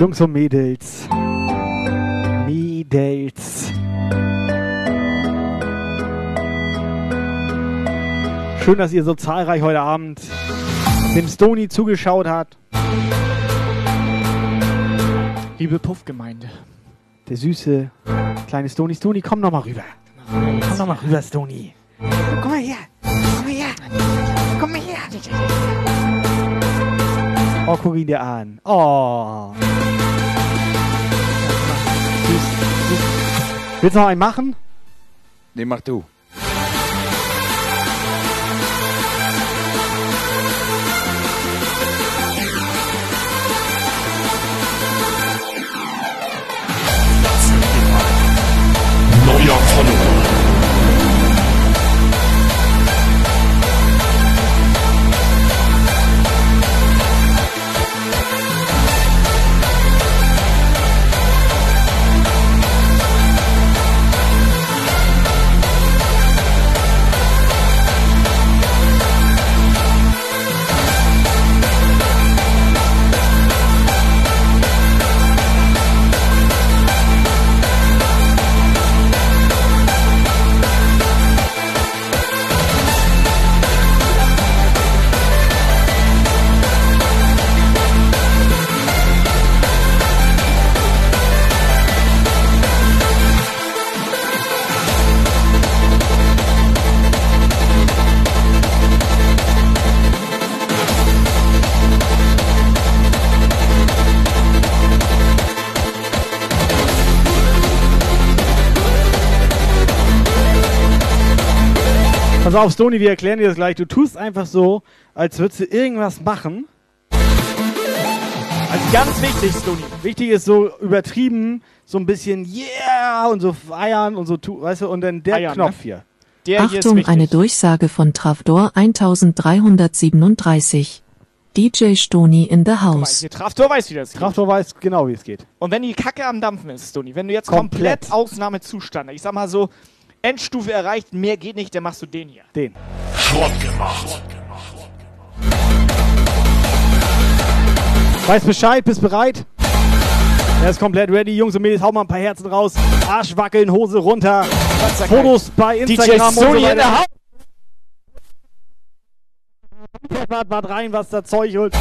Jungs und Mädels. Mädels. Schön, dass ihr so zahlreich heute Abend dem Stony zugeschaut habt. Liebe Puffgemeinde. Der süße kleine Stony. Stony, komm noch mal rüber. Komm noch mal rüber, Stony. Komm mal her. Oh, guck ihn dir an. Oh. Willst du noch einen machen? Nee, mach du. Auf, Stony, wir erklären dir das gleich. Du tust einfach so, als würdest du irgendwas machen. Also ganz wichtig, Stony. Wichtig ist so übertrieben, so ein bisschen yeah und so feiern und so, tu- weißt du, und dann der Eiern, Knopf ne? hier. Der hier ist Achtung, wichtig. eine Durchsage von Trafdor 1337. DJ Stoni in the house. Hier, Traftor weiß, wie das geht. Traftor weiß genau, wie es geht. Und wenn die Kacke am Dampfen ist, Stony, wenn du jetzt Komplett. komplett, Ausnahmezustand, ich sag mal so, Endstufe erreicht, mehr geht nicht, dann machst du den hier. Den. Schrott gemacht. Weiß Bescheid, bist bereit? Er ist komplett ready. Jungs und Mädels, hau mal ein paar Herzen raus. Arsch wackeln, Hose runter. Fotos bei Instagram und so Sony in der weiter. Wart, wart rein, was da Zeug holt.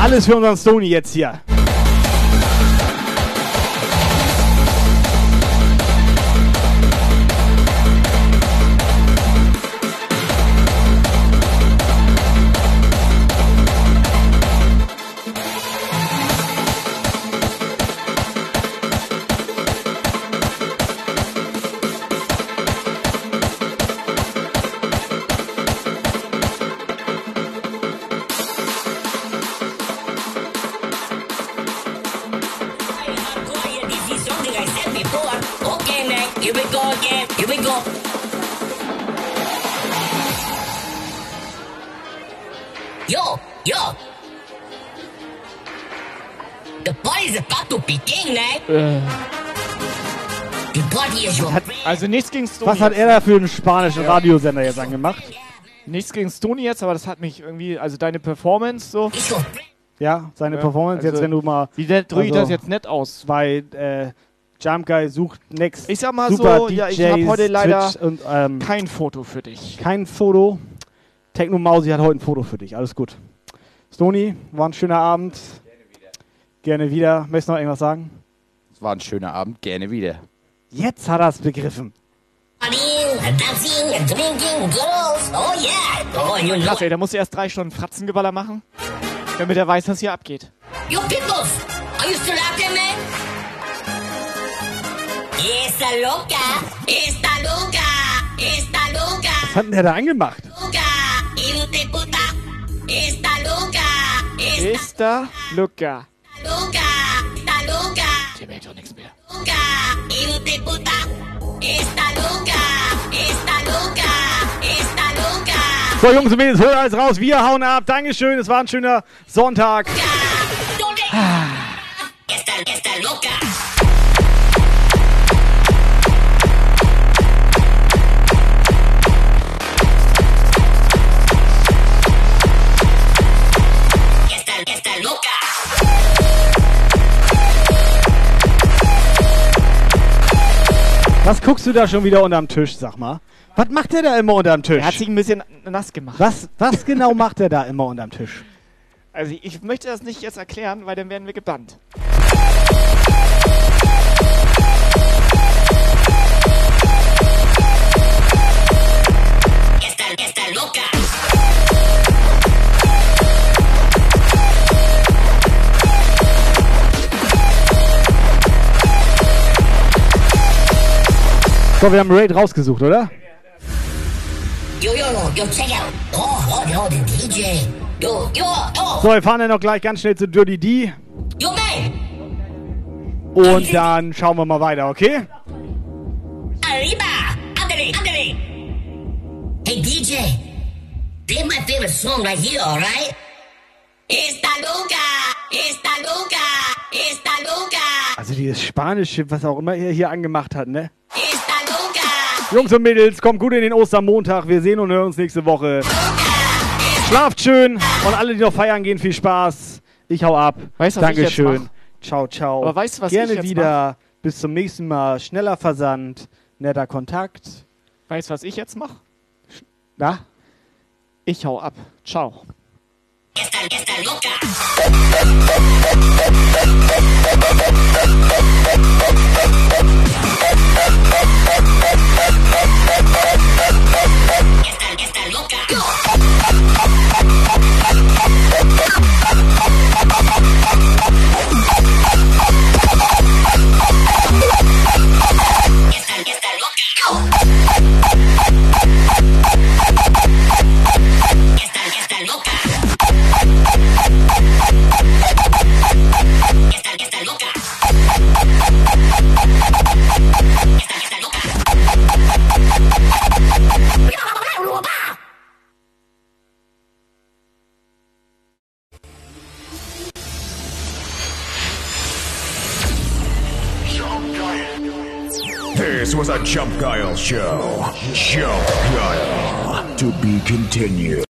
Alles für unseren Stony jetzt hier. Your Also nichts gegen Stony. Was hat er da für einen spanischen Radiosender jetzt angemacht? Nichts gegen Stony jetzt, aber das hat mich irgendwie, also deine Performance so. Ja, seine Ja, Performance, jetzt also, wenn du mal. Wie drücke ich also, das jetzt nett aus? Bei äh, Jump Guy sucht next. Ich sag mal super so, DJs, ja, ich habe heute leider und, ähm, kein Foto für dich. kein Foto. Techno Mausi hat heute ein Foto für dich. Alles gut. Stony, war ein schöner Abend. Gerne wieder. Möchtest du noch irgendwas sagen? Es war ein schöner Abend, gerne wieder. Jetzt hat er es begriffen. you da musst du erst drei Stunden Fratzengeballer machen, damit er weiß, was hier abgeht. Yo, peoples, are you still out there, man? Esta loca, esta loca, esta loca, Was hat denn der da angemacht? loca, esta loca, Luca. loca, esta loca. Dem hält doch nichts So, Jungs und Mädels, hol alles raus. Wir hauen ab. Dankeschön. Es war ein schöner Sonntag. Esta, Was guckst du da schon wieder unterm Tisch, sag mal? Was macht der da immer unterm Tisch? Er hat sich ein bisschen nass gemacht. Was, was genau macht er da immer unterm Tisch? Also ich möchte das nicht jetzt erklären, weil dann werden wir gebannt. Esta, esta loca. So, wir haben Raid rausgesucht, oder? Yo, yo, yo, check out. Oh, oh, oh. So, wir fahren dann noch gleich ganz schnell zu Dirty D. Und dann schauen wir mal weiter, okay? Hey, DJ. Play my favorite song right here, alright? Esta loca. Esta loca. Esta loca. Also dieses Spanische, was auch immer er hier angemacht hat, ne? Esta. Jungs und Mädels, kommt gut in den Ostermontag. Wir sehen und hören uns nächste Woche. Schlaft schön und alle, die noch feiern gehen, viel Spaß. Ich hau ab. Weißt du, was ich jetzt Dankeschön. mach? Ciao, ciao. Aber weißt du, was Gerne ich jetzt wieder. Bis zum nächsten Mal. Schneller Versand, netter Kontakt. Weißt du, was ich jetzt mache? Na? Ich hau ab. Ciao. Esta, esta loca. Esta, esta loca. This was a Jump Guile show. Jump Guile. To be continued.